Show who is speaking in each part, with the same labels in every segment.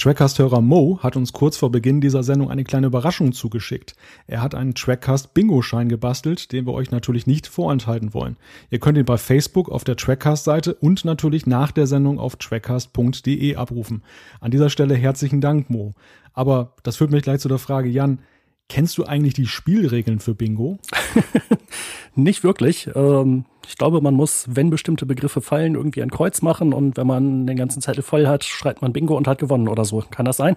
Speaker 1: Trackcast-Hörer Mo hat uns kurz vor Beginn dieser Sendung eine kleine Überraschung zugeschickt. Er hat einen Trackcast-Bingo-Schein gebastelt, den wir euch natürlich nicht vorenthalten wollen. Ihr könnt ihn bei Facebook auf der Trackcast-Seite und natürlich nach der Sendung auf trackcast.de abrufen. An dieser Stelle herzlichen Dank, Mo. Aber das führt mich gleich zu der Frage, Jan, Kennst du eigentlich die Spielregeln für Bingo?
Speaker 2: Nicht wirklich. Ähm, ich glaube, man muss, wenn bestimmte Begriffe fallen, irgendwie ein Kreuz machen und wenn man den ganzen Zettel voll hat, schreit man Bingo und hat gewonnen oder so. Kann das sein?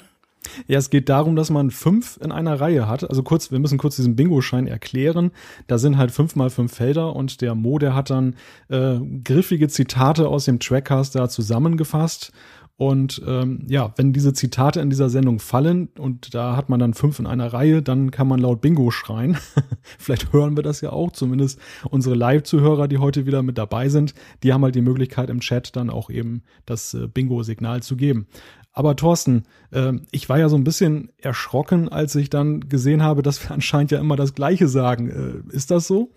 Speaker 1: Ja, es geht darum, dass man fünf in einer Reihe hat. Also kurz, wir müssen kurz diesen Bingo-Schein erklären. Da sind halt fünf mal fünf Felder und der Mo, der hat dann äh, griffige Zitate aus dem Trackcast da zusammengefasst und ähm, ja, wenn diese Zitate in dieser Sendung fallen und da hat man dann fünf in einer Reihe, dann kann man laut Bingo schreien. Vielleicht hören wir das ja auch, zumindest unsere Live-Zuhörer, die heute wieder mit dabei sind, die haben halt die Möglichkeit im Chat dann auch eben das äh, Bingo-Signal zu geben. Aber Thorsten, äh, ich war ja so ein bisschen erschrocken, als ich dann gesehen habe, dass wir anscheinend ja immer das Gleiche sagen. Äh, ist das so?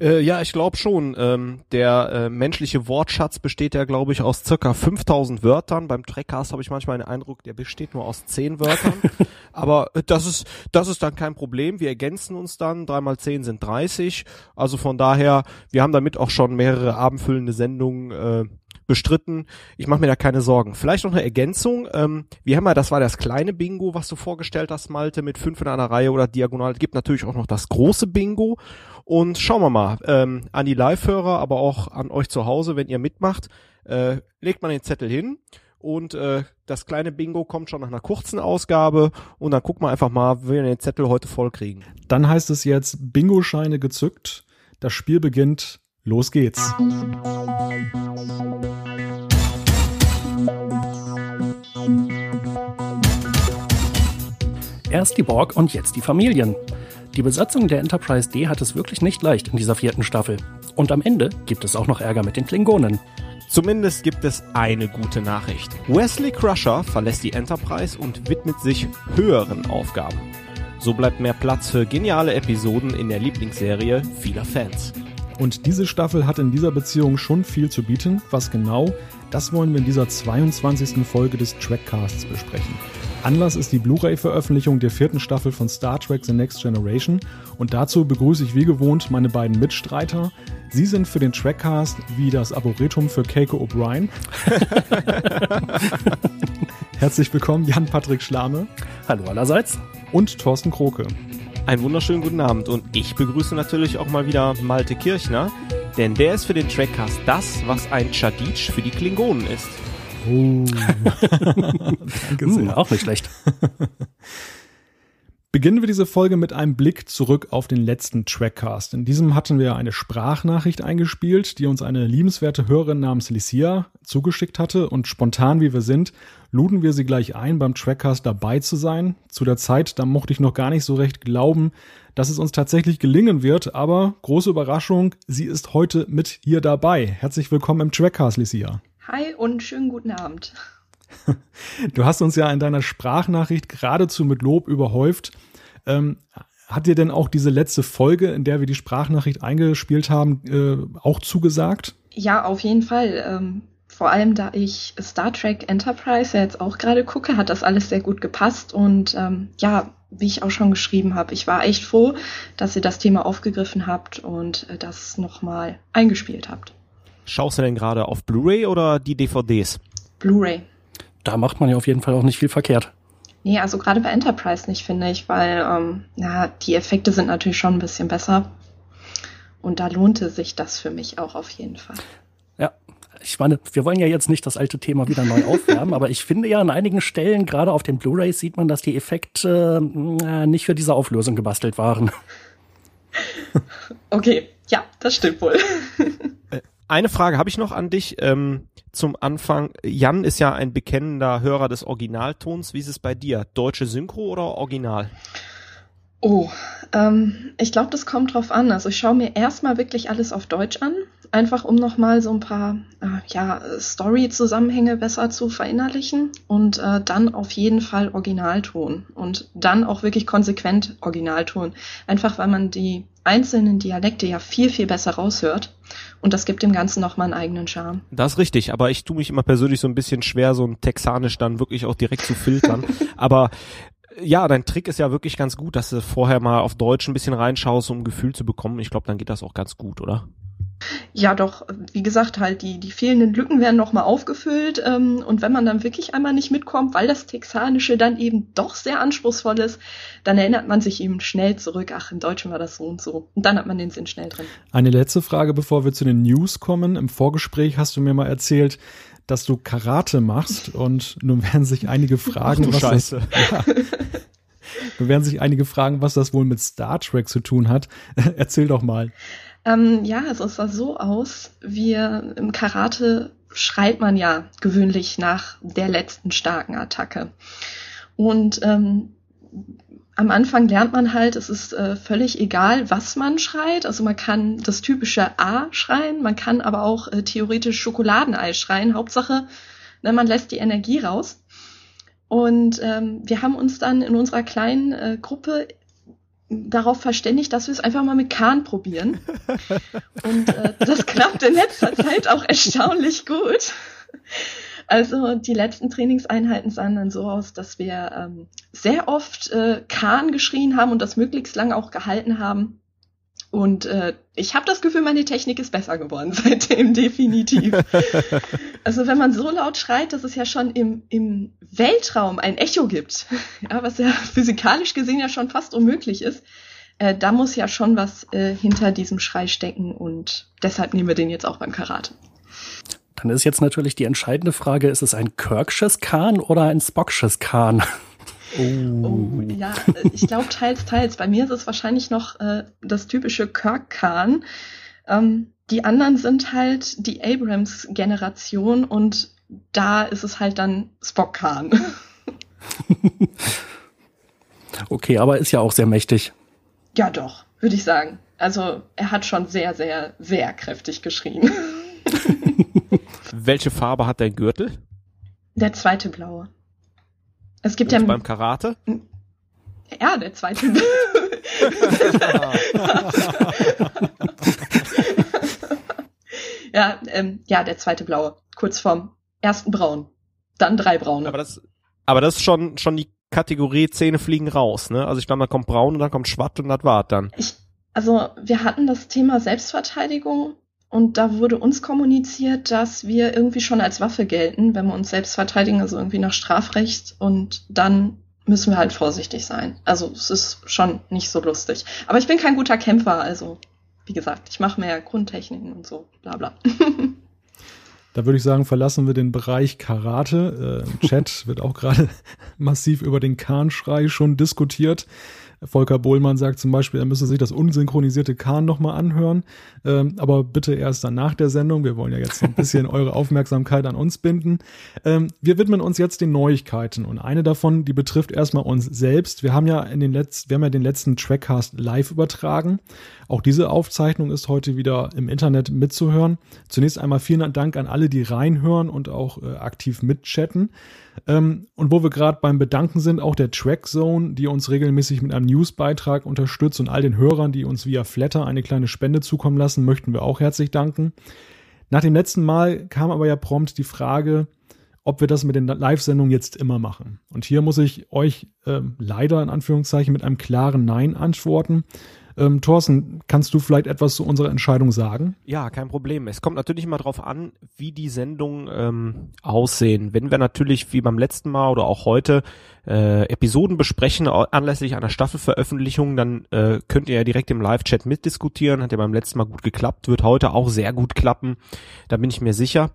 Speaker 3: Äh, ja, ich glaube schon. Ähm, der äh, menschliche Wortschatz besteht ja, glaube ich, aus circa 5000 Wörtern. Beim Trackcast habe ich manchmal den Eindruck, der besteht nur aus 10 Wörtern. Aber äh, das ist, das ist dann kein Problem. Wir ergänzen uns dann. 3 mal 10 sind 30. Also von daher, wir haben damit auch schon mehrere abendfüllende Sendungen äh, bestritten. Ich mache mir da keine Sorgen. Vielleicht noch eine Ergänzung. Ähm, wir haben ja, das war das kleine Bingo, was du vorgestellt hast, Malte, mit fünf in einer Reihe oder diagonal. Es gibt natürlich auch noch das große Bingo. Und schauen wir mal, ähm, an die Live-Hörer, aber auch an euch zu Hause, wenn ihr mitmacht, äh, legt man den Zettel hin und äh, das kleine Bingo kommt schon nach einer kurzen Ausgabe und dann gucken wir einfach mal, wie wir den Zettel heute voll kriegen.
Speaker 1: Dann heißt es jetzt Bingo-Scheine gezückt, das Spiel beginnt, los geht's.
Speaker 2: Erst die Borg und jetzt die Familien. Die Besatzung der Enterprise D hat es wirklich nicht leicht in dieser vierten Staffel. Und am Ende gibt es auch noch Ärger mit den Klingonen.
Speaker 3: Zumindest gibt es eine gute Nachricht. Wesley Crusher verlässt die Enterprise und widmet sich höheren Aufgaben. So bleibt mehr Platz für geniale Episoden in der Lieblingsserie vieler Fans.
Speaker 1: Und diese Staffel hat in dieser Beziehung schon viel zu bieten. Was genau, das wollen wir in dieser 22. Folge des Trackcasts besprechen. Anlass ist die Blu-ray-Veröffentlichung der vierten Staffel von Star Trek The Next Generation und dazu begrüße ich wie gewohnt meine beiden Mitstreiter. Sie sind für den Trackcast wie das Arboretum für Keiko O'Brien. Herzlich willkommen, Jan-Patrick Schlame.
Speaker 2: Hallo allerseits.
Speaker 1: Und Thorsten Kroke.
Speaker 3: Einen wunderschönen guten Abend und ich begrüße natürlich auch mal wieder Malte Kirchner, denn der ist für den Trackcast das, was ein Chaditsch für die Klingonen ist.
Speaker 2: Oh. Danke sehr. Hm, auch nicht schlecht.
Speaker 1: Beginnen wir diese Folge mit einem Blick zurück auf den letzten Trackcast. In diesem hatten wir eine Sprachnachricht eingespielt, die uns eine liebenswerte Hörerin namens Licia zugeschickt hatte und spontan wie wir sind, luden wir sie gleich ein, beim Trackcast dabei zu sein. Zu der Zeit, da mochte ich noch gar nicht so recht glauben, dass es uns tatsächlich gelingen wird, aber große Überraschung, sie ist heute mit hier dabei. Herzlich willkommen im Trackcast, Licia.
Speaker 4: Hi und schönen guten Abend.
Speaker 1: Du hast uns ja in deiner Sprachnachricht geradezu mit Lob überhäuft. Ähm, hat dir denn auch diese letzte Folge, in der wir die Sprachnachricht eingespielt haben, äh, auch zugesagt?
Speaker 4: Ja, auf jeden Fall. Ähm, vor allem, da ich Star Trek Enterprise ja jetzt auch gerade gucke, hat das alles sehr gut gepasst. Und ähm, ja, wie ich auch schon geschrieben habe, ich war echt froh, dass ihr das Thema aufgegriffen habt und äh, das nochmal eingespielt habt.
Speaker 3: Schaust du denn gerade auf Blu-ray oder die DVDs?
Speaker 4: Blu-ray.
Speaker 2: Da macht man ja auf jeden Fall auch nicht viel verkehrt.
Speaker 4: Nee, also gerade bei Enterprise nicht, finde ich, weil ähm, na, die Effekte sind natürlich schon ein bisschen besser. Und da lohnte sich das für mich auch auf jeden Fall.
Speaker 2: Ja, ich meine, wir wollen ja jetzt nicht das alte Thema wieder neu aufwärmen, aber ich finde ja an einigen Stellen, gerade auf den Blu-rays, sieht man, dass die Effekte äh, nicht für diese Auflösung gebastelt waren.
Speaker 4: Okay, ja, das stimmt wohl.
Speaker 3: Eine Frage habe ich noch an dich ähm, zum Anfang. Jan ist ja ein bekennender Hörer des Originaltons. Wie ist es bei dir? Deutsche Synchro oder Original?
Speaker 4: Oh, ähm, ich glaube, das kommt drauf an. Also ich schaue mir erstmal wirklich alles auf Deutsch an, einfach um nochmal so ein paar äh, ja, Story-Zusammenhänge besser zu verinnerlichen und äh, dann auf jeden Fall Originalton und dann auch wirklich konsequent Originalton. Einfach weil man die einzelnen Dialekte ja viel, viel besser raushört Und das gibt dem Ganzen nochmal einen eigenen Charme.
Speaker 3: Das ist richtig, aber ich tue mich immer persönlich so ein bisschen schwer, so ein Texanisch dann wirklich auch direkt zu filtern. aber ja, dein Trick ist ja wirklich ganz gut, dass du vorher mal auf Deutsch ein bisschen reinschaust, um ein Gefühl zu bekommen. Ich glaube, dann geht das auch ganz gut, oder?
Speaker 4: Ja, doch, wie gesagt, halt die, die fehlenden Lücken werden nochmal aufgefüllt. Ähm, und wenn man dann wirklich einmal nicht mitkommt, weil das Texanische dann eben doch sehr anspruchsvoll ist, dann erinnert man sich eben schnell zurück, ach, im Deutschen war das so und so. Und dann hat man den Sinn schnell drin.
Speaker 1: Eine letzte Frage, bevor wir zu den News kommen. Im Vorgespräch hast du mir mal erzählt, dass du Karate machst und nun werden sich einige fragen, was Scheiße. das, ja, nun werden sich einige fragen, was das wohl mit Star Trek zu tun hat. Erzähl doch mal.
Speaker 4: Ähm, ja, also es sah so aus, wir im Karate schreit man ja gewöhnlich nach der letzten starken Attacke. Und ähm, am Anfang lernt man halt, es ist äh, völlig egal, was man schreit. Also man kann das typische A schreien, man kann aber auch äh, theoretisch Schokoladenei schreien. Hauptsache, ne, man lässt die Energie raus. Und ähm, wir haben uns dann in unserer kleinen äh, Gruppe darauf verständigt, dass wir es einfach mal mit Kahn probieren. Und äh, das klappt in letzter Zeit auch erstaunlich gut. Also die letzten Trainingseinheiten sahen dann so aus, dass wir ähm, sehr oft äh, Kahn geschrien haben und das möglichst lange auch gehalten haben. Und äh, ich habe das Gefühl, meine Technik ist besser geworden seitdem, definitiv. also wenn man so laut schreit, dass es ja schon im, im Weltraum ein Echo gibt, ja, was ja physikalisch gesehen ja schon fast unmöglich ist, äh, da muss ja schon was äh, hinter diesem Schrei stecken und deshalb nehmen wir den jetzt auch beim Karate.
Speaker 2: Dann ist jetzt natürlich die entscheidende Frage, ist es ein Kirksches Kahn oder ein Spocksches Kahn?
Speaker 4: Oh. oh ja, ich glaube teils, teils. Bei mir ist es wahrscheinlich noch äh, das typische Kirk-Khan. Ähm, die anderen sind halt die Abrams-Generation und da ist es halt dann Spock-Khan.
Speaker 2: okay, aber ist ja auch sehr mächtig.
Speaker 4: Ja, doch, würde ich sagen. Also er hat schon sehr, sehr, sehr kräftig geschrien.
Speaker 3: Welche Farbe hat dein Gürtel?
Speaker 4: Der zweite blaue. Es gibt
Speaker 3: Und
Speaker 4: ja
Speaker 3: beim Karate?
Speaker 4: Ja, der zweite. ja, ähm, ja, der zweite blaue. Kurz vorm ersten Braun. Dann drei braune.
Speaker 3: Aber das, aber das ist schon, schon die Kategorie Zähne fliegen raus, ne? Also ich glaube, da kommt braun und dann kommt schwatt und das war's dann.
Speaker 4: Ich, also wir hatten das Thema Selbstverteidigung und da wurde uns kommuniziert, dass wir irgendwie schon als Waffe gelten, wenn wir uns selbst verteidigen, also irgendwie nach Strafrecht. Und dann müssen wir halt vorsichtig sein. Also es ist schon nicht so lustig. Aber ich bin kein guter Kämpfer, also wie gesagt, ich mache mehr Grundtechniken und so, bla bla.
Speaker 1: Da würde ich sagen, verlassen wir den Bereich Karate. Äh, Im Chat wird auch gerade massiv über den Kahnschrei schon diskutiert. Volker Bohlmann sagt zum Beispiel, er müsse sich das unsynchronisierte Kahn nochmal anhören, ähm, aber bitte erst dann nach der Sendung. Wir wollen ja jetzt ein bisschen eure Aufmerksamkeit an uns binden. Ähm, wir widmen uns jetzt den Neuigkeiten und eine davon, die betrifft erstmal uns selbst. Wir haben ja in den letzten, wir haben ja den letzten Trackcast live übertragen. Auch diese Aufzeichnung ist heute wieder im Internet mitzuhören. Zunächst einmal vielen Dank an alle, die reinhören und auch äh, aktiv mitchatten. Ähm, und wo wir gerade beim Bedanken sind, auch der Trackzone, die uns regelmäßig mit einem Newsbeitrag unterstützt und all den Hörern, die uns via Flatter eine kleine Spende zukommen lassen, möchten wir auch herzlich danken. Nach dem letzten Mal kam aber ja prompt die Frage, ob wir das mit den Live-Sendungen jetzt immer machen. Und hier muss ich euch äh, leider in Anführungszeichen mit einem klaren Nein antworten. Ähm, Thorsten, kannst du vielleicht etwas zu unserer Entscheidung sagen?
Speaker 3: Ja, kein Problem. Es kommt natürlich immer darauf an, wie die Sendungen ähm, aussehen. Wenn wir natürlich wie beim letzten Mal oder auch heute äh, Episoden besprechen anlässlich einer Staffelveröffentlichung, dann äh, könnt ihr ja direkt im Live-Chat mitdiskutieren. Hat ja beim letzten Mal gut geklappt, wird heute auch sehr gut klappen. Da bin ich mir sicher.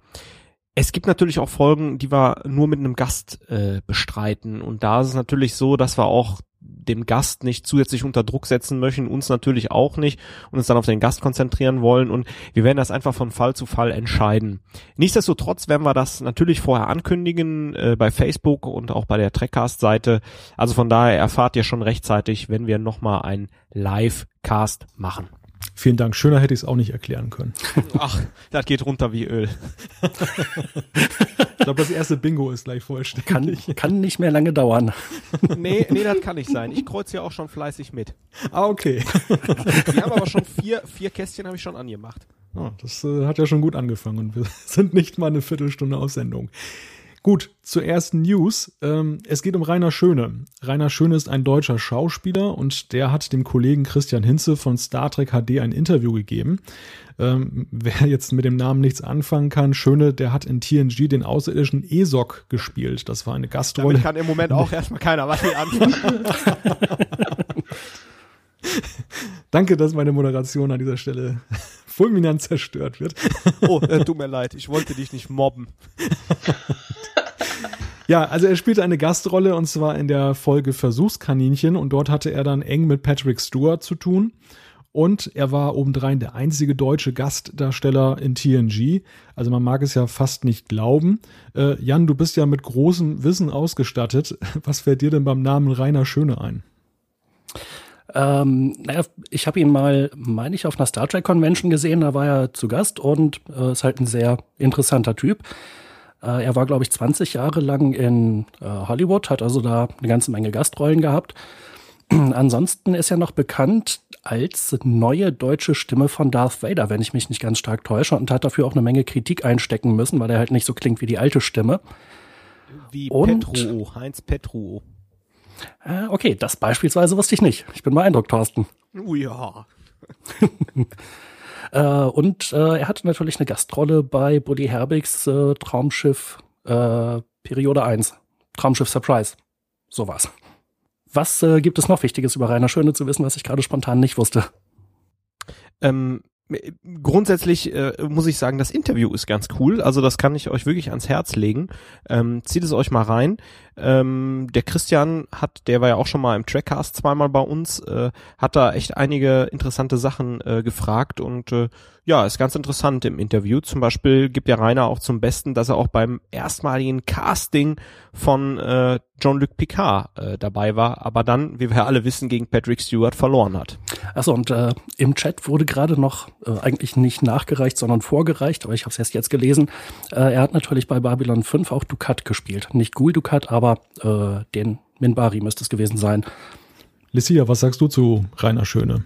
Speaker 3: Es gibt natürlich auch Folgen, die wir nur mit einem Gast äh, bestreiten. Und da ist es natürlich so, dass wir auch dem Gast nicht zusätzlich unter Druck setzen möchten, uns natürlich auch nicht und uns dann auf den Gast konzentrieren wollen und wir werden das einfach von Fall zu Fall entscheiden. Nichtsdestotrotz werden wir das natürlich vorher ankündigen äh, bei Facebook und auch bei der Trackcast-Seite. Also von daher erfahrt ihr schon rechtzeitig, wenn wir nochmal ein Live-Cast machen.
Speaker 1: Vielen Dank. Schöner hätte ich es auch nicht erklären können.
Speaker 3: Ach, das geht runter wie Öl.
Speaker 1: ich glaube, das erste Bingo ist gleich vollständig.
Speaker 2: Kann, kann nicht mehr lange dauern.
Speaker 3: Nee, nee, das kann nicht sein. Ich kreuze ja auch schon fleißig mit.
Speaker 1: Ah, okay.
Speaker 3: Wir haben aber schon vier, vier Kästchen habe ich schon angemacht.
Speaker 1: Oh, das äh, hat ja schon gut angefangen und wir sind nicht mal eine Viertelstunde auf Sendung. Gut, zur ersten News. Ähm, es geht um Rainer Schöne. Rainer Schöne ist ein deutscher Schauspieler und der hat dem Kollegen Christian Hinze von Star Trek HD ein Interview gegeben. Ähm, wer jetzt mit dem Namen nichts anfangen kann, Schöne, der hat in TNG den außerirdischen Esok gespielt. Das war eine Gastrolle.
Speaker 3: Damit kann im Moment auch erstmal keiner was anfangen.
Speaker 1: Danke, dass meine Moderation an dieser Stelle fulminant zerstört wird.
Speaker 3: oh, äh, tut mir leid, ich wollte dich nicht mobben.
Speaker 1: Ja, also er spielte eine Gastrolle und zwar in der Folge Versuchskaninchen und dort hatte er dann eng mit Patrick Stewart zu tun. Und er war obendrein der einzige deutsche Gastdarsteller in TNG. Also man mag es ja fast nicht glauben. Äh, Jan, du bist ja mit großem Wissen ausgestattet. Was fällt dir denn beim Namen Rainer Schöne ein?
Speaker 2: Ähm, naja, ich habe ihn mal, meine ich, auf einer Star Trek Convention gesehen, da war er zu Gast und äh, ist halt ein sehr interessanter Typ. Äh, er war, glaube ich, 20 Jahre lang in äh, Hollywood, hat also da eine ganze Menge Gastrollen gehabt. Ansonsten ist er noch bekannt als neue deutsche Stimme von Darth Vader, wenn ich mich nicht ganz stark täusche, und hat dafür auch eine Menge Kritik einstecken müssen, weil er halt nicht so klingt wie die alte Stimme.
Speaker 3: Wie und, Petruo, Heinz Petruo.
Speaker 2: Äh, okay, das beispielsweise wusste ich nicht. Ich bin beeindruckt, Thorsten.
Speaker 3: Oh ja.
Speaker 2: Äh, und äh, er hatte natürlich eine Gastrolle bei Buddy Herbigs äh, Traumschiff äh, Periode 1. Traumschiff Surprise. So war's. Was äh, gibt es noch Wichtiges über Rainer Schöne zu wissen, was ich gerade spontan nicht wusste?
Speaker 3: Ähm, grundsätzlich äh, muss ich sagen, das Interview ist ganz cool. Also das kann ich euch wirklich ans Herz legen. Ähm, zieht es euch mal rein. Ähm, der Christian hat, der war ja auch schon mal im Trackcast zweimal bei uns, äh, hat da echt einige interessante Sachen äh, gefragt und äh, ja, ist ganz interessant im Interview. Zum Beispiel gibt ja Rainer auch zum Besten, dass er auch beim erstmaligen Casting von äh, Jean-Luc Picard äh, dabei war, aber dann, wie wir alle wissen, gegen Patrick Stewart verloren hat.
Speaker 2: Achso, und äh, im Chat wurde gerade noch äh, eigentlich nicht nachgereicht, sondern vorgereicht, aber ich habe es erst jetzt gelesen. Äh, er hat natürlich bei Babylon 5 auch Ducat gespielt. Nicht Gul Ducat, aber äh, den Minbari müsste es gewesen sein.
Speaker 1: Licia, was sagst du zu Rainer Schöne?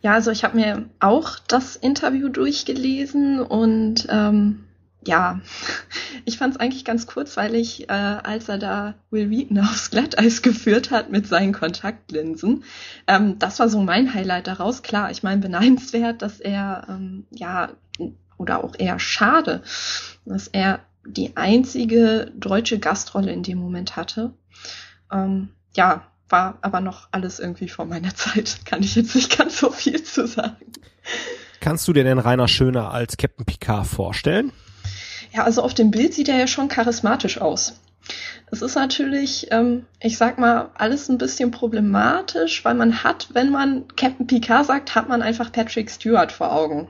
Speaker 4: Ja, also ich habe mir auch das Interview durchgelesen und ähm, ja, ich fand es eigentlich ganz kurzweilig, äh, als er da Will Wheaton aufs Glatteis geführt hat mit seinen Kontaktlinsen. Ähm, das war so mein Highlight daraus. Klar, ich meine, beneidenswert, dass er, ähm, ja, oder auch eher schade, dass er die einzige deutsche Gastrolle in dem Moment hatte. Ähm, ja, war aber noch alles irgendwie vor meiner Zeit. Kann ich jetzt nicht ganz so viel zu sagen.
Speaker 3: Kannst du dir denn Rainer Schöner als Captain Picard vorstellen?
Speaker 4: Ja, also auf dem Bild sieht er ja schon charismatisch aus. Es ist natürlich, ähm, ich sag mal, alles ein bisschen problematisch, weil man hat, wenn man Captain Picard sagt, hat man einfach Patrick Stewart vor Augen.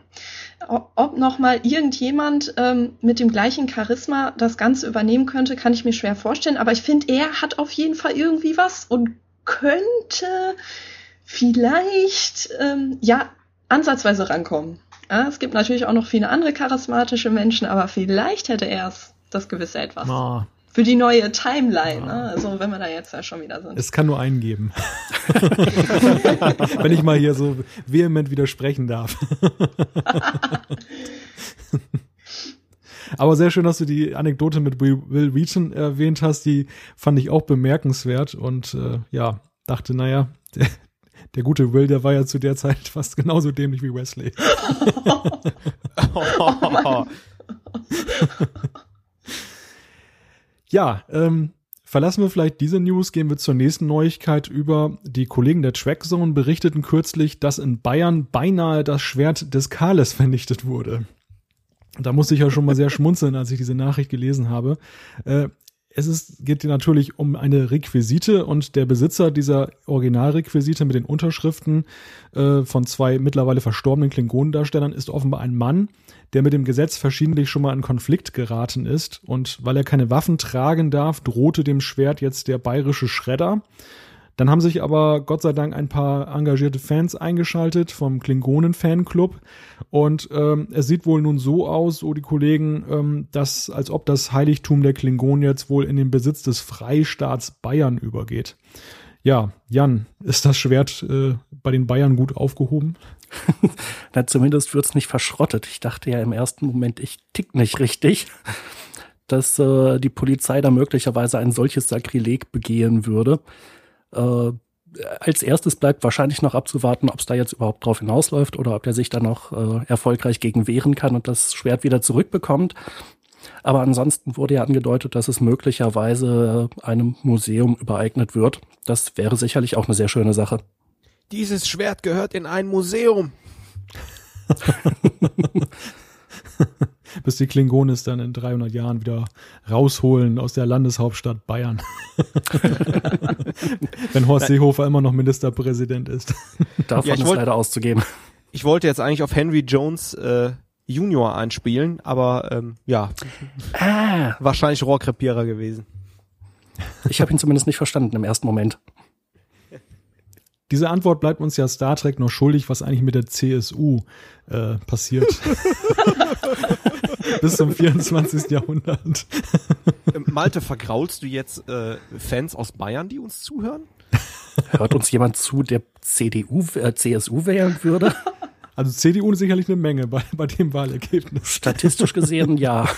Speaker 4: Ob noch mal irgendjemand ähm, mit dem gleichen Charisma das Ganze übernehmen könnte, kann ich mir schwer vorstellen. Aber ich finde, er hat auf jeden Fall irgendwie was und könnte vielleicht ähm, ja ansatzweise rankommen. Ja, es gibt natürlich auch noch viele andere charismatische Menschen, aber vielleicht hätte er es das gewisse etwas. Oh. Für die neue Timeline, oh. ne? also wenn wir da jetzt ja schon wieder sind.
Speaker 1: Es kann nur einen geben. wenn ich mal hier so vehement widersprechen darf. Aber sehr schön, dass du die Anekdote mit Will, Wheaton erwähnt hast. Die fand ich auch bemerkenswert und äh, ja, dachte, naja, der, der gute Will, der war ja zu der Zeit fast genauso dämlich wie Wesley. ja, ähm, Verlassen wir vielleicht diese News, gehen wir zur nächsten Neuigkeit über. Die Kollegen der Trackzone berichteten kürzlich, dass in Bayern beinahe das Schwert des Kales vernichtet wurde. Da musste ich ja schon mal sehr schmunzeln, als ich diese Nachricht gelesen habe. Äh, es ist, geht natürlich um eine Requisite und der Besitzer dieser Originalrequisite mit den Unterschriften äh, von zwei mittlerweile verstorbenen Klingonendarstellern ist offenbar ein Mann, der mit dem Gesetz verschiedentlich schon mal in Konflikt geraten ist. Und weil er keine Waffen tragen darf, drohte dem Schwert jetzt der bayerische Schredder. Dann haben sich aber Gott sei Dank ein paar engagierte Fans eingeschaltet vom Klingonen-Fanclub. Und ähm, es sieht wohl nun so aus, so die Kollegen, ähm, dass als ob das Heiligtum der Klingonen jetzt wohl in den Besitz des Freistaats Bayern übergeht. Ja, Jan, ist das Schwert äh, bei den Bayern gut aufgehoben?
Speaker 2: Na, zumindest wird's nicht verschrottet. Ich dachte ja im ersten Moment, ich tick nicht richtig, dass äh, die Polizei da möglicherweise ein solches Sakrileg begehen würde. Äh, als erstes bleibt wahrscheinlich noch abzuwarten, ob es da jetzt überhaupt drauf hinausläuft oder ob er sich da noch äh, erfolgreich gegen wehren kann und das Schwert wieder zurückbekommt. Aber ansonsten wurde ja angedeutet, dass es möglicherweise einem Museum übereignet wird. Das wäre sicherlich auch eine sehr schöne Sache.
Speaker 3: Dieses Schwert gehört in ein Museum.
Speaker 1: Bis die Klingonen es dann in 300 Jahren wieder rausholen aus der Landeshauptstadt Bayern. Wenn Horst Seehofer immer noch Ministerpräsident ist.
Speaker 2: Davon
Speaker 3: Ja, ich
Speaker 2: ist
Speaker 3: wollt-
Speaker 2: leider auszugehen.
Speaker 3: Ich wollte jetzt eigentlich auf Henry Jones äh, Junior einspielen, aber ähm, ja,
Speaker 2: Ah,
Speaker 3: wahrscheinlich Rohrkrepierer gewesen.
Speaker 2: ich habe ihn zumindest nicht verstanden im ersten Moment.
Speaker 1: Diese Antwort bleibt uns ja Star Trek noch schuldig, was eigentlich mit der CSU äh, passiert. Bis zum 24. Jahrhundert.
Speaker 3: Ähm, Malte, vergraulst du jetzt äh, Fans aus Bayern, die uns zuhören?
Speaker 2: Hört uns jemand zu, der CDU, äh, CSU wählen würde?
Speaker 1: Also CDU ist sicherlich eine Menge bei, bei dem Wahlergebnis.
Speaker 2: Statistisch gesehen, ja.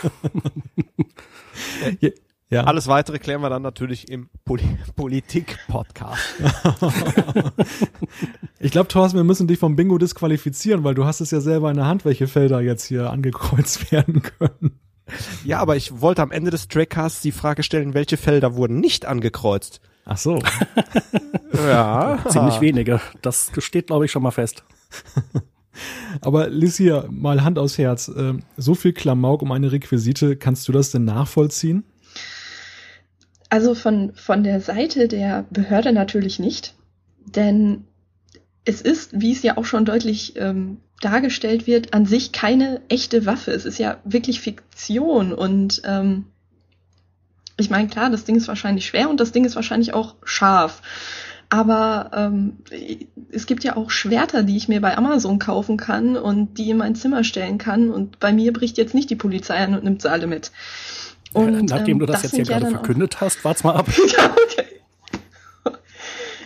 Speaker 1: Ja.
Speaker 3: Alles weitere klären wir dann natürlich im Poli Politik-Podcast.
Speaker 1: Ich glaube, Thorsten, wir müssen dich vom Bingo disqualifizieren, weil du hast es ja selber in der Hand, welche Felder jetzt hier angekreuzt werden können.
Speaker 3: Ja, aber ich wollte am Ende des Trackcasts die Frage stellen, welche Felder wurden nicht angekreuzt?
Speaker 1: Ach so.
Speaker 3: Ja.
Speaker 2: Ziemlich wenige. Das steht, glaube ich, schon mal fest.
Speaker 1: Aber Liz hier, mal Hand aufs Herz. ähm, So viel Klamauk um eine Requisite, kannst du das denn nachvollziehen?
Speaker 4: Also von, von der Seite der Behörde natürlich nicht, denn es ist, wie es ja auch schon deutlich ähm, dargestellt wird, an sich keine echte Waffe. Es ist ja wirklich Fiktion und ähm, ich meine, klar, das Ding ist wahrscheinlich schwer und das Ding ist wahrscheinlich auch scharf. Aber ähm, es gibt ja auch Schwerter, die ich mir bei Amazon kaufen kann und die in mein Zimmer stellen kann. Und bei mir bricht jetzt nicht die Polizei an und nimmt sie alle mit. Und,
Speaker 2: Nachdem
Speaker 4: ähm,
Speaker 2: du das, jetzt hier
Speaker 4: ja
Speaker 2: gerade
Speaker 4: dann auch-
Speaker 2: verkündet hast, wart's mal ab.
Speaker 4: ja, okay.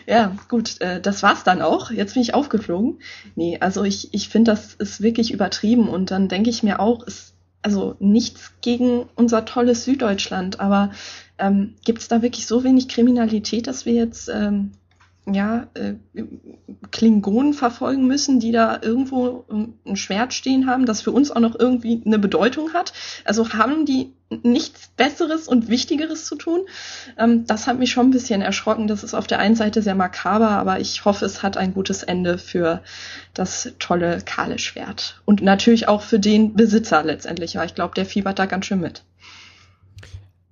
Speaker 4: Ja, gut, äh, das war's dann auch. Jetzt bin ich aufgeflogen. Nee, also ich, ich finde, das ist wirklich übertrieben. Und dann denke ich mir auch, ist also nichts gegen unser tolles Süddeutschland, aber ähm, gibt es da wirklich so wenig Kriminalität, dass wir jetzt ähm, ja, äh, Klingonen verfolgen müssen, die da irgendwo ein Schwert stehen haben, das für uns auch noch irgendwie eine Bedeutung hat. Also haben die nichts Besseres und Wichtigeres zu tun. Ähm, das hat mich schon ein bisschen erschrocken. Das ist auf der einen Seite sehr makaber, aber ich hoffe, es hat ein gutes Ende für das tolle kahle Schwert. Und natürlich auch für den Besitzer letztendlich, weil ich glaube, der fiebert da ganz schön mit.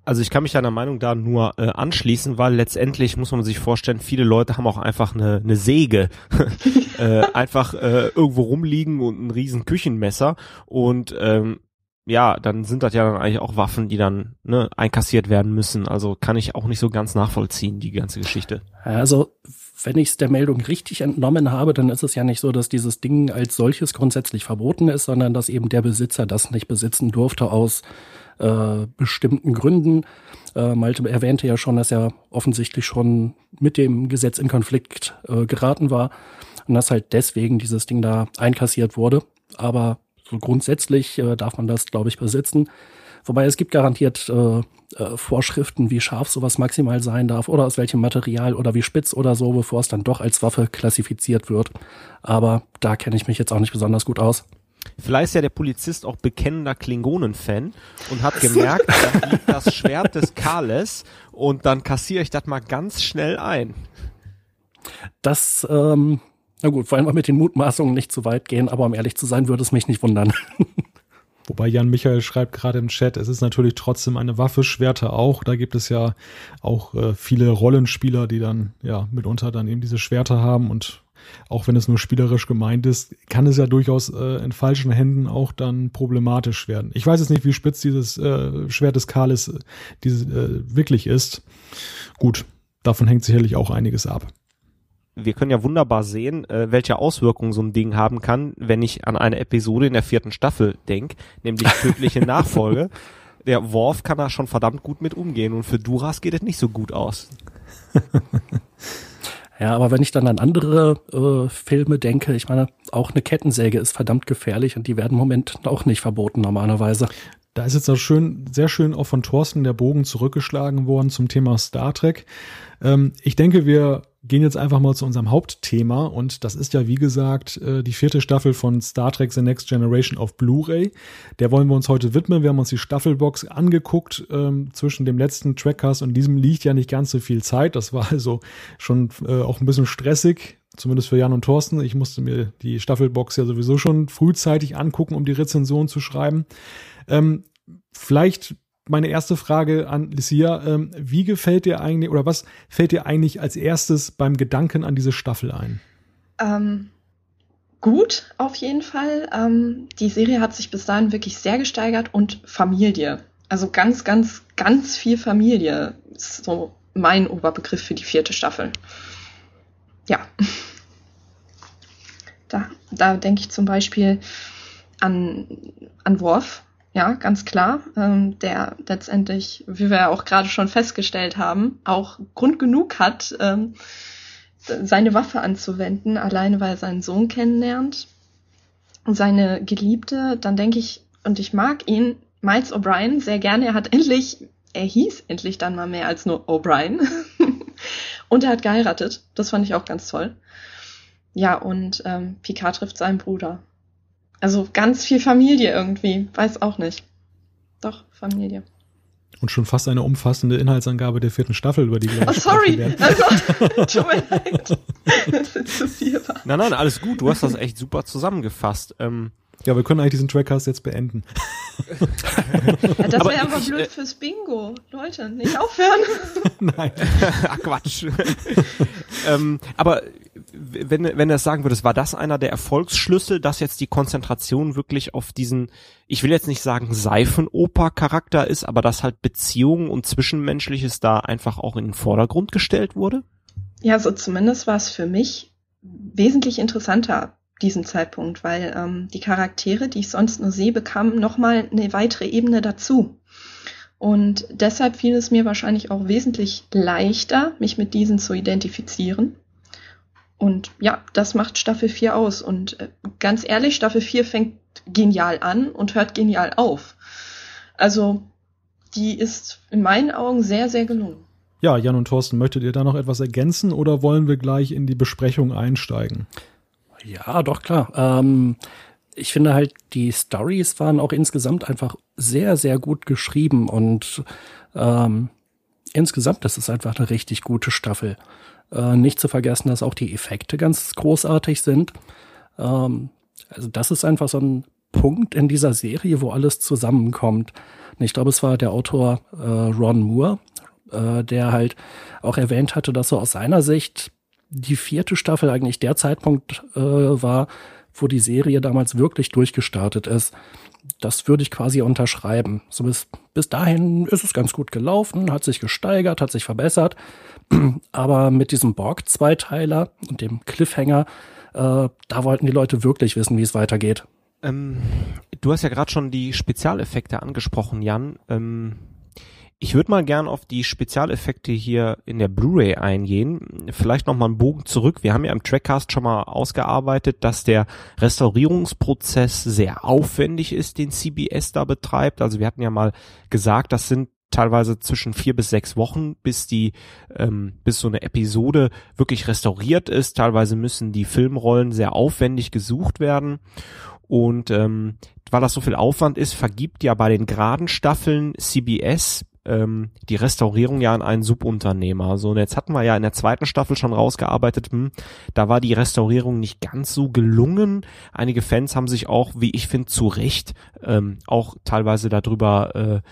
Speaker 3: Also ich kann mich deiner Meinung da nur äh, anschließen, weil letztendlich muss man sich vorstellen, viele Leute haben auch einfach eine, eine Säge äh, einfach äh, irgendwo rumliegen und ein riesen Küchenmesser und ähm, ja, dann sind das ja dann eigentlich auch Waffen, die dann ne, einkassiert werden müssen. Also kann ich auch nicht so ganz nachvollziehen, die ganze Geschichte.
Speaker 2: Also, wenn ich es der Meldung richtig entnommen habe, dann ist es ja nicht so, dass dieses Ding als solches grundsätzlich verboten ist, sondern dass eben der Besitzer das nicht besitzen durfte aus äh, bestimmten Gründen. Äh, Malte erwähnte ja schon, dass er offensichtlich schon mit dem Gesetz in Konflikt äh, geraten war und dass halt deswegen dieses Ding da einkassiert wurde. Aber so grundsätzlich äh, darf man das, glaube ich, besitzen. Wobei es gibt garantiert äh, äh, Vorschriften, wie scharf sowas maximal sein darf oder aus welchem Material oder wie spitz oder so, bevor es dann doch als Waffe klassifiziert wird. Aber da kenne ich mich jetzt auch nicht besonders gut aus.
Speaker 3: Vielleicht ist ja der Polizist auch bekennender Klingonen-Fan und hat gemerkt, da liegt das Schwert des Kales und dann kassiere ich das mal ganz schnell ein.
Speaker 2: Das, ähm, na gut, wollen wir mit den Mutmaßungen nicht zu weit gehen, aber um ehrlich zu sein, würde es mich nicht wundern.
Speaker 1: Wobei Jan Michael schreibt gerade im Chat, es ist natürlich trotzdem eine Waffe, Schwerter auch. Da gibt es ja auch äh, viele Rollenspieler, die dann ja mitunter dann eben diese Schwerter haben und auch wenn es nur spielerisch gemeint ist, kann es ja durchaus äh, in falschen Händen auch dann problematisch werden. Ich weiß jetzt nicht, wie spitz dieses äh, Schwert des Kales äh, diese, äh, wirklich ist. Gut, davon hängt sicherlich auch einiges ab.
Speaker 3: wir können ja wunderbar sehen, äh, welche Auswirkungen so ein Ding haben kann, wenn ich an eine Episode in der vierten Staffel denke, nämlich tödliche Nachfolge. Der Worf kann da schon verdammt gut mit umgehen und für Duras geht es nicht so gut aus.
Speaker 2: Ja, aber wenn ich dann an andere äh, Filme denke, ich meine, auch eine Kettensäge ist verdammt gefährlich und die werden im Moment auch nicht verboten normalerweise.
Speaker 1: Da ist jetzt auch schön, sehr schön auch von Thorsten der Bogen zurückgeschlagen worden zum Thema Star Trek. Ähm, ich denke, wir gehen jetzt einfach mal zu unserem Hauptthema und das ist ja, wie gesagt, äh, die vierte Staffel von Star Trek The Next Generation auf Blu-ray. Der wollen wir uns heute widmen. Wir haben uns die Staffelbox angeguckt. Ähm, zwischen dem letzten Trackcast und diesem liegt ja nicht ganz so viel Zeit. Das war also schon äh, auch ein bisschen stressig. Zumindest für Jan und Thorsten. Ich musste mir die Staffelbox ja sowieso schon frühzeitig angucken, um die Rezension zu schreiben. Ähm, vielleicht meine erste Frage an Lucia. Ähm, wie gefällt dir eigentlich oder was fällt dir eigentlich als erstes beim Gedanken an diese Staffel ein?
Speaker 4: Ähm, gut, auf jeden Fall. Ähm, die Serie hat sich bis dahin wirklich sehr gesteigert und Familie. Also ganz, ganz, ganz viel Familie ist so mein Oberbegriff für die vierte Staffel. Ja. Da, da denke ich zum Beispiel an, an Worf, ja, ganz klar, ähm, der letztendlich, wie wir ja auch gerade schon festgestellt haben, auch Grund genug hat, ähm, seine Waffe anzuwenden, alleine weil er seinen Sohn kennenlernt. Seine Geliebte, dann denke ich, und ich mag ihn, Miles O'Brien, sehr gerne. Er hat endlich, er hieß endlich dann mal mehr als nur O'Brien. und er hat geheiratet. Das fand ich auch ganz toll. Ja, und ähm, Picard trifft seinen Bruder. Also ganz viel Familie irgendwie. Weiß auch nicht. Doch, Familie.
Speaker 1: Und schon fast eine umfassende Inhaltsangabe der vierten Staffel, über die
Speaker 4: wir Oh, sorry. Also, tut mir leid. Das ist zu viel war.
Speaker 3: Nein, nein, alles gut. Du hast das echt super zusammengefasst. Ähm,
Speaker 1: ja, wir können eigentlich diesen Trackcast jetzt beenden.
Speaker 4: Ja, das wäre aber blöd äh, fürs Bingo. Leute, nicht aufhören.
Speaker 3: Nein. Ach Quatsch. ähm, aber wenn, wenn du das sagen würdest, war das einer der Erfolgsschlüssel, dass jetzt die Konzentration wirklich auf diesen, ich will jetzt nicht sagen Seifenoper-Charakter ist, aber dass halt Beziehungen und Zwischenmenschliches da einfach auch in den Vordergrund gestellt wurde?
Speaker 4: Ja, so zumindest war es für mich wesentlich interessanter diesem Zeitpunkt, weil ähm, die Charaktere, die ich sonst nur sehe, bekamen nochmal eine weitere Ebene dazu. Und deshalb fiel es mir wahrscheinlich auch wesentlich leichter, mich mit diesen zu identifizieren. Und ja, das macht Staffel 4 aus. Und äh, ganz ehrlich, Staffel 4 fängt genial an und hört genial auf. Also, die ist in meinen Augen sehr, sehr gelungen.
Speaker 1: Ja, Jan und Thorsten, möchtet ihr da noch etwas ergänzen oder wollen wir gleich in die Besprechung einsteigen?
Speaker 2: Ja, doch klar. Ähm, ich finde halt, die Stories waren auch insgesamt einfach sehr, sehr gut geschrieben und ähm, insgesamt, das ist einfach eine richtig gute Staffel. Äh, nicht zu vergessen, dass auch die Effekte ganz großartig sind. Ähm, also das ist einfach so ein Punkt in dieser Serie, wo alles zusammenkommt. Und ich glaube, es war der Autor äh, Ron Moore, äh, der halt auch erwähnt hatte, dass so aus seiner Sicht die vierte Staffel eigentlich der Zeitpunkt äh, war, wo die Serie damals wirklich durchgestartet ist. Das würde ich quasi unterschreiben. So bis, bis dahin ist es ganz gut gelaufen, hat sich gesteigert, hat sich verbessert. Aber mit diesem Borg-Zweiteiler und dem Cliffhanger, äh, da wollten die Leute wirklich wissen, wie es weitergeht.
Speaker 3: Ähm, du hast ja gerade schon die Spezialeffekte angesprochen, Jan. Ähm, ich würde mal gern auf die Spezialeffekte hier in der Blu-ray eingehen. Vielleicht noch mal einen Bogen zurück. Wir haben ja im Trackcast schon mal ausgearbeitet, dass der Restaurierungsprozess sehr aufwendig ist, den CBS da betreibt. Also wir hatten ja mal gesagt, das sind teilweise zwischen vier bis sechs Wochen, bis die, ähm, bis so eine Episode wirklich restauriert ist. Teilweise müssen die Filmrollen sehr aufwendig gesucht werden. Und ähm, weil das so viel Aufwand ist, vergibt ja bei den geraden Staffeln CBS ähm, die Restaurierung ja an einen Subunternehmer. So, und jetzt hatten wir ja in der zweiten Staffel schon rausgearbeitet, hm, da war die Restaurierung nicht ganz so gelungen. Einige Fans haben sich auch, wie ich finde, zu Recht ähm, auch teilweise darüber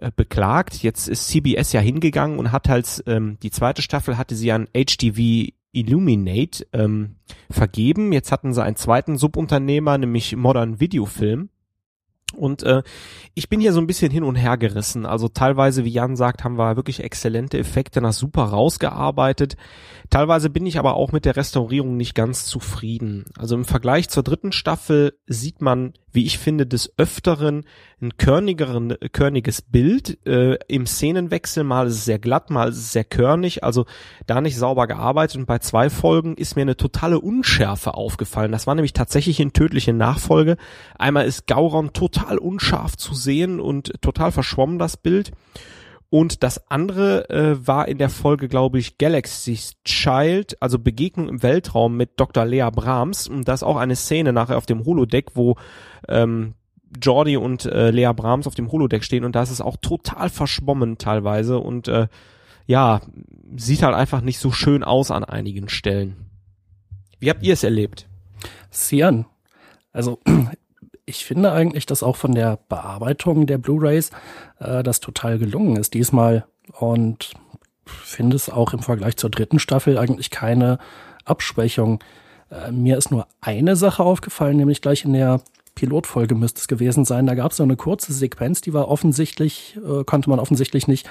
Speaker 3: äh, äh beklagt. Jetzt ist CBS ja hingegangen und hat halt ähm, die zweite Staffel hatte sie an HTV Illuminate ähm, vergeben. Jetzt hatten sie einen zweiten Subunternehmer, nämlich Modern Video Film. Und äh, ich bin hier so ein bisschen hin und her gerissen. Also teilweise, wie Jan sagt, haben wir wirklich exzellente Effekte nach super rausgearbeitet. Teilweise bin ich aber auch mit der Restaurierung nicht ganz zufrieden. Also im Vergleich zur dritten Staffel sieht man wie ich finde, des Öfteren ein körnigeren, körniges Bild äh, im Szenenwechsel. Mal ist es sehr glatt, mal ist es sehr körnig, also da nicht sauber gearbeitet. Und bei zwei Folgen ist mir eine totale Unschärfe aufgefallen. Das war nämlich tatsächlich in tödliche Nachfolge. Einmal ist Gauron total unscharf zu sehen und total verschwommen das Bild. Und das andere äh, war in der Folge, glaube ich, Galaxy's Child, also Begegnung im Weltraum mit Dr. Lea Brahms. Und da ist auch eine Szene nachher auf dem Holodeck, wo ähm, Jordi und äh, Lea Brahms auf dem Holodeck stehen und da ist es auch total verschwommen teilweise und äh, ja, sieht halt einfach nicht so schön aus an einigen Stellen. Wie habt ihr es erlebt?
Speaker 2: Sian. Also ich finde eigentlich, dass auch von der Bearbeitung der Blu-rays äh, das total gelungen ist diesmal und finde es auch im Vergleich zur dritten Staffel eigentlich keine Abschwächung. Äh, mir ist nur eine Sache aufgefallen, nämlich gleich in der Pilotfolge müsste es gewesen sein. Da gab es so eine kurze Sequenz, die war offensichtlich, äh, konnte man offensichtlich nicht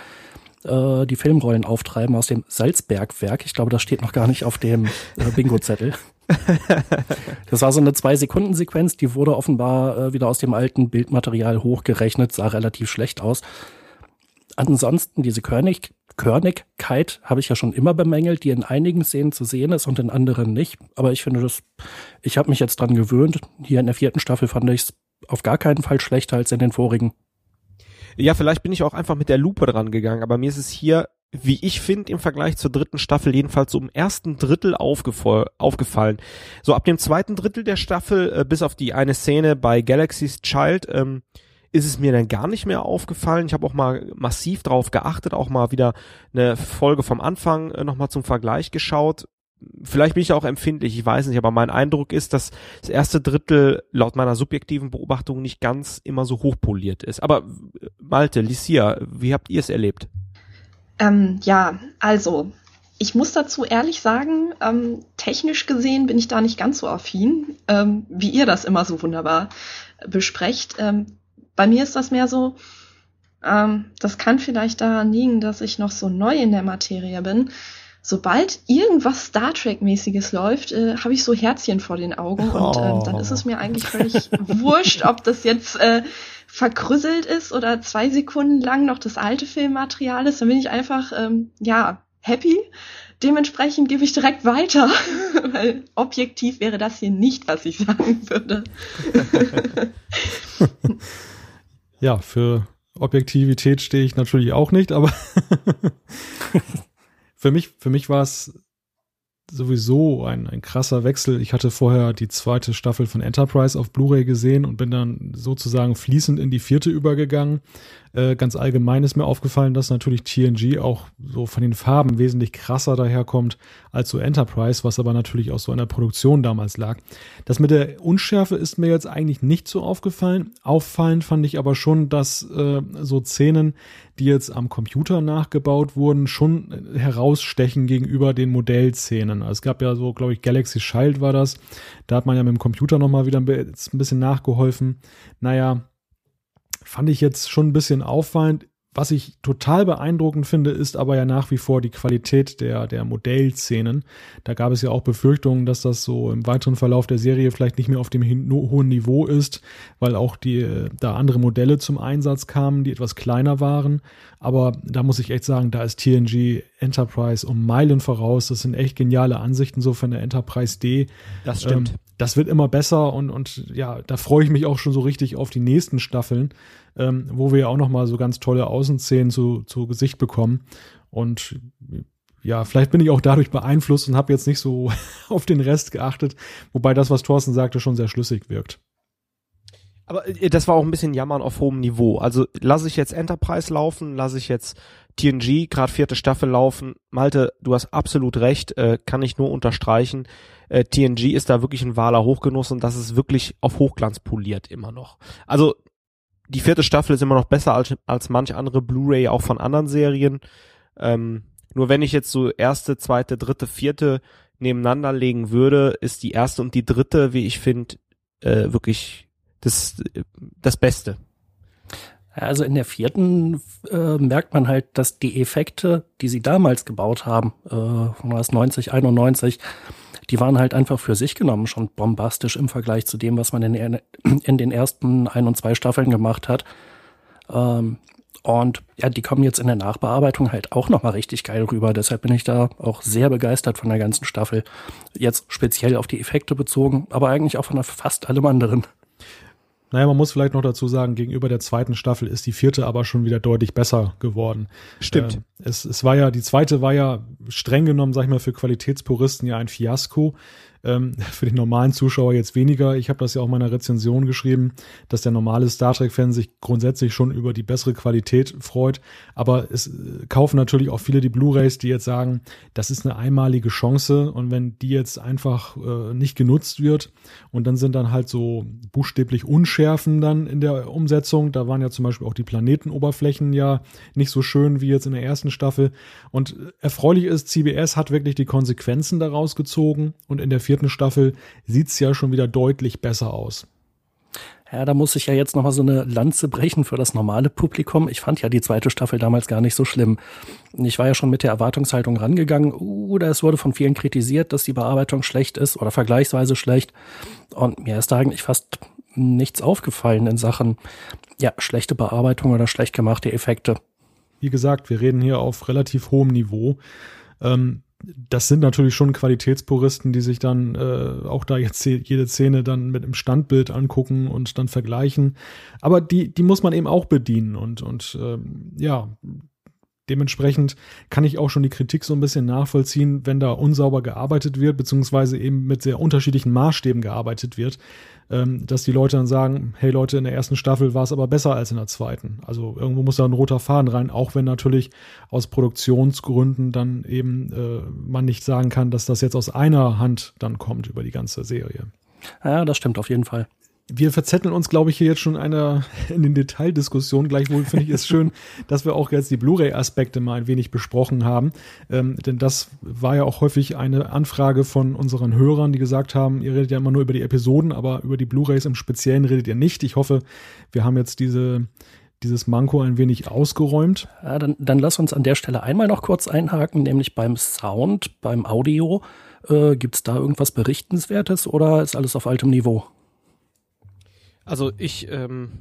Speaker 2: äh, die Filmrollen auftreiben aus dem Salzbergwerk. Ich glaube, das steht noch gar nicht auf dem äh, Bingo-Zettel. das war so eine Zwei-Sekunden-Sequenz, die wurde offenbar äh, wieder aus dem alten Bildmaterial hochgerechnet, sah relativ schlecht aus. Ansonsten diese Körnig Körnigkeit habe ich ja schon immer bemängelt, die in einigen Szenen zu sehen ist und in anderen nicht. Aber ich finde das, ich habe mich jetzt dran gewöhnt. Hier in der vierten Staffel fand ich es auf gar keinen Fall schlechter als in den vorigen.
Speaker 3: Ja, vielleicht bin ich auch einfach mit der Lupe dran gegangen, aber mir ist es hier wie ich finde, im Vergleich zur dritten Staffel jedenfalls so im ersten Drittel aufgefallen. So ab dem zweiten Drittel der Staffel, äh, bis auf die eine Szene bei Galaxy's Child, ähm, ist es mir dann gar nicht mehr aufgefallen. Ich habe auch mal massiv drauf geachtet, auch mal wieder eine Folge vom Anfang äh, nochmal zum Vergleich geschaut. Vielleicht bin ich auch empfindlich, ich weiß nicht, aber mein Eindruck ist, dass das erste Drittel laut meiner subjektiven Beobachtung nicht ganz immer so hochpoliert ist. Aber Malte, Licia, wie habt ihr es erlebt?
Speaker 4: Ähm, ja, also ich muss dazu ehrlich sagen, ähm, technisch gesehen bin ich da nicht ganz so affin, ähm, wie ihr das immer so wunderbar besprecht. Ähm, bei mir ist das mehr so, ähm, das kann vielleicht daran liegen, dass ich noch so neu in der Materie bin. Sobald irgendwas Star Trek-mäßiges läuft, äh, habe ich so Herzchen vor den Augen und äh, dann ist es mir eigentlich völlig wurscht, ob das jetzt äh, verkrüsselt ist oder zwei Sekunden lang noch das alte Filmmaterial ist, dann bin ich einfach, ähm, ja, happy. Dementsprechend gebe ich direkt weiter, weil objektiv wäre das hier nicht, was ich sagen würde.
Speaker 1: ja, für Objektivität stehe ich natürlich auch nicht, aber für mich, für mich war es sowieso ein, ein krasser Wechsel. Ich hatte vorher die zweite Staffel von Enterprise auf Blu-ray gesehen und bin dann sozusagen fließend in die vierte übergegangen. Äh, ganz allgemein ist mir aufgefallen, dass natürlich TNG auch so von den Farben wesentlich krasser daherkommt als so Enterprise, was aber natürlich auch so an der Produktion damals lag. Das mit der Unschärfe ist mir jetzt eigentlich nicht so aufgefallen. Auffallend fand ich aber schon, dass äh, so Szenen, die jetzt am Computer nachgebaut wurden, schon herausstechen gegenüber den Modellszenen. Also es gab ja so, glaube ich, Galaxy Child war das. Da hat man ja mit dem Computer nochmal wieder ein bisschen nachgeholfen. Naja, fand ich jetzt schon ein bisschen auffallend. Was ich total beeindruckend finde, ist aber ja nach wie vor die Qualität der, der Modellszenen. Da gab es ja auch Befürchtungen, dass das so im weiteren Verlauf der Serie vielleicht nicht mehr auf dem hohen Niveau ist, weil auch die, äh, da andere Modelle zum Einsatz kamen, die etwas kleiner waren. Aber da muss ich echt sagen, da ist TNG Enterprise um Meilen voraus. Das sind echt geniale Ansichten so von der Enterprise D.
Speaker 3: Das stimmt.
Speaker 1: Ähm, das wird immer besser und, und ja, da freue ich mich auch schon so richtig auf die nächsten Staffeln ähm, wo wir ja auch nochmal so ganz tolle Außenszenen zu, zu Gesicht bekommen. Und ja, vielleicht bin ich auch dadurch beeinflusst und habe jetzt nicht so auf den Rest geachtet, wobei das, was Thorsten sagte, schon sehr schlüssig wirkt.
Speaker 3: Aber äh, das war auch ein bisschen Jammern auf hohem Niveau. Also lasse ich jetzt Enterprise laufen, lasse ich jetzt TNG, gerade vierte Staffel laufen. Malte, du hast absolut recht, äh, kann ich nur unterstreichen. Äh, TNG ist da wirklich ein wahler Hochgenuss und das ist wirklich auf Hochglanz poliert immer noch. Also die vierte Staffel ist immer noch besser als, als manch andere Blu-ray auch von anderen Serien. Ähm, nur wenn ich jetzt so erste, zweite, dritte, vierte nebeneinander legen würde, ist die erste und die dritte, wie ich finde, äh, wirklich das, das Beste.
Speaker 2: Also in der vierten äh, merkt man halt, dass die Effekte, die sie damals gebaut haben, äh, von 90, 91, die waren halt einfach für sich genommen schon bombastisch im Vergleich zu dem, was man in, in den ersten ein und zwei Staffeln gemacht hat. Ähm, und ja, die kommen jetzt in der Nachbearbeitung halt auch nochmal richtig geil rüber. Deshalb bin ich da auch sehr begeistert von der ganzen Staffel. Jetzt speziell auf die Effekte bezogen, aber eigentlich auch von fast allem anderen.
Speaker 1: Naja, man muss vielleicht noch dazu sagen, gegenüber der zweiten Staffel ist die vierte aber schon wieder deutlich besser geworden.
Speaker 3: Stimmt. Äh,
Speaker 1: es, es war ja, die zweite war ja streng genommen, sag ich mal, für Qualitätspuristen ja ein Fiasko. Ähm, für den normalen Zuschauer jetzt weniger. Ich habe das ja auch in meiner Rezension geschrieben, dass der normale Star Trek-Fan sich grundsätzlich schon über die bessere Qualität freut. Aber es äh, kaufen natürlich auch viele die Blu-rays, die jetzt sagen, das ist eine einmalige Chance und wenn die jetzt einfach äh, nicht genutzt wird und dann sind dann halt so buchstäblich Unschärfen dann in der Umsetzung. Da waren ja zum Beispiel auch die Planetenoberflächen ja nicht so schön wie jetzt in der ersten Staffel. Und erfreulich ist, CBS hat wirklich die Konsequenzen daraus gezogen und in der vierten vierten Staffel sieht es ja schon wieder deutlich besser aus.
Speaker 2: Ja, da muss ich ja jetzt nochmal so eine Lanze brechen für das normale Publikum. Ich fand ja die zweite Staffel damals gar nicht so schlimm. Ich war ja schon mit der Erwartungshaltung rangegangen, oder es wurde von vielen kritisiert, dass die Bearbeitung schlecht ist oder vergleichsweise schlecht. Und mir ist da eigentlich fast nichts aufgefallen in Sachen, ja, schlechte Bearbeitung oder schlecht gemachte Effekte.
Speaker 1: Wie gesagt, wir reden hier auf relativ hohem Niveau. Ähm, das sind natürlich schon Qualitätspuristen, die sich dann äh, auch da jetzt jede Szene dann mit dem Standbild angucken und dann vergleichen. Aber die, die muss man eben auch bedienen und, und ähm, ja, dementsprechend kann ich auch schon die Kritik so ein bisschen nachvollziehen, wenn da unsauber gearbeitet wird, beziehungsweise eben mit sehr unterschiedlichen Maßstäben gearbeitet wird ähm, dass die Leute dann sagen, hey Leute, in der ersten Staffel war es aber besser als in der zweiten. Also irgendwo muss da ein roter Faden rein, auch wenn natürlich aus Produktionsgründen dann eben äh, man nicht sagen kann, dass das jetzt aus einer Hand dann kommt über die ganze Serie.
Speaker 2: Ja, das stimmt auf jeden Fall
Speaker 1: wir verzetteln uns, glaube ich, hier jetzt schon einer in den Detaildiskussionen. Gleichwohl finde ich es schön, dass wir auch jetzt die Blu-ray-Aspekte mal ein wenig besprochen haben. Ähm, denn das war ja auch häufig eine Anfrage von unseren Hörern, die gesagt haben, ihr redet ja immer nur über die Episoden, aber über die Blu-rays im Speziellen redet ihr nicht. Ich hoffe, wir haben jetzt diese dieses Manko ein wenig ausgeräumt.
Speaker 2: Ja, dann, dann lass uns an der Stelle einmal noch kurz einhaken, nämlich beim Sound, beim Audio. Äh, Gibt es da irgendwas Berichtenswertes oder ist alles auf altem Niveau?
Speaker 3: Also ich ähm,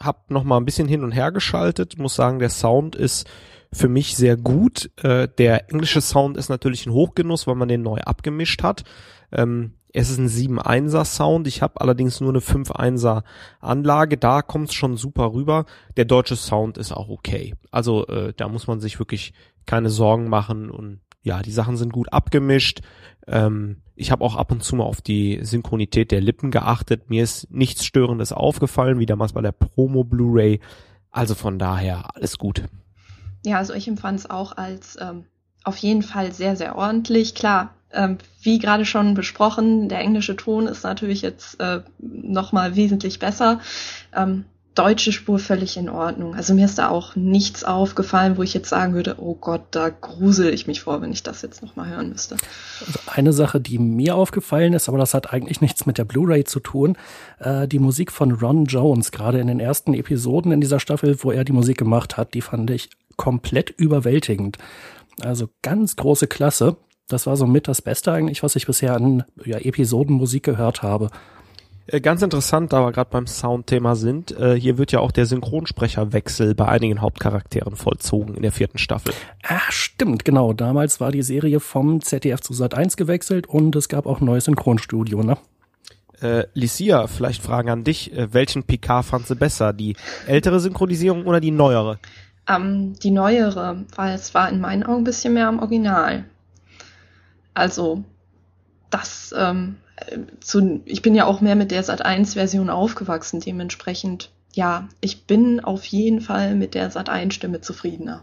Speaker 3: habe noch mal ein bisschen hin und her geschaltet, muss sagen, der Sound ist für mich sehr gut. Äh, der englische Sound ist natürlich ein Hochgenuss, weil man den neu abgemischt hat. Ähm, es ist ein 7-1er Sound. Ich habe allerdings nur eine 5-1er Anlage. Da kommt es schon super rüber. Der deutsche Sound ist auch okay. Also äh, da muss man sich wirklich keine Sorgen machen und ja, die Sachen sind gut abgemischt. Ähm, ich habe auch ab und zu mal auf die Synchronität der Lippen geachtet. Mir ist nichts Störendes aufgefallen, wie damals bei der Promo Blu-ray. Also von daher alles gut.
Speaker 4: Ja, also ich empfand es auch als ähm, auf jeden Fall sehr, sehr ordentlich. Klar, ähm, wie gerade schon besprochen, der englische Ton ist natürlich jetzt äh, nochmal wesentlich besser. Ähm, deutsche Spur völlig in Ordnung. Also mir ist da auch nichts aufgefallen, wo ich jetzt sagen würde, oh Gott, da grusel ich mich vor, wenn ich das jetzt nochmal hören müsste.
Speaker 2: Also eine Sache, die mir aufgefallen ist, aber das hat eigentlich nichts mit der Blu-ray zu tun, äh, die Musik von Ron Jones, gerade in den ersten Episoden in dieser Staffel, wo er die Musik gemacht hat, die fand ich komplett überwältigend. Also ganz große Klasse. Das war so mit das Beste eigentlich, was ich bisher an ja, Episodenmusik gehört habe.
Speaker 3: Äh, ganz interessant, da wir gerade beim Soundthema sind, äh, hier wird ja auch der Synchronsprecherwechsel bei einigen Hauptcharakteren vollzogen in der vierten Staffel.
Speaker 2: Ah, stimmt, genau. Damals war die Serie vom ZDF zu Sat 1 gewechselt und es gab auch ein neues Synchronstudio, ne?
Speaker 3: Äh, Licia, vielleicht Fragen an dich. Äh, welchen PK fandst du besser? Die ältere Synchronisierung oder die neuere?
Speaker 4: Ähm, die neuere, weil es war in meinen Augen ein bisschen mehr am Original. Also, das ähm, zu, ich bin ja auch mehr mit der Sat1-Version aufgewachsen, dementsprechend, ja, ich bin auf jeden Fall mit der Sat1-Stimme zufriedener.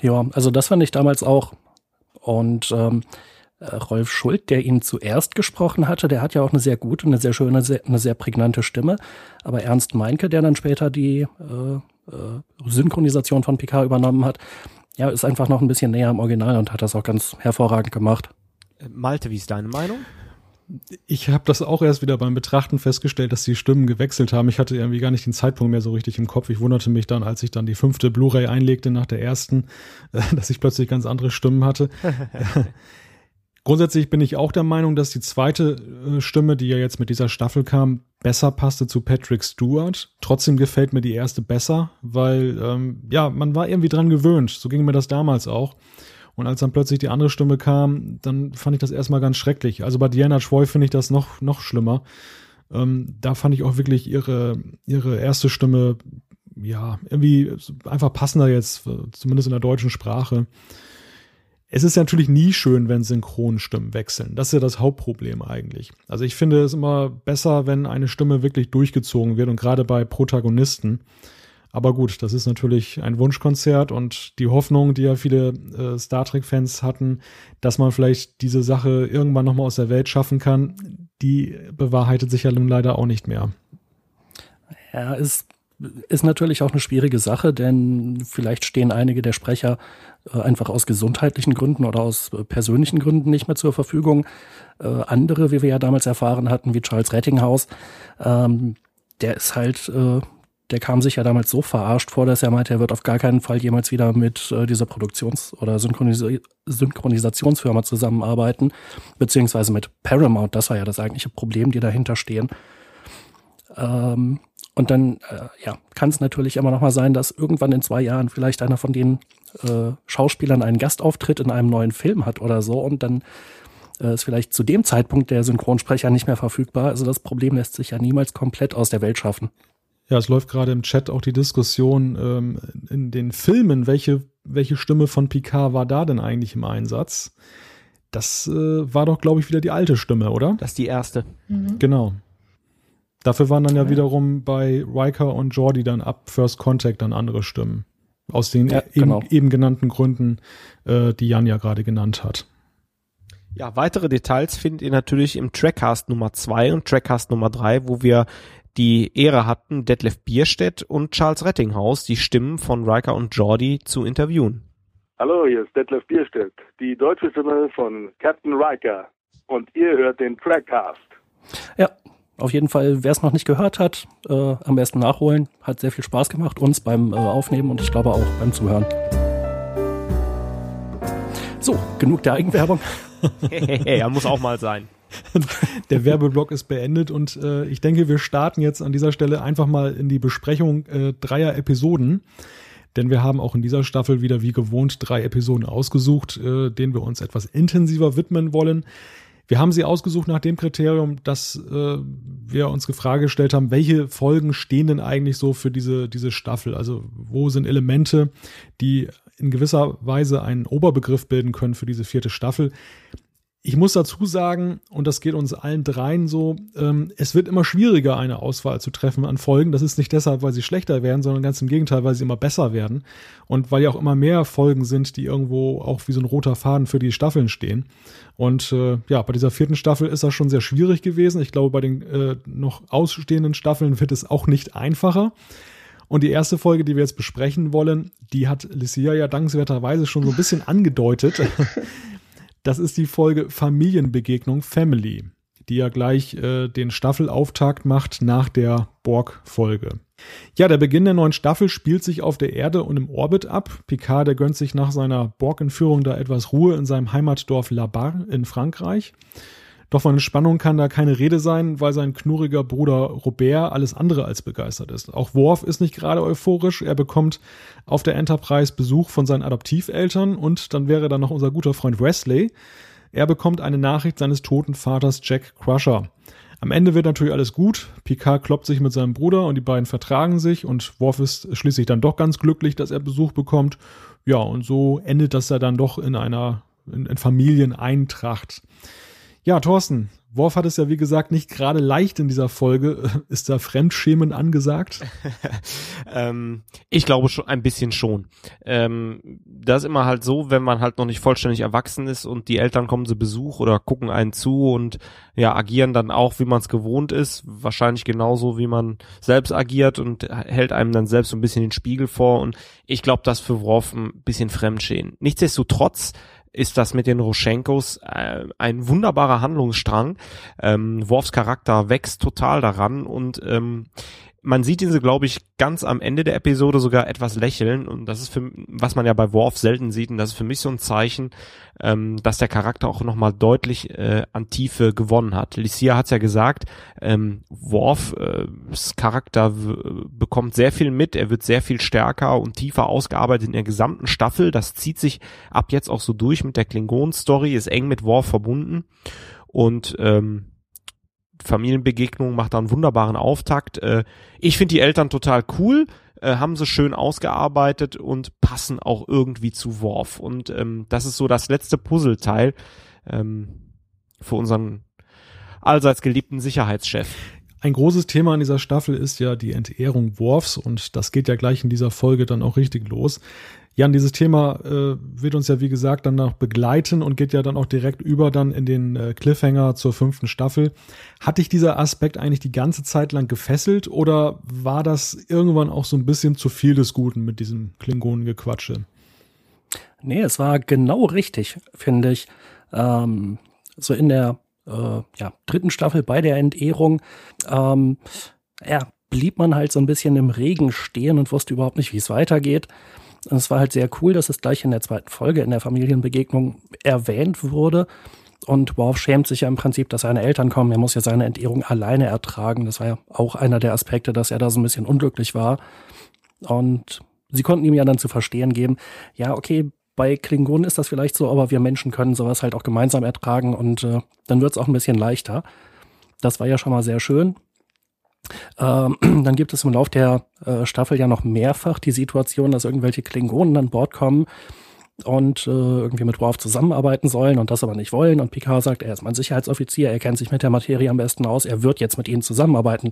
Speaker 2: Ja, also das fand ich damals auch. Und ähm, äh, Rolf Schult, der ihn zuerst gesprochen hatte, der hat ja auch eine sehr gute, eine sehr schöne, sehr, eine sehr prägnante Stimme. Aber Ernst Meinke, der dann später die äh, äh, Synchronisation von PK übernommen hat, ja, ist einfach noch ein bisschen näher am Original und hat das auch ganz hervorragend gemacht.
Speaker 3: Malte, wie ist deine Meinung?
Speaker 1: Ich habe das auch erst wieder beim Betrachten festgestellt, dass die Stimmen gewechselt haben. Ich hatte irgendwie gar nicht den Zeitpunkt mehr so richtig im Kopf. Ich wunderte mich dann, als ich dann die fünfte Blu-ray einlegte nach der ersten, äh, dass ich plötzlich ganz andere Stimmen hatte. Grundsätzlich bin ich auch der Meinung, dass die zweite äh, Stimme, die ja jetzt mit dieser Staffel kam, besser passte zu Patrick Stewart. Trotzdem gefällt mir die erste besser, weil ähm, ja, man war irgendwie dran gewöhnt. So ging mir das damals auch. Und als dann plötzlich die andere Stimme kam, dann fand ich das erstmal ganz schrecklich. Also bei Diana Troy finde ich das noch, noch schlimmer. Ähm, da fand ich auch wirklich ihre, ihre erste Stimme, ja, irgendwie einfach passender jetzt, zumindest in der deutschen Sprache. Es ist natürlich nie schön, wenn Synchronstimmen wechseln. Das ist ja das Hauptproblem eigentlich. Also ich finde es immer besser, wenn eine Stimme wirklich durchgezogen wird und gerade bei Protagonisten. Aber gut, das ist natürlich ein Wunschkonzert und die Hoffnung, die ja viele äh, Star Trek-Fans hatten, dass man vielleicht diese Sache irgendwann nochmal aus der Welt schaffen kann, die bewahrheitet sich ja nun leider auch nicht mehr.
Speaker 2: Ja, ist, ist natürlich auch eine schwierige Sache, denn vielleicht stehen einige der Sprecher äh, einfach aus gesundheitlichen Gründen oder aus äh, persönlichen Gründen nicht mehr zur Verfügung. Äh, andere, wie wir ja damals erfahren hatten, wie Charles Rettinghaus, ähm, der ist halt äh, der kam sich ja damals so verarscht vor, dass er meinte, er wird auf gar keinen Fall jemals wieder mit äh, dieser Produktions- oder Synchronis Synchronisationsfirma zusammenarbeiten, beziehungsweise mit Paramount. Das war ja das eigentliche Problem, die dahinter stehen. Ähm, und dann äh, ja, kann es natürlich immer noch mal sein, dass irgendwann in zwei Jahren vielleicht einer von den äh, Schauspielern einen Gastauftritt in einem neuen Film hat oder so und dann äh, ist vielleicht zu dem Zeitpunkt der Synchronsprecher nicht mehr verfügbar. Also das Problem lässt sich ja niemals komplett aus der Welt schaffen.
Speaker 1: Ja, es läuft gerade im Chat auch die Diskussion ähm, in den Filmen, welche, welche Stimme von Picard war da denn eigentlich im Einsatz? Das äh, war doch, glaube ich, wieder die alte Stimme, oder?
Speaker 3: Das ist die erste.
Speaker 1: Mhm. Genau. Dafür waren dann ja, ja wiederum bei Riker und Jordi dann ab First Contact dann andere Stimmen. Aus den ja, genau. eben, eben, genannten Gründen, äh, die Jan ja gerade genannt hat.
Speaker 3: Ja, weitere Details findet ihr natürlich im Trackcast Nummer 2 und Trackcast Nummer 3, wo wir die Ehre hatten, Detlef Bierstedt und Charles Rettinghaus, die Stimmen von Riker und Jordi, zu interviewen.
Speaker 5: Hallo, hier ist Detlef Bierstedt, die deutsche Stimme von Captain Riker. Und ihr hört den Trackcast.
Speaker 2: Ja, auf jeden Fall, wer es noch nicht gehört hat, äh, am besten nachholen. Hat sehr viel Spaß gemacht, uns beim äh, Aufnehmen und ich glaube auch beim Zuhören. So, genug der Eigenwerbung.
Speaker 3: ja, muss auch mal sein.
Speaker 1: Der Werbeblock ist beendet und äh, ich denke, wir starten jetzt an dieser Stelle einfach mal in die Besprechung äh, dreier Episoden. Denn wir haben auch in dieser Staffel wieder wie gewohnt drei Episoden ausgesucht, äh, denen wir uns etwas intensiver widmen wollen. Wir haben sie ausgesucht nach dem Kriterium, dass äh, wir uns die Frage gestellt haben, welche Folgen stehen denn eigentlich so für diese, diese Staffel? Also wo sind Elemente, die in gewisser Weise einen Oberbegriff bilden können für diese vierte Staffel? Ich muss dazu sagen, und das geht uns allen dreien so, ähm, es wird immer schwieriger, eine Auswahl zu treffen an Folgen. Das ist nicht deshalb, weil sie schlechter werden, sondern ganz im Gegenteil, weil sie immer besser werden. Und weil ja auch immer mehr Folgen sind, die irgendwo auch wie so ein roter Faden für die Staffeln stehen. Und äh, ja, bei dieser vierten Staffel ist das schon sehr schwierig gewesen. Ich glaube, bei den äh, noch ausstehenden Staffeln wird es auch nicht einfacher. Und die erste Folge, die wir jetzt besprechen wollen, die hat Lucia ja dankenswerterweise schon so ein bisschen angedeutet. Das ist die Folge Familienbegegnung Family, die ja gleich äh, den Staffelauftakt macht nach der Borg-Folge. Ja, der Beginn der neuen Staffel spielt sich auf der Erde und im Orbit ab. Picard, der gönnt sich nach seiner Borg-Entführung da etwas Ruhe in seinem Heimatdorf La Barre in Frankreich. Doch von Spannung kann da keine Rede sein, weil sein knurriger Bruder Robert alles andere als begeistert ist. Auch Worf ist nicht gerade euphorisch. Er bekommt auf der Enterprise Besuch von seinen Adoptiveltern und dann wäre da noch unser guter Freund Wesley. Er bekommt eine Nachricht seines toten Vaters Jack Crusher. Am Ende wird natürlich alles gut. Picard kloppt sich mit seinem Bruder und die beiden vertragen sich und Worf ist schließlich dann doch ganz glücklich, dass er Besuch bekommt. Ja, und so endet das ja dann doch in einer in, in Familieneintracht. Ja, Thorsten, Worf hat es ja wie gesagt nicht gerade leicht in dieser Folge. Ist da Fremdschämen angesagt?
Speaker 3: ähm, ich glaube schon ein bisschen schon. Ähm, das ist immer halt so, wenn man halt noch nicht vollständig erwachsen ist und die Eltern kommen zu Besuch oder gucken einen zu und ja agieren dann auch, wie man es gewohnt ist. Wahrscheinlich genauso, wie man selbst agiert und hält einem dann selbst so ein bisschen den Spiegel vor. Und ich glaube, das für Worf ein bisschen Fremdschämen. Nichtsdestotrotz ist das mit den Roschenkos äh, ein wunderbarer Handlungsstrang. Ähm, Worfs Charakter wächst total daran und ähm, man sieht diese, glaube ich, ganz am Ende der Episode sogar etwas lächeln. Und das ist für, was man ja bei Worf selten sieht. Und das ist für mich so ein Zeichen, ähm, dass der Charakter auch nochmal deutlich äh, an Tiefe gewonnen hat. Licia hat's ja gesagt, ähm, Worfs äh, Charakter bekommt sehr viel mit, er wird sehr viel stärker und tiefer ausgearbeitet in der gesamten Staffel, das zieht sich ab jetzt auch so durch mit der Klingon-Story, ist eng mit Worf verbunden. Und ähm, Familienbegegnung macht da einen wunderbaren Auftakt. Äh, ich finde die Eltern total cool, äh, haben sie schön ausgearbeitet und passen auch irgendwie zu Worf. Und ähm, das ist so das letzte Puzzleteil ähm, für unseren allseits geliebten Sicherheitschef.
Speaker 1: Ein großes Thema in dieser Staffel ist ja die Entehrung Worfs und das geht ja gleich in dieser Folge dann auch richtig los. Jan, dieses Thema äh, wird uns ja wie gesagt dann noch begleiten und geht ja dann auch direkt über dann in den äh, Cliffhanger zur fünften Staffel. Hat dich dieser Aspekt eigentlich die ganze Zeit lang gefesselt oder war das irgendwann auch so ein bisschen zu viel des Guten mit diesem Klingonengequatsche?
Speaker 2: Nee, es war genau richtig, finde ich. Ähm, so in der äh, ja, dritten Staffel bei der Entehrung, ähm, ja, blieb man halt so ein bisschen im Regen stehen und wusste überhaupt nicht, wie es weitergeht. Und es war halt sehr cool, dass es gleich in der zweiten Folge in der Familienbegegnung erwähnt wurde. Und Worf schämt sich ja im Prinzip, dass seine Eltern kommen. Er muss ja seine Entehrung alleine ertragen. Das war ja auch einer der Aspekte, dass er da so ein bisschen unglücklich war. Und sie konnten ihm ja dann zu verstehen geben, ja, okay, bei Klingonen ist das vielleicht so, aber wir Menschen können sowas halt auch gemeinsam ertragen und äh, dann wird es auch ein bisschen leichter. Das war ja schon mal sehr schön. Ähm, dann gibt es im Lauf der äh, Staffel ja noch mehrfach die Situation, dass irgendwelche Klingonen an Bord kommen und äh, irgendwie mit Worf zusammenarbeiten sollen und das aber nicht wollen. Und Picard sagt, er ist mein Sicherheitsoffizier, er kennt sich mit der Materie am besten aus, er wird jetzt mit ihnen zusammenarbeiten.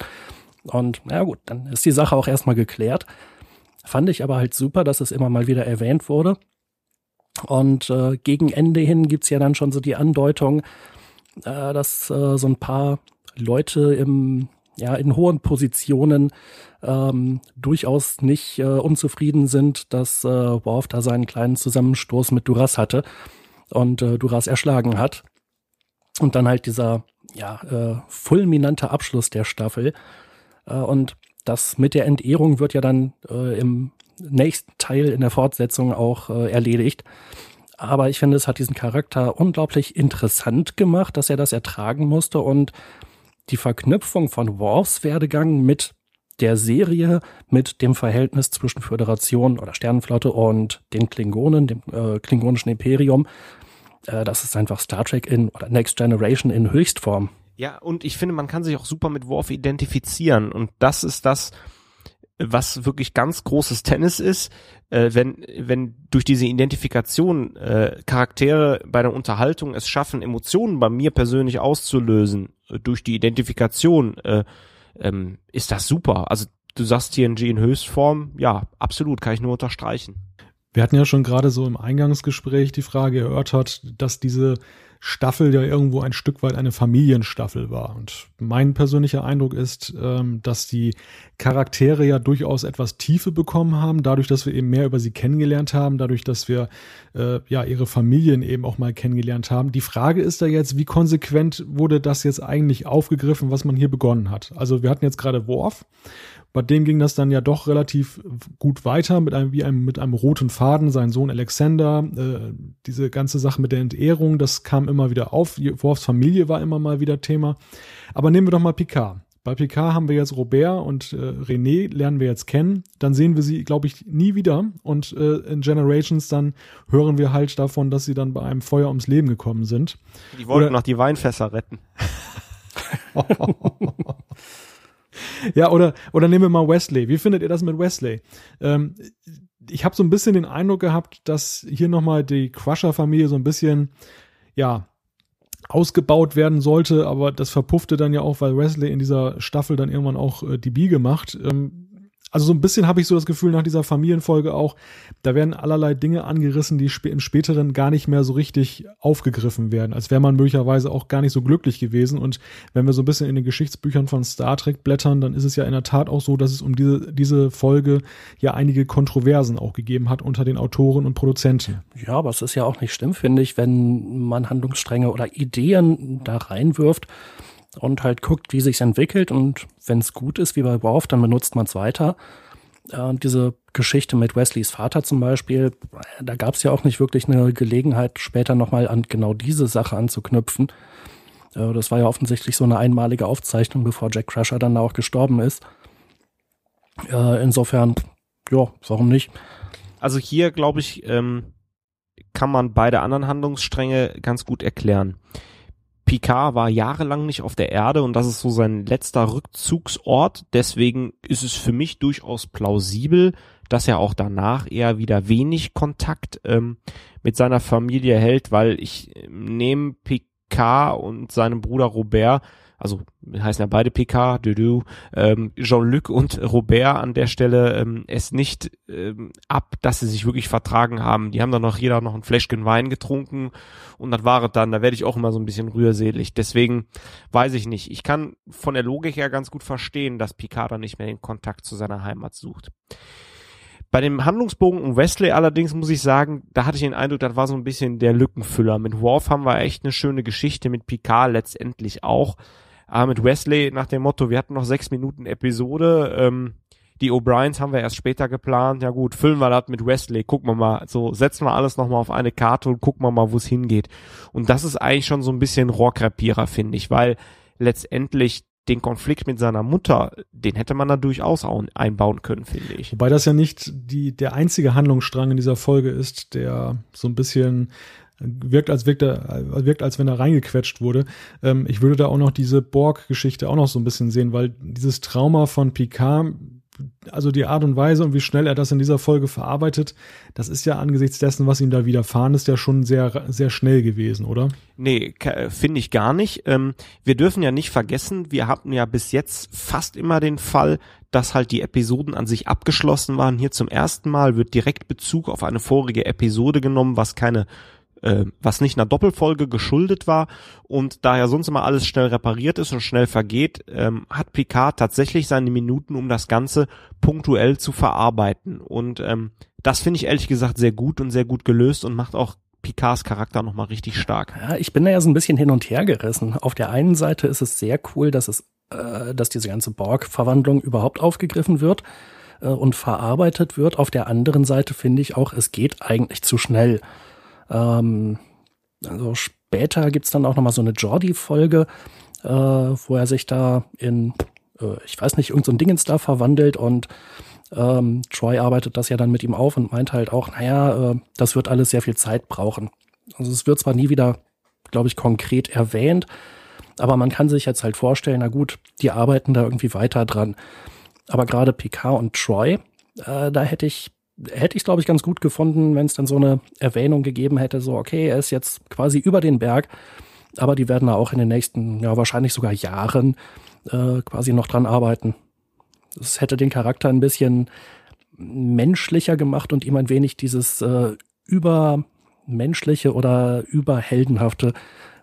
Speaker 2: Und ja gut, dann ist die Sache auch erstmal geklärt. Fand ich aber halt super, dass es immer mal wieder erwähnt wurde. Und äh, gegen Ende hin gibt's ja dann schon so die Andeutung, äh, dass äh, so ein paar Leute im ja, in hohen Positionen ähm, durchaus nicht äh, unzufrieden sind, dass äh, Worf da seinen kleinen Zusammenstoß mit Duras hatte und äh, Duras erschlagen hat. Und dann halt dieser ja, äh, fulminante Abschluss der Staffel. Äh, und das mit der Entehrung wird ja dann äh, im nächsten Teil in der Fortsetzung auch äh, erledigt. Aber ich finde, es hat diesen Charakter unglaublich interessant gemacht, dass er das ertragen musste und die Verknüpfung von Worfs Werdegang mit der Serie, mit dem Verhältnis zwischen Föderation oder Sternenflotte und den Klingonen, dem äh, klingonischen Imperium, äh, das ist einfach Star Trek in oder Next Generation in Höchstform.
Speaker 3: Ja, und ich finde, man kann sich auch super mit Worf identifizieren. Und das ist das, was wirklich ganz großes Tennis ist, äh, wenn, wenn durch diese Identifikation äh, Charaktere bei der Unterhaltung es schaffen, Emotionen bei mir persönlich auszulösen, durch die Identifikation, äh, ähm, ist das super. Also du sagst TNG in Höchstform, ja, absolut, kann ich nur unterstreichen.
Speaker 1: Wir hatten ja schon gerade so im Eingangsgespräch die Frage erörtert, dass diese Staffel ja irgendwo ein Stück weit eine Familienstaffel war. Und mein persönlicher Eindruck ist, ähm, dass die Charaktere ja durchaus etwas Tiefe bekommen haben, dadurch, dass wir eben mehr über sie kennengelernt haben, dadurch, dass wir äh, ja ihre Familien eben auch mal kennengelernt haben. Die Frage ist da jetzt, wie konsequent wurde das jetzt eigentlich aufgegriffen, was man hier begonnen hat? Also wir hatten jetzt gerade Worf bei dem ging das dann ja doch relativ gut weiter mit einem, wie einem, mit einem roten Faden. Sein Sohn Alexander, äh, diese ganze Sache mit der Entehrung, das kam immer wieder auf. Worfs Familie war immer mal wieder Thema. Aber nehmen wir doch mal Picard. Bei Picard haben wir jetzt Robert und äh, René lernen wir jetzt kennen. Dann sehen wir sie, glaube ich, nie wieder. Und äh, in Generations dann hören wir halt davon, dass sie dann bei einem Feuer ums Leben gekommen sind.
Speaker 3: Die wollten Oder, noch die Weinfässer retten.
Speaker 1: Ja, oder, oder nehmen wir mal Wesley. Wie findet ihr das mit Wesley? Ähm, ich habe so ein bisschen den Eindruck gehabt, dass hier nochmal die Crusher-Familie so ein bisschen, ja, ausgebaut werden sollte, aber das verpuffte dann ja auch, weil Wesley in dieser Staffel dann irgendwann auch äh, die Biege macht. Ähm, also so ein bisschen habe ich so das Gefühl nach dieser Familienfolge auch, da werden allerlei Dinge angerissen, die im späteren gar nicht mehr so richtig aufgegriffen werden, als wäre man möglicherweise auch gar nicht so glücklich gewesen. Und wenn wir so ein bisschen in den Geschichtsbüchern von Star Trek blättern, dann ist es ja in der Tat auch so, dass es um diese, diese Folge ja einige Kontroversen auch gegeben hat unter den Autoren und Produzenten.
Speaker 2: Ja, aber es ist ja auch nicht schlimm, finde ich, wenn man Handlungsstränge oder Ideen da reinwirft und halt guckt, wie sich's entwickelt und wenn es gut ist, wie bei Worf, dann benutzt man es weiter. Äh, diese Geschichte mit Wesleys Vater zum Beispiel, da gab es ja auch nicht wirklich eine Gelegenheit, später nochmal an genau diese Sache anzuknüpfen. Äh, das war ja offensichtlich so eine einmalige Aufzeichnung, bevor Jack Crusher dann auch gestorben ist. Äh, insofern, ja, warum nicht?
Speaker 3: Also hier, glaube ich, ähm, kann man beide anderen Handlungsstränge ganz gut erklären. Picard war jahrelang nicht auf der Erde und das ist so sein letzter Rückzugsort. Deswegen ist es für mich durchaus plausibel, dass er auch danach eher wieder wenig Kontakt ähm, mit seiner Familie hält, weil ich äh, nehme Picard und seinem Bruder Robert also heißen ja beide PK, Dudu, ähm, Jean-Luc und Robert an der Stelle ähm, es nicht ähm, ab, dass sie sich wirklich vertragen haben. Die haben dann noch jeder noch ein Fläschchen Wein getrunken und das war es dann. Da werde ich auch immer so ein bisschen rührselig. Deswegen weiß ich nicht. Ich kann von der Logik her ganz gut verstehen, dass Picard dann nicht mehr den Kontakt zu seiner Heimat sucht. Bei dem Handlungsbogen um Wesley allerdings muss ich sagen, da hatte ich den Eindruck, das war so ein bisschen der Lückenfüller. Mit Worf haben wir echt eine schöne Geschichte, mit Picard letztendlich auch. Mit Wesley nach dem Motto, wir hatten noch sechs Minuten Episode, ähm, die O'Briens haben wir erst später geplant. Ja gut, füllen wir das mit Wesley, gucken wir mal, so setzen wir alles nochmal auf eine Karte und gucken wir mal, wo es hingeht. Und das ist eigentlich schon so ein bisschen Rohrkrepierer, finde ich, weil letztendlich den Konflikt mit seiner Mutter, den hätte man da durchaus einbauen können, finde ich.
Speaker 1: Wobei das ja nicht die, der einzige Handlungsstrang in dieser Folge ist, der so ein bisschen wirkt, als wirkt, er, wirkt, als wenn er reingequetscht wurde. Ähm, ich würde da auch noch diese Borg-Geschichte auch noch so ein bisschen sehen, weil dieses Trauma von Picard, also die Art und Weise und wie schnell er das in dieser Folge verarbeitet, das ist ja angesichts dessen, was ihm da widerfahren ist, ja schon sehr, sehr schnell gewesen, oder?
Speaker 3: Nee, finde ich gar nicht. Ähm, wir dürfen ja nicht vergessen, wir hatten ja bis jetzt fast immer den Fall, dass halt die Episoden an sich abgeschlossen waren. Hier zum ersten Mal wird direkt Bezug auf eine vorige Episode genommen, was keine äh, was nicht einer Doppelfolge geschuldet war und da ja sonst immer alles schnell repariert ist und schnell vergeht, ähm, hat Picard tatsächlich seine Minuten, um das Ganze punktuell zu verarbeiten. Und ähm, das finde ich ehrlich gesagt sehr gut und sehr gut gelöst und macht auch Picards Charakter nochmal richtig stark.
Speaker 2: Ja, ich bin da ja so ein bisschen hin und her gerissen. Auf der einen Seite ist es sehr cool, dass es, äh, dass diese ganze Borg-Verwandlung überhaupt aufgegriffen wird äh, und verarbeitet wird. Auf der anderen Seite finde ich auch, es geht eigentlich zu schnell. Ähm, also später gibt's dann auch nochmal so eine Jordi-Folge, äh, wo er sich da in, äh, ich weiß nicht, irgendein so Dingens da verwandelt und ähm, Troy arbeitet das ja dann mit ihm auf und meint halt auch, naja, äh, das wird alles sehr viel Zeit brauchen. Also es wird zwar nie wieder, glaube ich, konkret erwähnt, aber man kann sich jetzt halt vorstellen, na gut, die arbeiten da irgendwie weiter dran. Aber gerade Picard und Troy, äh, da hätte ich hätte ich, glaube ich, ganz gut gefunden, wenn es dann so eine Erwähnung gegeben hätte, so, okay, er ist jetzt quasi über den Berg, aber die werden da auch in den nächsten, ja, wahrscheinlich sogar Jahren äh, quasi noch dran arbeiten. Das hätte den Charakter ein bisschen menschlicher gemacht und ihm ein wenig dieses äh, übermenschliche oder überheldenhafte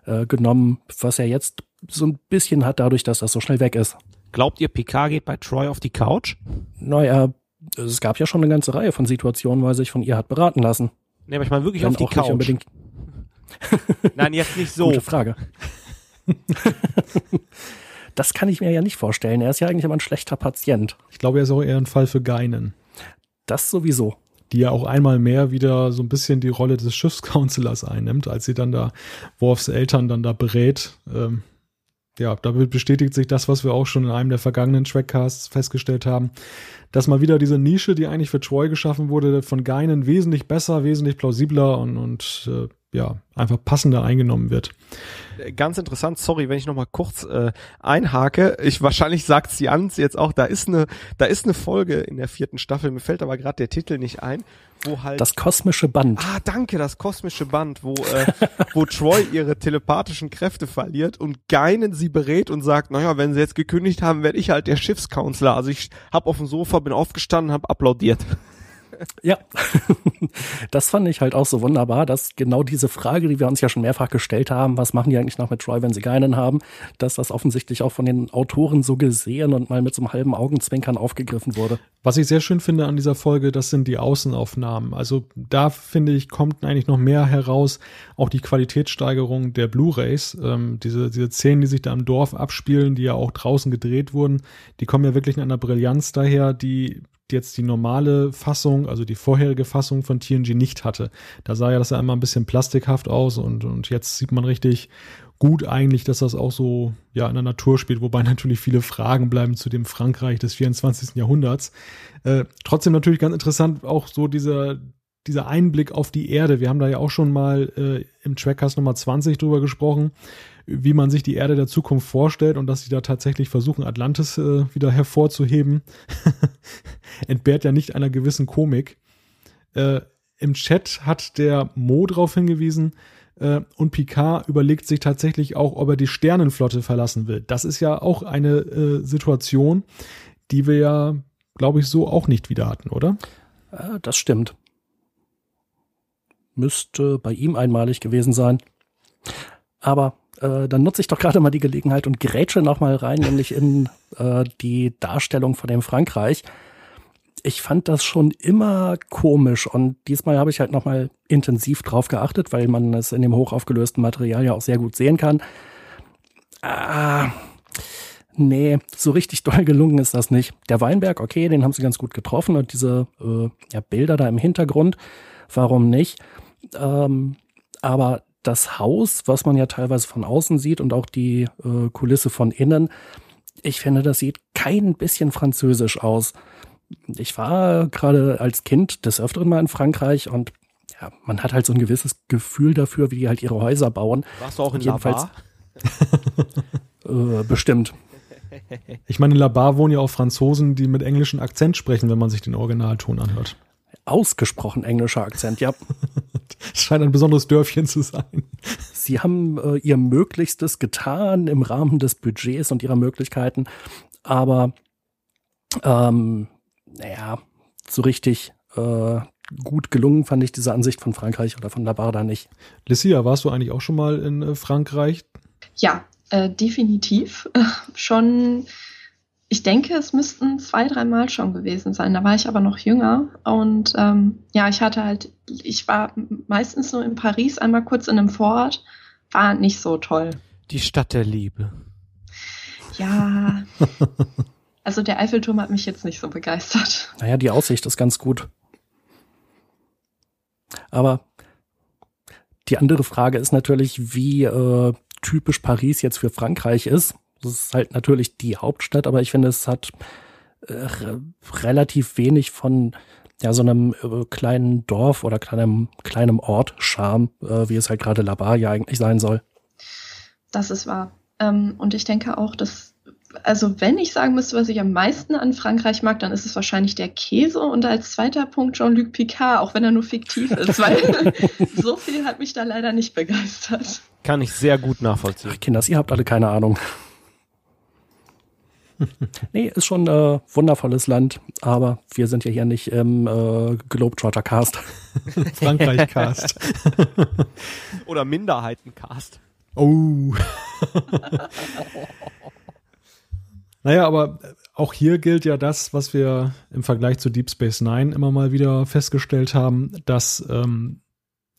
Speaker 2: äh, genommen, was er jetzt so ein bisschen hat, dadurch, dass das so schnell weg ist.
Speaker 3: Glaubt ihr, Picard geht bei Troy auf die Couch?
Speaker 2: Naja, es gab ja schon eine ganze Reihe von Situationen, er sich von ihr hat beraten lassen.
Speaker 3: Nee, aber ich meine wirklich Wenn auf die Couch. Unbedingt Nein, jetzt nicht so.
Speaker 2: Gute Frage. das kann ich mir ja nicht vorstellen. Er ist ja eigentlich immer ein schlechter Patient.
Speaker 1: Ich glaube, er ist auch eher ein Fall für Geinen.
Speaker 2: Das sowieso.
Speaker 1: Die ja auch einmal mehr wieder so ein bisschen die Rolle des Schiffscounselors einnimmt, als sie dann da Worfs Eltern dann da berät. Ähm, ja, damit bestätigt sich das, was wir auch schon in einem der vergangenen Trackcasts festgestellt haben, dass mal wieder diese Nische, die eigentlich für Troy geschaffen wurde, von Geinen wesentlich besser, wesentlich plausibler und, und äh, ja, einfach passender eingenommen wird.
Speaker 3: Ganz interessant, sorry, wenn ich noch mal kurz äh, einhake. Ich wahrscheinlich sagt sie ans jetzt auch, da ist eine da ist eine Folge in der vierten Staffel, mir fällt aber gerade der Titel nicht ein, wo halt
Speaker 2: Das kosmische Band.
Speaker 3: Ah, danke, das kosmische Band, wo äh, wo Troy ihre telepathischen Kräfte verliert und Geinen sie berät und sagt, naja, wenn sie jetzt gekündigt haben, werde ich halt der Schiffscounselor. Also ich hab auf dem Sofa, bin aufgestanden, hab applaudiert.
Speaker 2: Ja, das fand ich halt auch so wunderbar, dass genau diese Frage, die wir uns ja schon mehrfach gestellt haben, was machen die eigentlich noch mit Troy, wenn sie keinen haben, dass das offensichtlich auch von den Autoren so gesehen und mal mit so einem halben Augenzwinkern aufgegriffen wurde.
Speaker 1: Was ich sehr schön finde an dieser Folge, das sind die Außenaufnahmen. Also da finde ich, kommt eigentlich noch mehr heraus, auch die Qualitätssteigerung der Blu-rays. Ähm, diese, diese Szenen, die sich da im Dorf abspielen, die ja auch draußen gedreht wurden, die kommen ja wirklich in einer Brillanz daher, die jetzt die normale Fassung, also die vorherige Fassung von TNG nicht hatte. Da sah ja das ja immer ein bisschen plastikhaft aus und, und jetzt sieht man richtig gut eigentlich, dass das auch so ja in der Natur spielt, wobei natürlich viele Fragen bleiben zu dem Frankreich des 24. Jahrhunderts. Äh, trotzdem natürlich ganz interessant auch so dieser dieser Einblick auf die Erde. Wir haben da ja auch schon mal äh, im Trackcast Nummer 20 drüber gesprochen, wie man sich die Erde der Zukunft vorstellt und dass sie da tatsächlich versuchen, Atlantis äh, wieder hervorzuheben, entbehrt ja nicht einer gewissen Komik. Äh, Im Chat hat der Mo darauf hingewiesen, äh, und Picard überlegt sich tatsächlich auch, ob er die Sternenflotte verlassen will. Das ist ja auch eine äh, Situation, die wir ja, glaube ich, so auch nicht wieder hatten, oder?
Speaker 2: Äh, das stimmt. Müsste bei ihm einmalig gewesen sein. Aber äh, dann nutze ich doch gerade mal die Gelegenheit und grätsche noch mal rein, nämlich in äh, die Darstellung von dem Frankreich. Ich fand das schon immer komisch und diesmal habe ich halt noch mal intensiv drauf geachtet, weil man es in dem hochaufgelösten Material ja auch sehr gut sehen kann. Ah, nee, so richtig doll gelungen ist das nicht. Der Weinberg, okay, den haben sie ganz gut getroffen und diese äh, ja, Bilder da im Hintergrund, warum nicht? Ähm, aber das Haus, was man ja teilweise von außen sieht und auch die äh, Kulisse von innen, ich finde, das sieht kein bisschen französisch aus. Ich war gerade als Kind des Öfteren mal in Frankreich und ja, man hat halt so ein gewisses Gefühl dafür, wie die halt ihre Häuser bauen.
Speaker 3: Warst du auch in Jedenfalls,
Speaker 2: äh, bestimmt.
Speaker 1: Ich meine, in Labar wohnen ja auch Franzosen, die mit englischem Akzent sprechen, wenn man sich den Originalton anhört.
Speaker 2: Ausgesprochen englischer Akzent, ja.
Speaker 1: Es scheint ein besonderes Dörfchen zu sein.
Speaker 2: Sie haben äh, ihr Möglichstes getan im Rahmen des Budgets und ihrer Möglichkeiten, aber ähm, naja, so richtig äh, gut gelungen fand ich diese Ansicht von Frankreich oder von Labarda nicht.
Speaker 1: Lucia, warst du eigentlich auch schon mal in äh, Frankreich?
Speaker 4: Ja, äh, definitiv. schon ich denke, es müssten zwei, dreimal schon gewesen sein. Da war ich aber noch jünger. Und ähm, ja, ich hatte halt, ich war meistens nur in Paris, einmal kurz in einem Vorort. War nicht so toll.
Speaker 3: Die Stadt der Liebe.
Speaker 4: Ja. Also der Eiffelturm hat mich jetzt nicht so begeistert.
Speaker 2: Naja, die Aussicht ist ganz gut. Aber die andere Frage ist natürlich, wie äh, typisch Paris jetzt für Frankreich ist. Das ist halt natürlich die Hauptstadt, aber ich finde, es hat äh, relativ wenig von ja, so einem äh, kleinen Dorf oder kleinem, kleinem Ort Charme, äh, wie es halt gerade Labar ja eigentlich sein soll.
Speaker 4: Das ist wahr. Ähm, und ich denke auch, dass, also wenn ich sagen müsste, was ich am meisten an Frankreich mag, dann ist es wahrscheinlich der Käse und als zweiter Punkt Jean-Luc Picard, auch wenn er nur fiktiv ist, weil so viel hat mich da leider nicht begeistert.
Speaker 3: Kann ich sehr gut nachvollziehen.
Speaker 2: Ach, Kinders, ihr habt alle keine Ahnung. nee, ist schon ein äh, wundervolles Land, aber wir sind ja hier nicht im äh, Globetrotter-Cast.
Speaker 1: Frankreich-Cast.
Speaker 3: Oder Minderheiten-Cast.
Speaker 1: Oh. naja, aber auch hier gilt ja das, was wir im Vergleich zu Deep Space Nine immer mal wieder festgestellt haben, dass ähm,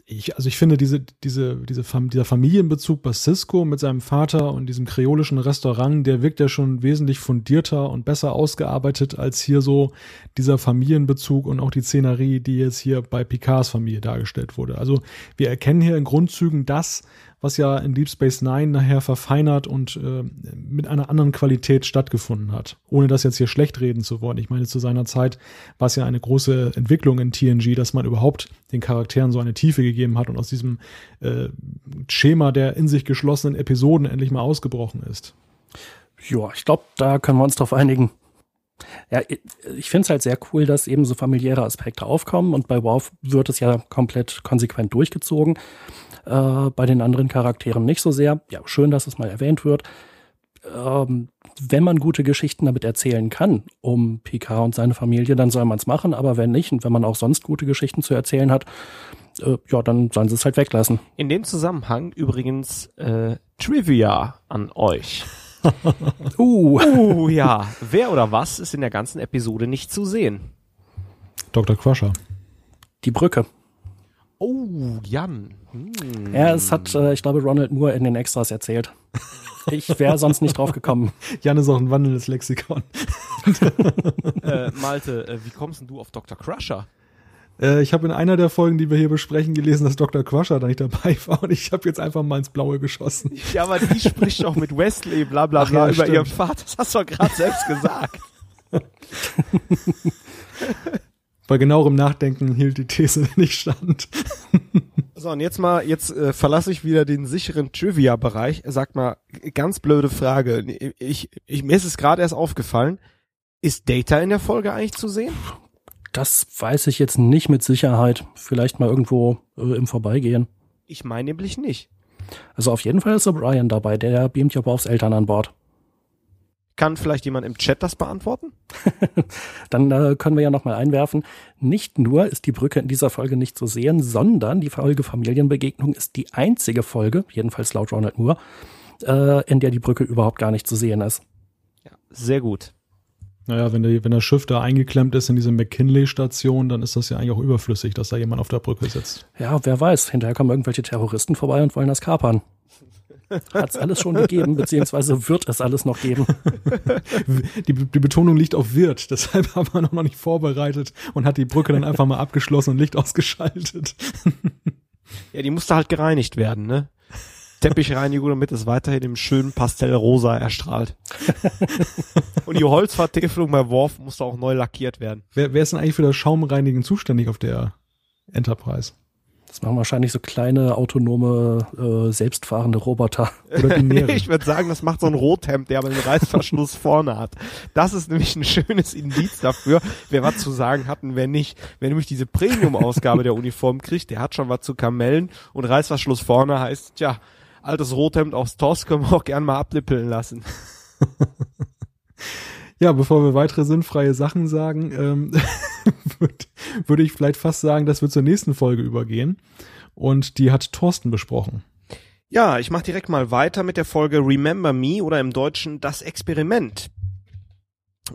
Speaker 1: ich, also ich finde diese, diese, diese dieser Familienbezug bei Cisco mit seinem Vater und diesem kreolischen Restaurant, der wirkt ja schon wesentlich fundierter und besser ausgearbeitet als hier so dieser Familienbezug und auch die Szenerie, die jetzt hier bei Picards Familie dargestellt wurde. Also wir erkennen hier in Grundzügen das, was ja in Deep Space Nine nachher verfeinert und äh, mit einer anderen Qualität stattgefunden hat. Ohne das jetzt hier schlecht reden zu wollen. Ich meine, zu seiner Zeit war es ja eine große Entwicklung in TNG, dass man überhaupt den Charakteren so eine Tiefe gegeben hat und aus diesem äh, Schema der in sich geschlossenen Episoden endlich mal ausgebrochen ist.
Speaker 2: Ja, ich glaube, da können wir uns drauf einigen. Ja, ich finde es halt sehr cool, dass eben so familiäre Aspekte aufkommen und bei WoW wird es ja komplett konsequent durchgezogen. Äh, bei den anderen Charakteren nicht so sehr. Ja, schön, dass es mal erwähnt wird. Ähm, wenn man gute Geschichten damit erzählen kann, um Picard und seine Familie, dann soll man es machen. Aber wenn nicht und wenn man auch sonst gute Geschichten zu erzählen hat, äh, ja, dann sollen sie es halt weglassen.
Speaker 3: In dem Zusammenhang übrigens äh, Trivia an euch.
Speaker 2: Uh,
Speaker 3: Uh, ja. Wer oder was ist in der ganzen Episode nicht zu sehen?
Speaker 1: Dr. Crusher.
Speaker 2: die Brücke.
Speaker 3: Oh, Jan. Hm.
Speaker 2: Ja, es hat, äh, ich glaube, Ronald Moore in den Extras erzählt. Ich wäre sonst nicht drauf gekommen.
Speaker 1: Jan ist auch ein wandelndes Lexikon.
Speaker 3: Äh, Malte, äh, wie kommst denn du auf Dr. Crusher?
Speaker 1: Äh, ich habe in einer der Folgen, die wir hier besprechen, gelesen, dass Dr. Crusher da nicht dabei war und ich habe jetzt einfach mal ins Blaue geschossen.
Speaker 3: Ja, aber die spricht doch mit Wesley, bla bla
Speaker 1: Ach
Speaker 3: bla,
Speaker 1: ja,
Speaker 3: über
Speaker 1: stimmt.
Speaker 3: ihren Vater. Das hast du doch gerade selbst gesagt.
Speaker 1: Bei genauerem Nachdenken hielt die These nicht stand.
Speaker 3: So, und jetzt mal, jetzt äh, verlasse ich wieder den sicheren Trivia-Bereich. Sag mal, ganz blöde Frage. Ich, ich, mir ist es gerade erst aufgefallen. Ist Data in der Folge eigentlich zu sehen?
Speaker 2: Das weiß ich jetzt nicht mit Sicherheit. Vielleicht mal irgendwo äh, im Vorbeigehen.
Speaker 3: Ich meine nämlich nicht.
Speaker 2: Also auf jeden Fall ist O'Brien dabei, der beamt ja Bobs Eltern an Bord.
Speaker 3: Kann vielleicht jemand im Chat das beantworten?
Speaker 2: Dann äh, können wir ja noch mal einwerfen, nicht nur ist die Brücke in dieser Folge nicht zu sehen, sondern die Folge Familienbegegnung ist die einzige Folge, jedenfalls laut Ronald Moore, äh, in der die Brücke überhaupt gar nicht zu sehen ist.
Speaker 3: Ja, sehr gut.
Speaker 1: Naja, wenn, die, wenn das Schiff da eingeklemmt ist in diese McKinley-Station, dann ist das ja eigentlich auch überflüssig, dass da jemand auf der Brücke sitzt.
Speaker 2: Ja, wer weiß, hinterher kommen irgendwelche Terroristen vorbei und wollen das kapern. Hat's alles schon gegeben, beziehungsweise wird es alles noch geben.
Speaker 1: Die, die Betonung liegt auf wird, deshalb haben wir noch nicht vorbereitet und hat die Brücke dann einfach mal abgeschlossen und Licht ausgeschaltet.
Speaker 3: Ja, die musste halt gereinigt werden, ne? Teppichreinigung, damit es weiterhin im schönen Pastellrosa erstrahlt. Und die Holzvertäfelung bei Worf musste auch neu lackiert werden.
Speaker 1: Wer, wer ist denn eigentlich für das Schaumreinigen zuständig auf der Enterprise?
Speaker 2: Das machen wahrscheinlich so kleine, autonome, äh, selbstfahrende Roboter.
Speaker 1: Oder?
Speaker 3: Ich würde sagen, das macht so ein Rothemd, der aber den Reißverschluss vorne hat. Das ist nämlich ein schönes Indiz dafür, wer was zu sagen hat und wer nicht. Wer nämlich diese Premium-Ausgabe der Uniform kriegt, der hat schon was zu Kamellen und Reißverschluss vorne heißt, tja, altes Rothemd aus TOS können wir auch gern mal ablippeln lassen.
Speaker 1: Ja, bevor wir weitere sinnfreie Sachen sagen, ähm, würde würd ich vielleicht fast sagen, dass wir zur nächsten Folge übergehen. Und die hat Thorsten besprochen.
Speaker 3: Ja, ich mache direkt mal weiter mit der Folge Remember Me oder im Deutschen Das Experiment.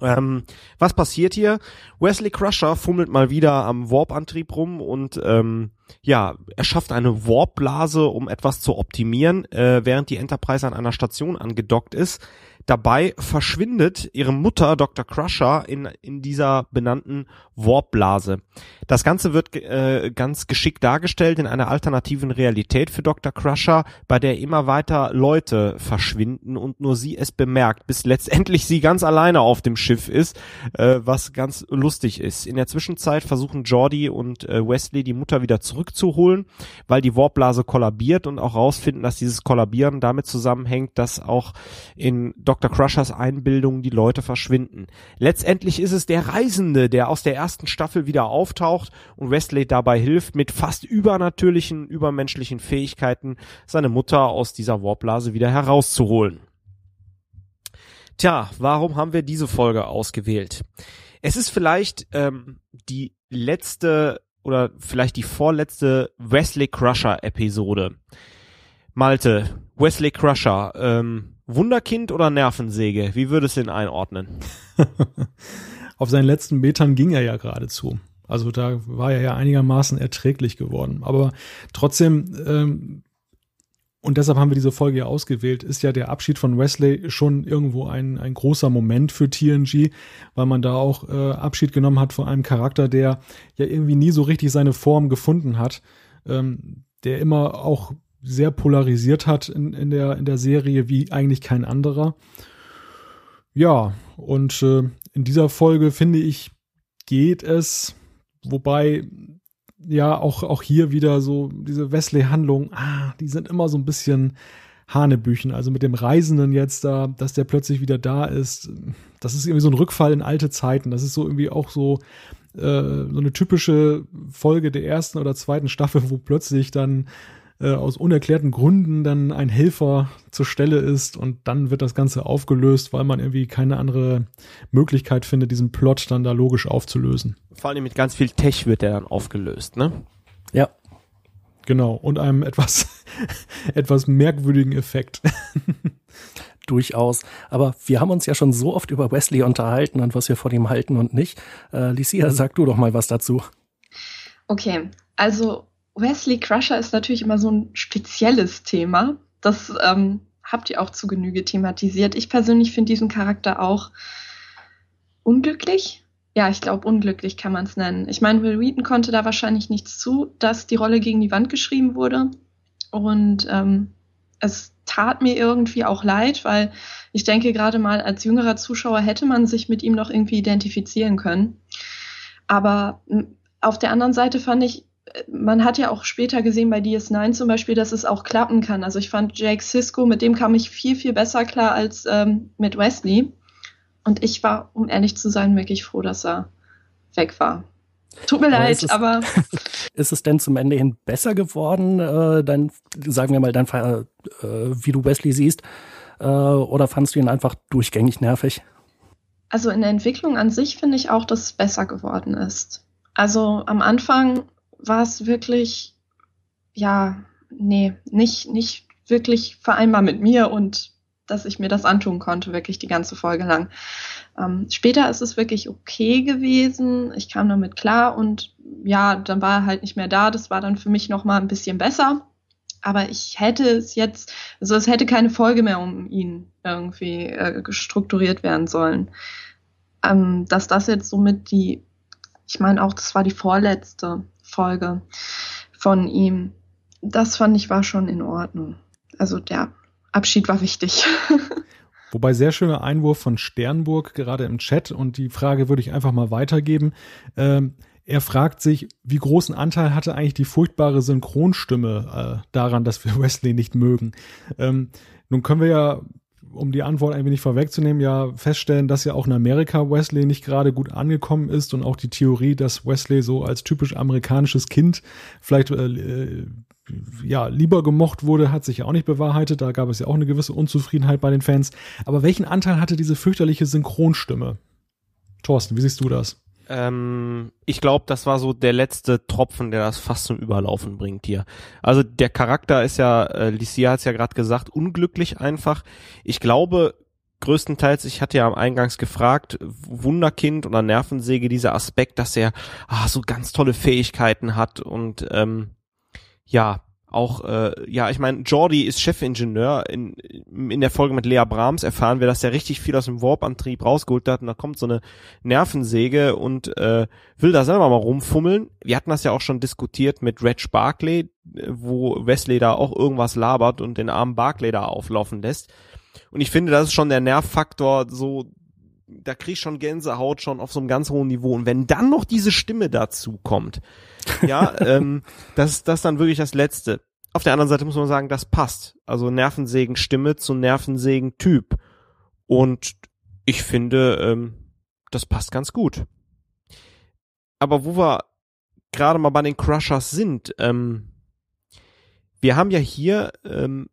Speaker 3: Ähm, was passiert hier? Wesley Crusher fummelt mal wieder am Warp-Antrieb rum und ähm, ja, er schafft eine Warp-Blase, um etwas zu optimieren, äh, während die Enterprise an einer Station angedockt ist. Dabei verschwindet ihre Mutter Dr. Crusher in, in dieser benannten Warp-Blase. Das Ganze wird äh, ganz geschickt dargestellt in einer alternativen Realität für Dr. Crusher, bei der immer weiter Leute verschwinden und nur sie es bemerkt, bis letztendlich sie ganz alleine auf dem Schiff ist, äh, was ganz lustig ist. In der Zwischenzeit versuchen Jordi und äh, Wesley die Mutter wieder zurückzuholen, weil die Warpblase kollabiert und auch rausfinden, dass dieses Kollabieren damit zusammenhängt, dass auch in Dr. Crushers Einbildung die Leute verschwinden. Letztendlich ist es der Reisende, der aus der ersten Staffel wieder auftaucht und Wesley dabei hilft, mit fast übernatürlichen, übermenschlichen Fähigkeiten seine Mutter aus dieser Warpblase wieder herauszuholen. Tja, warum haben wir diese Folge ausgewählt? Es ist vielleicht ähm, die letzte oder vielleicht die vorletzte Wesley Crusher Episode. Malte, Wesley Crusher, ähm, Wunderkind oder Nervensäge? Wie würdest du ihn einordnen?
Speaker 1: Auf seinen letzten Metern ging er ja geradezu. Also da war er ja einigermaßen erträglich geworden. Aber trotzdem, ähm, und deshalb haben wir diese Folge ja ausgewählt, ist ja der Abschied von Wesley schon irgendwo ein, ein großer Moment für TNG, weil man da auch äh, Abschied genommen hat von einem Charakter, der ja irgendwie nie so richtig seine Form gefunden hat, ähm, der immer auch sehr polarisiert hat in, in, der, in der Serie wie eigentlich kein anderer. Ja, und äh, in dieser Folge finde ich, geht es, wobei ja auch, auch hier wieder so diese Wesley-Handlungen, ah, die sind immer so ein bisschen Hanebüchen. Also mit dem Reisenden jetzt da, dass der plötzlich wieder da ist, das ist irgendwie so ein Rückfall in alte Zeiten. Das ist so irgendwie auch so, äh, so eine typische Folge der ersten oder zweiten Staffel, wo plötzlich dann äh, aus unerklärten Gründen dann ein Helfer zur Stelle ist und dann wird das Ganze aufgelöst, weil man irgendwie keine andere Möglichkeit findet, diesen Plot dann da logisch aufzulösen.
Speaker 3: Vor allem mit ganz viel Tech wird der dann aufgelöst, ne?
Speaker 2: Ja.
Speaker 1: Genau, und einem etwas, etwas merkwürdigen Effekt.
Speaker 2: Durchaus. Aber wir haben uns ja schon so oft über Wesley unterhalten und was wir von ihm halten und nicht. Äh, Licia, sag du doch mal was dazu.
Speaker 4: Okay, also Wesley Crusher ist natürlich immer so ein spezielles Thema. Das ähm, habt ihr auch zu Genüge thematisiert. Ich persönlich finde diesen Charakter auch unglücklich. Ja, ich glaube, unglücklich kann man es nennen. Ich meine, Will Wheaton konnte da wahrscheinlich nichts zu, dass die Rolle gegen die Wand geschrieben wurde. Und ähm, es tat mir irgendwie auch leid, weil ich denke, gerade mal als jüngerer Zuschauer hätte man sich mit ihm noch irgendwie identifizieren können. Aber auf der anderen Seite fand ich, man hat ja auch später gesehen bei DS9 zum Beispiel, dass es auch klappen kann. Also ich fand Jake Sisko, mit dem kam ich viel, viel besser klar als ähm, mit Wesley. Und ich war, um ehrlich zu sein, wirklich froh, dass er weg war. Tut mir aber leid,
Speaker 2: es,
Speaker 4: aber.
Speaker 2: Ist es denn zum Ende hin besser geworden, äh, dein, sagen wir mal, dein, äh, wie du Wesley siehst? Äh, oder fandst du ihn einfach durchgängig nervig?
Speaker 4: Also in der Entwicklung an sich finde ich auch, dass es besser geworden ist. Also am Anfang war es wirklich, ja, nee, nicht, nicht wirklich vereinbar mit mir und dass ich mir das antun konnte, wirklich die ganze Folge lang. Ähm, später ist es wirklich okay gewesen. Ich kam damit klar und ja, dann war er halt nicht mehr da. Das war dann für mich nochmal ein bisschen besser. Aber ich hätte es jetzt, also es hätte keine Folge mehr um ihn irgendwie äh, strukturiert werden sollen. Ähm, dass das jetzt somit die, ich meine auch, das war die vorletzte Folge von ihm. Das fand ich war schon in Ordnung. Also der Abschied war wichtig.
Speaker 1: Wobei sehr schöner Einwurf von Sternburg gerade im Chat und die Frage würde ich einfach mal weitergeben. Ähm, er fragt sich, wie großen Anteil hatte eigentlich die furchtbare Synchronstimme äh, daran, dass wir Wesley nicht mögen. Ähm, nun können wir ja, um die Antwort ein wenig vorwegzunehmen, ja feststellen, dass ja auch in Amerika Wesley nicht gerade gut angekommen ist und auch die Theorie, dass Wesley so als typisch amerikanisches Kind vielleicht äh, äh ja, lieber gemocht wurde, hat sich ja auch nicht bewahrheitet. Da gab es ja auch eine gewisse Unzufriedenheit bei den Fans. Aber welchen Anteil hatte diese fürchterliche Synchronstimme? Thorsten, wie siehst du das?
Speaker 3: Ähm, ich glaube, das war so der letzte Tropfen, der das fast zum Überlaufen bringt hier. Also der Charakter ist ja, äh, Licia hat es ja gerade gesagt, unglücklich einfach. Ich glaube, größtenteils, ich hatte ja am Eingangs gefragt, Wunderkind oder Nervensäge, dieser Aspekt, dass er ah, so ganz tolle Fähigkeiten hat und ähm, ja, auch, äh, ja, ich meine, Jordi ist Chefingenieur. In, in der Folge mit Lea Brahms erfahren wir, dass er richtig viel aus dem Warp-Antrieb rausgeholt hat und da kommt so eine Nervensäge und äh, will da selber mal rumfummeln. Wir hatten das ja auch schon diskutiert mit Reg Barclay, wo Wesley da auch irgendwas labert und den armen Barclay da auflaufen lässt. Und ich finde, das ist schon der Nervfaktor, so, da krieg ich schon Gänsehaut schon auf so einem ganz hohen Niveau. Und wenn dann noch diese Stimme dazu kommt, ja, ähm, das, das ist dann wirklich das Letzte. Auf der anderen Seite muss man sagen, das passt. Also Nervensägen-Stimme zu Nervensägen-Typ. Und ich finde, ähm, das passt ganz gut. Aber wo wir gerade mal bei den Crushers sind, ähm, wir haben ja hier ähm,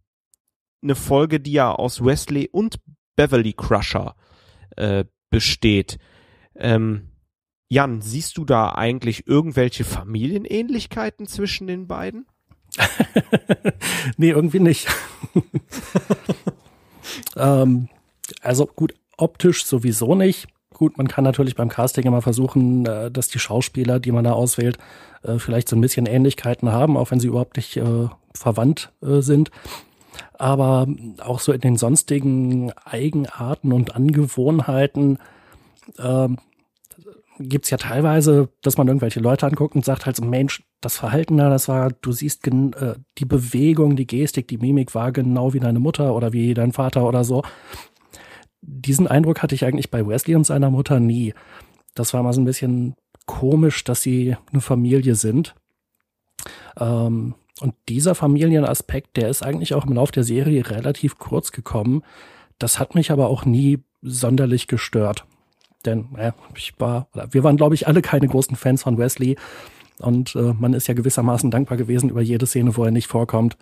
Speaker 3: eine Folge, die ja aus Wesley und Beverly Crusher äh, besteht. Ähm, Jan, siehst du da eigentlich irgendwelche Familienähnlichkeiten zwischen den beiden?
Speaker 2: nee, irgendwie nicht. ähm, also gut, optisch sowieso nicht. Gut, man kann natürlich beim Casting immer versuchen, äh, dass die Schauspieler, die man da auswählt, äh, vielleicht so ein bisschen Ähnlichkeiten haben, auch wenn sie überhaupt nicht äh, verwandt äh, sind. Aber auch so in den sonstigen Eigenarten und Angewohnheiten ähm, gibt's ja teilweise, dass man irgendwelche Leute anguckt und sagt halt so, Mensch, das Verhalten da, das war, du siehst äh, die Bewegung, die Gestik, die Mimik war genau wie deine Mutter oder wie dein Vater oder so. Diesen Eindruck hatte ich eigentlich bei Wesley und seiner Mutter nie. Das war mal so ein bisschen komisch, dass sie eine Familie sind. Ähm, und dieser Familienaspekt, der ist eigentlich auch im Laufe der Serie relativ kurz gekommen. Das hat mich aber auch nie sonderlich gestört. Denn äh, ich war, oder wir waren, glaube ich, alle keine großen Fans von Wesley. Und äh, man ist ja gewissermaßen dankbar gewesen über jede Szene, wo er nicht vorkommt.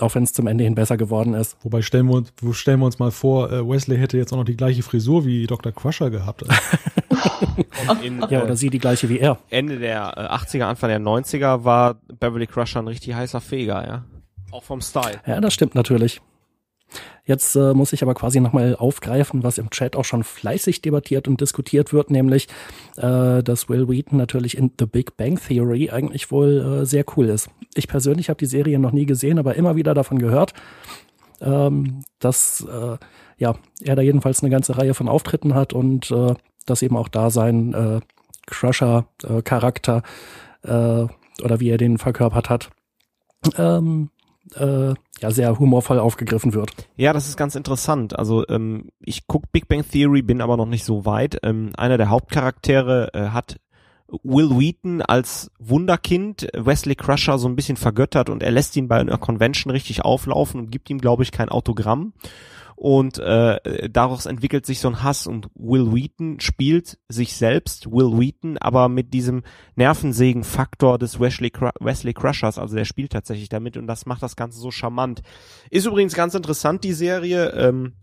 Speaker 2: Auch wenn es zum Ende hin besser geworden ist.
Speaker 1: Wobei stellen wir uns, stellen wir uns mal vor, äh, Wesley hätte jetzt auch noch die gleiche Frisur wie Dr. Crusher gehabt.
Speaker 3: In,
Speaker 2: ja, oder
Speaker 3: äh,
Speaker 2: sie die gleiche wie er.
Speaker 3: Ende der äh, 80er, Anfang der 90er war Beverly Crusher ein richtig heißer Feger, ja. Auch vom Style.
Speaker 2: Ja, das stimmt natürlich. Jetzt äh, muss ich aber quasi nochmal aufgreifen, was im Chat auch schon fleißig debattiert und diskutiert wird, nämlich, äh, dass Will Wheaton natürlich in The Big Bang Theory eigentlich wohl äh, sehr cool ist. Ich persönlich habe die Serie noch nie gesehen, aber immer wieder davon gehört, ähm, dass äh, ja, er da jedenfalls eine ganze Reihe von Auftritten hat und äh, dass eben auch da sein äh, Crusher-Charakter oder wie er den verkörpert hat, ähm, äh, ja sehr humorvoll aufgegriffen wird.
Speaker 3: Ja, das ist ganz interessant. Also ähm, ich guck Big Bang Theory, bin aber noch nicht so weit. Ähm, einer der Hauptcharaktere äh, hat Will Wheaton als Wunderkind Wesley Crusher so ein bisschen vergöttert und er lässt ihn bei einer Convention richtig auflaufen und gibt ihm, glaube ich, kein Autogramm und äh, daraus entwickelt sich so ein Hass und Will Wheaton spielt sich selbst, Will Wheaton, aber mit diesem Nervensägen-Faktor des Wesley, Wesley Crushers, also der spielt tatsächlich damit und das macht das Ganze so charmant. Ist übrigens ganz interessant, die Serie, ähm,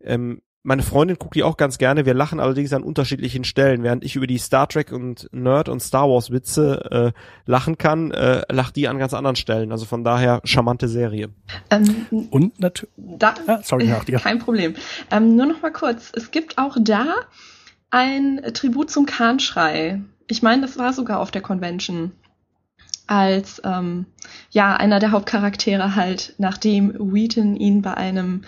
Speaker 3: ähm, meine Freundin guckt die auch ganz gerne. Wir lachen allerdings an unterschiedlichen Stellen. Während ich über die Star Trek und Nerd und Star Wars Witze äh, lachen kann, äh, lacht die an ganz anderen Stellen. Also von daher charmante Serie.
Speaker 2: Ähm, und natürlich.
Speaker 4: Ah, sorry, nach dir. Kein Problem. Ähm, nur noch mal kurz. Es gibt auch da ein Tribut zum Kahnschrei. Ich meine, das war sogar auf der Convention als ähm, ja einer der Hauptcharaktere halt, nachdem Wheaton ihn bei einem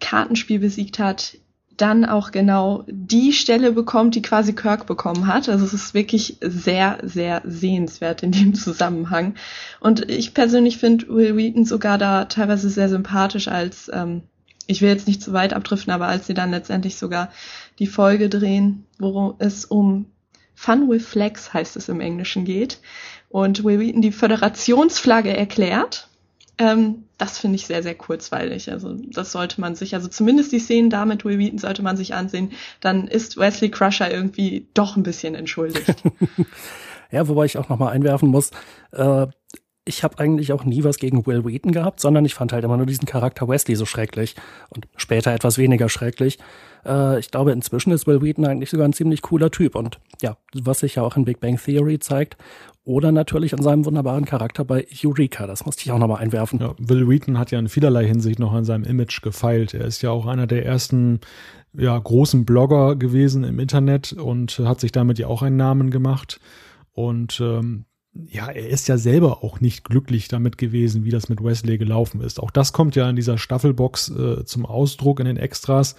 Speaker 4: Kartenspiel besiegt hat, dann auch genau die Stelle bekommt, die quasi Kirk bekommen hat. Also es ist wirklich sehr, sehr sehenswert in dem Zusammenhang. Und ich persönlich finde Will Wheaton sogar da teilweise sehr sympathisch als, ähm, ich will jetzt nicht zu weit abdriften, aber als sie dann letztendlich sogar die Folge drehen, wo es um Fun with Flex heißt es im Englischen geht und Will Wheaton die Föderationsflagge erklärt ähm, das finde ich sehr, sehr kurzweilig. Also das sollte man sich, also zumindest die Szenen da mit Will Wheaton sollte man sich ansehen. Dann ist Wesley Crusher irgendwie doch ein bisschen entschuldigt.
Speaker 2: ja, wobei ich auch nochmal einwerfen muss, äh, ich habe eigentlich auch nie was gegen Will Wheaton gehabt, sondern ich fand halt immer nur diesen Charakter Wesley so schrecklich und später etwas weniger schrecklich. Äh, ich glaube, inzwischen ist Will Wheaton eigentlich sogar ein ziemlich cooler Typ und ja, was sich ja auch in Big Bang Theory zeigt, oder natürlich an seinem wunderbaren Charakter bei Eureka. Das musste ich auch nochmal einwerfen.
Speaker 1: Ja, Will Wheaton hat ja in vielerlei Hinsicht noch an seinem Image gefeilt. Er ist ja auch einer der ersten ja, großen Blogger gewesen im Internet und hat sich damit ja auch einen Namen gemacht. Und ähm, ja, er ist ja selber auch nicht glücklich damit gewesen, wie das mit Wesley gelaufen ist. Auch das kommt ja in dieser Staffelbox äh, zum Ausdruck in den Extras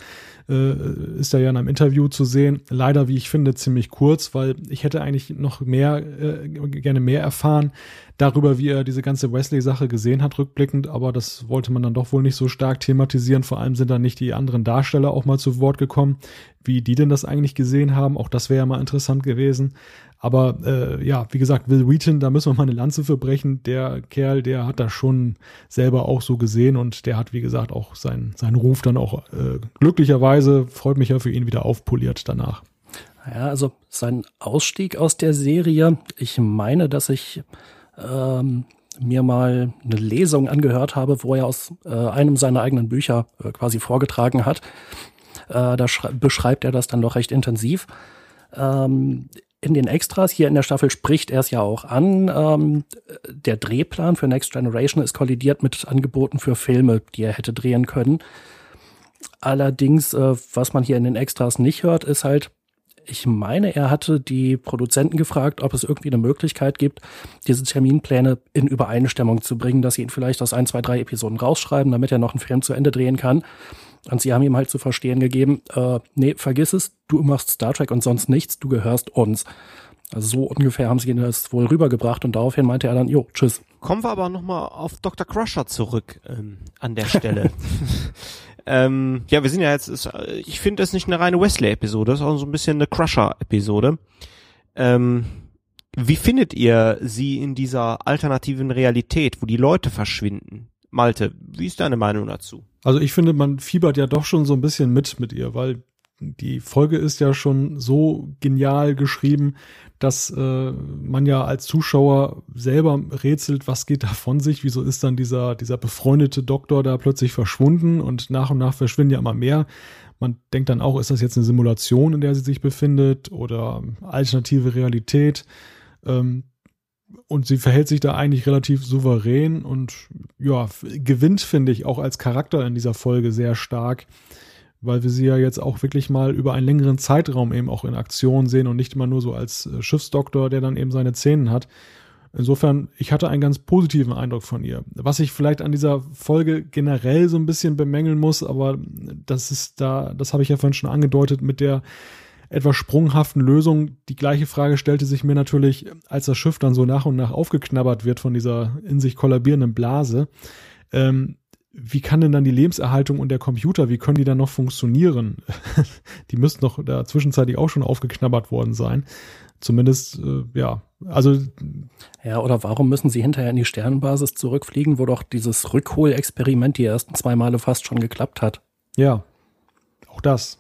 Speaker 1: äh, ist er ja in einem Interview zu sehen. Leider, wie ich finde, ziemlich kurz, weil ich hätte eigentlich noch mehr, äh, gerne mehr erfahren darüber, wie er diese ganze Wesley-Sache gesehen hat, rückblickend, aber das wollte man dann doch wohl nicht so stark thematisieren. Vor allem sind dann nicht die anderen Darsteller auch mal zu Wort gekommen, wie die denn das eigentlich gesehen haben. Auch das wäre ja mal interessant gewesen. Aber äh, ja, wie gesagt, Will Wheaton, da müssen wir mal eine Lanze für brechen. Der Kerl, der hat das schon selber auch so gesehen und der hat, wie gesagt, auch seinen, seinen Ruf dann auch äh, glücklicherweise, freut mich ja für ihn, wieder aufpoliert danach.
Speaker 2: Ja, also sein Ausstieg aus der Serie, ich meine, dass ich ähm, mir mal eine Lesung angehört habe, wo er aus äh, einem seiner eigenen Bücher äh, quasi vorgetragen hat. Äh, da beschreibt er das dann doch recht intensiv. Ähm, in den Extras hier in der Staffel spricht er es ja auch an. Ähm, der Drehplan für Next Generation ist kollidiert mit Angeboten für Filme, die er hätte drehen können. Allerdings, äh, was man hier in den Extras nicht hört, ist halt, ich meine, er hatte die Produzenten gefragt, ob es irgendwie eine Möglichkeit gibt, diese Terminpläne in Übereinstimmung zu bringen, dass sie ihn vielleicht aus ein, zwei, drei Episoden rausschreiben, damit er noch einen Film zu Ende drehen kann. Und sie haben ihm halt zu verstehen gegeben, äh, nee, vergiss es, du machst Star Trek und sonst nichts, du gehörst uns. Also so ungefähr haben sie ihn das wohl rübergebracht und daraufhin meinte er dann, jo, tschüss.
Speaker 3: Kommen wir aber nochmal auf Dr. Crusher zurück ähm, an der Stelle. ähm, ja, wir sind ja jetzt, ist, ich finde das nicht eine reine Wesley-Episode, das ist auch so ein bisschen eine Crusher-Episode. Ähm, wie findet ihr sie in dieser alternativen Realität, wo die Leute verschwinden? Malte, wie ist deine Meinung dazu?
Speaker 1: Also ich finde, man fiebert ja doch schon so ein bisschen mit mit ihr, weil die Folge ist ja schon so genial geschrieben, dass äh, man ja als Zuschauer selber rätselt, was geht da von sich, wieso ist dann dieser, dieser befreundete Doktor da plötzlich verschwunden und nach und nach verschwinden ja immer mehr. Man denkt dann auch, ist das jetzt eine Simulation, in der sie sich befindet oder alternative Realität? Ähm, und sie verhält sich da eigentlich relativ souverän und ja, gewinnt, finde ich, auch als Charakter in dieser Folge sehr stark, weil wir sie ja jetzt auch wirklich mal über einen längeren Zeitraum eben auch in Aktion sehen und nicht immer nur so als äh, Schiffsdoktor, der dann eben seine Szenen hat. Insofern, ich hatte einen ganz positiven Eindruck von ihr. Was ich vielleicht an dieser Folge generell so ein bisschen bemängeln muss, aber das ist da, das habe ich ja vorhin schon angedeutet mit der etwas sprunghaften Lösung. Die gleiche Frage stellte sich mir natürlich, als das Schiff dann so nach und nach aufgeknabbert wird von dieser in sich kollabierenden Blase. Ähm, wie kann denn dann die Lebenserhaltung und der Computer, wie können die dann noch funktionieren? die müssten doch da zwischenzeitlich auch schon aufgeknabbert worden sein. Zumindest, äh, ja, also.
Speaker 2: Ja, oder warum müssen sie hinterher in die Sternenbasis zurückfliegen, wo doch dieses Rückholexperiment die ersten zwei Male fast schon geklappt hat?
Speaker 1: Ja, auch das.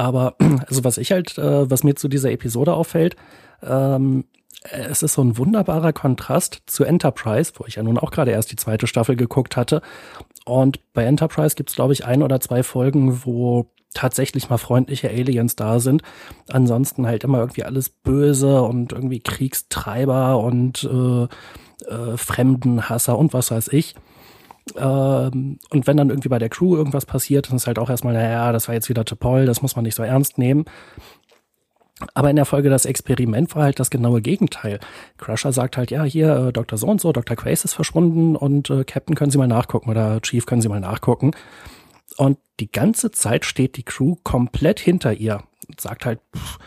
Speaker 2: Aber also was ich halt, äh, was mir zu dieser Episode auffällt, ähm, es ist so ein wunderbarer Kontrast zu Enterprise, wo ich ja nun auch gerade erst die zweite Staffel geguckt hatte. Und bei Enterprise gibt es, glaube ich, ein oder zwei Folgen, wo tatsächlich mal freundliche Aliens da sind. Ansonsten halt immer irgendwie alles böse und irgendwie Kriegstreiber und äh, äh, Fremdenhasser und was weiß ich. Ähm, und wenn dann irgendwie bei der Crew irgendwas passiert, dann ist halt auch erstmal, naja, das war jetzt wieder Topol, das muss man nicht so ernst nehmen. Aber in der Folge das Experiment war halt das genaue Gegenteil. Crusher sagt halt, ja, hier, äh, Dr. So und so, Dr. Quace ist verschwunden und äh, Captain können Sie mal nachgucken oder Chief können Sie mal nachgucken. Und die ganze Zeit steht die Crew komplett hinter ihr und sagt halt, pff,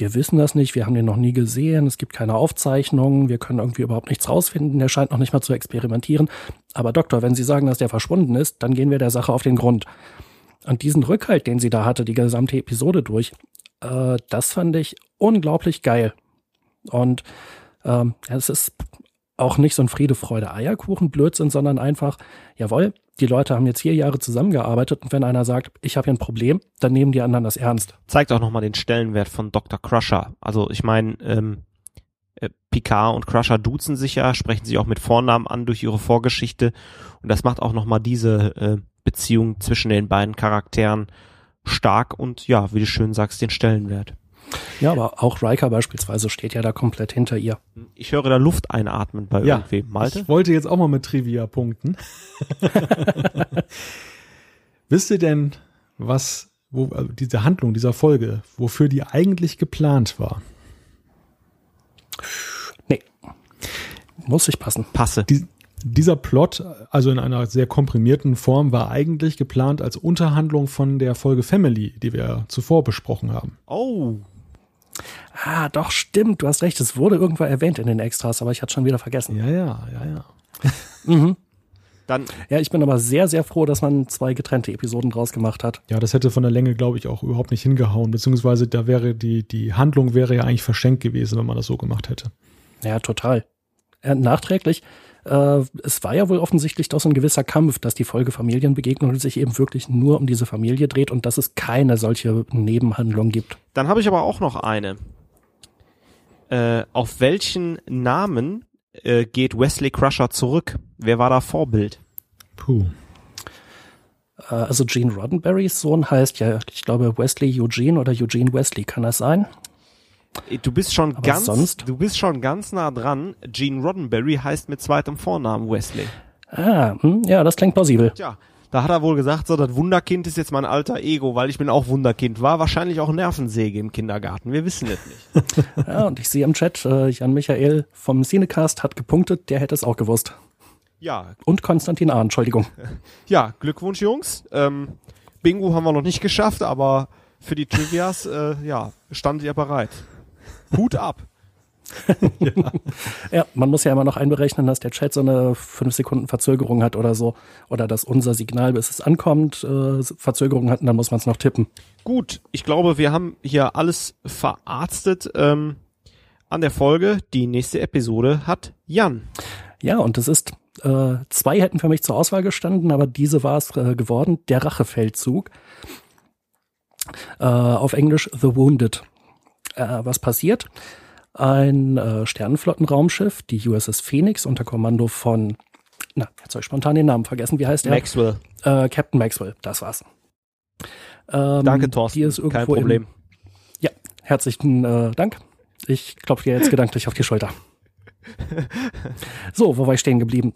Speaker 2: wir wissen das nicht, wir haben den noch nie gesehen, es gibt keine Aufzeichnungen, wir können irgendwie überhaupt nichts rausfinden, der scheint noch nicht mal zu experimentieren. Aber Doktor, wenn Sie sagen, dass der verschwunden ist, dann gehen wir der Sache auf den Grund. Und diesen Rückhalt, den sie da hatte, die gesamte Episode durch, äh, das fand ich unglaublich geil. Und ähm, es ist auch nicht so ein Friede, Freude, Eierkuchen Blödsinn, sondern einfach, jawohl, die Leute haben jetzt vier Jahre zusammengearbeitet und wenn einer sagt, ich habe hier ein Problem, dann nehmen die anderen das ernst.
Speaker 3: Zeigt auch nochmal den Stellenwert von Dr. Crusher. Also ich meine, ähm, äh, Picard und Crusher duzen sich ja, sprechen sich auch mit Vornamen an durch ihre Vorgeschichte und das macht auch nochmal diese äh, Beziehung zwischen den beiden Charakteren stark und ja, wie du schön sagst, den Stellenwert.
Speaker 2: Ja, aber auch Riker beispielsweise steht ja da komplett hinter ihr.
Speaker 3: Ich höre da Luft einatmen bei ja, irgendwem. Malte?
Speaker 1: Ich wollte jetzt auch mal mit Trivia punkten. Wisst ihr denn, was, wo, also diese Handlung dieser Folge, wofür die eigentlich geplant war?
Speaker 2: Nee. Muss ich passen.
Speaker 3: Passe.
Speaker 1: Die, dieser Plot, also in einer sehr komprimierten Form, war eigentlich geplant als Unterhandlung von der Folge Family, die wir zuvor besprochen haben.
Speaker 3: Oh.
Speaker 2: Ah, doch, stimmt. Du hast recht. Es wurde irgendwo erwähnt in den Extras, aber ich hatte schon wieder vergessen.
Speaker 1: Ja, ja, ja, ja.
Speaker 2: mhm.
Speaker 3: Dann.
Speaker 2: Ja, ich bin aber sehr, sehr froh, dass man zwei getrennte Episoden draus gemacht hat.
Speaker 1: Ja, das hätte von der Länge, glaube ich, auch überhaupt nicht hingehauen. Beziehungsweise da wäre die, die Handlung wäre ja eigentlich verschenkt gewesen, wenn man das so gemacht hätte.
Speaker 2: Ja, total. Äh, nachträglich äh, es war ja wohl offensichtlich doch so ein gewisser Kampf, dass die Folge Familienbegegnung sich eben wirklich nur um diese Familie dreht und dass es keine solche Nebenhandlung gibt.
Speaker 3: Dann habe ich aber auch noch eine. Äh, auf welchen Namen äh, geht Wesley Crusher zurück? Wer war da Vorbild?
Speaker 1: Puh.
Speaker 2: Äh, also Gene Roddenberrys Sohn heißt ja, ich glaube Wesley Eugene oder Eugene Wesley, kann das sein?
Speaker 3: Du bist schon Aber ganz, sonst? du bist schon ganz nah dran. Gene Roddenberry heißt mit zweitem Vornamen Wesley.
Speaker 2: Ah, hm, ja, das klingt plausibel.
Speaker 3: Tja, da hat er wohl gesagt, so, das Wunderkind ist jetzt mein alter Ego, weil ich bin auch Wunderkind. War wahrscheinlich auch Nervensäge im Kindergarten. Wir wissen es nicht.
Speaker 2: ja, und ich sehe im Chat, äh, Jan Michael vom Cinecast hat gepunktet, der hätte es auch gewusst.
Speaker 3: Ja.
Speaker 2: Und Konstantin A., Entschuldigung.
Speaker 3: Ja, Glückwunsch, Jungs. Ähm, Bingo haben wir noch nicht geschafft, aber für die Trivias, äh, ja, standet ihr bereit. Hut ab.
Speaker 2: ja. ja. man muss ja immer noch einberechnen, dass der Chat so eine 5 Sekunden Verzögerung hat oder so. Oder dass unser Signal, bis es ankommt, äh, Verzögerung hat und dann muss man es noch tippen.
Speaker 3: Gut, ich glaube, wir haben hier alles verarztet ähm, an der Folge. Die nächste Episode hat Jan.
Speaker 2: Ja, und es ist, äh, zwei hätten für mich zur Auswahl gestanden, aber diese war es äh, geworden, der Rachefeldzug. Äh, auf Englisch The Wounded. Äh, was passiert? Ein äh, Sternenflottenraumschiff, die USS Phoenix unter Kommando von, na, jetzt habe ich spontan den Namen vergessen, wie heißt der?
Speaker 3: Maxwell.
Speaker 2: Äh, Captain Maxwell, das war's.
Speaker 3: Ähm, Danke, Thorsten. Kein Problem.
Speaker 2: Im, ja, herzlichen äh, Dank. Ich klopfe dir jetzt gedanklich auf die Schulter. So, wo war ich stehen geblieben?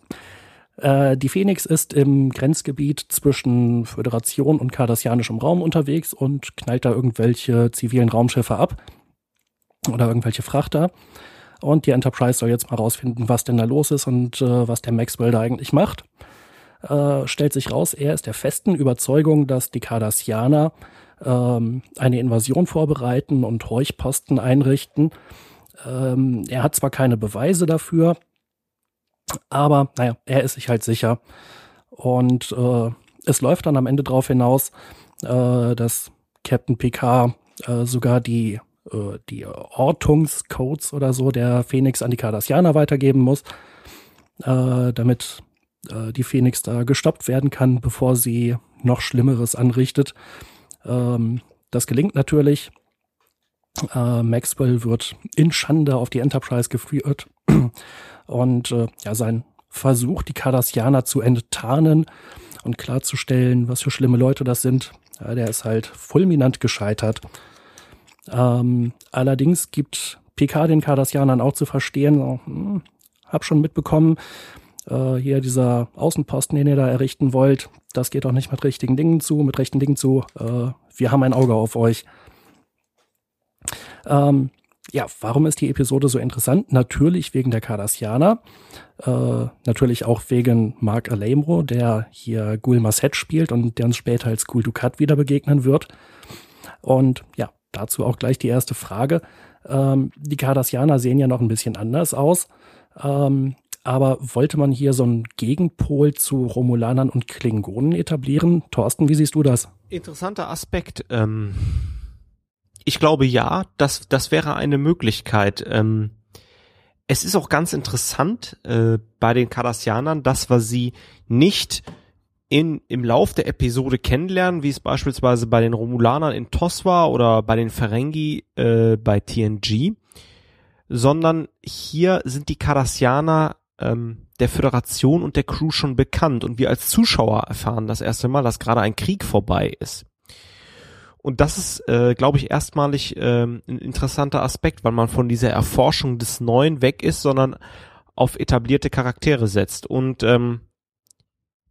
Speaker 2: Äh, die Phoenix ist im Grenzgebiet zwischen Föderation und kardassianischem Raum unterwegs und knallt da irgendwelche zivilen Raumschiffe ab oder irgendwelche Frachter. Und die Enterprise soll jetzt mal rausfinden, was denn da los ist und äh, was der Maxwell da eigentlich macht. Äh, stellt sich raus, er ist der festen Überzeugung, dass die Cardassianer ähm, eine Invasion vorbereiten und Heuchposten einrichten. Ähm, er hat zwar keine Beweise dafür, aber naja, er ist sich halt sicher. Und äh, es läuft dann am Ende darauf hinaus, äh, dass Captain Picard äh, sogar die, äh, die Ortungscodes oder so der Phoenix an die Cardassianer weitergeben muss, äh, damit äh, die Phoenix da gestoppt werden kann, bevor sie noch Schlimmeres anrichtet. Ähm, das gelingt natürlich. Äh, Maxwell wird in Schande auf die Enterprise geführt und äh, ja, sein Versuch, die Cardassianer zu enttarnen und klarzustellen, was für schlimme Leute das sind, ja, der ist halt fulminant gescheitert. Ähm, allerdings gibt PK den Cardassianern auch zu verstehen, so, hm, hab schon mitbekommen, äh, hier dieser Außenposten, den ihr da errichten wollt, das geht doch nicht mit richtigen Dingen zu, mit rechten Dingen zu. Äh, wir haben ein Auge auf euch. Ähm, ja, warum ist die Episode so interessant? Natürlich wegen der Cardassianer, äh, natürlich auch wegen Mark Alamro, der hier Gul Masset spielt und der uns später als Gul Dukat wieder begegnen wird. Und ja, dazu auch gleich die erste Frage. Ähm, die Cardassianer sehen ja noch ein bisschen anders aus. Ähm, aber wollte man hier so einen Gegenpol zu Romulanern und Klingonen etablieren? Thorsten, wie siehst du das?
Speaker 3: Interessanter Aspekt. Ähm, ich glaube ja, das, das wäre eine Möglichkeit. Ähm, es ist auch ganz interessant äh, bei den Cardassianern, dass wir sie nicht in, im Lauf der Episode kennenlernen, wie es beispielsweise bei den Romulanern in TOS war oder bei den Ferengi äh, bei TNG, sondern hier sind die Cardassianer ähm, der Föderation und der Crew schon bekannt und wir als Zuschauer erfahren das erste Mal, dass gerade ein Krieg vorbei ist. Und das ist, äh, glaube ich, erstmalig ähm, ein interessanter Aspekt, weil man von dieser Erforschung des Neuen weg ist, sondern auf etablierte Charaktere setzt. Und ähm,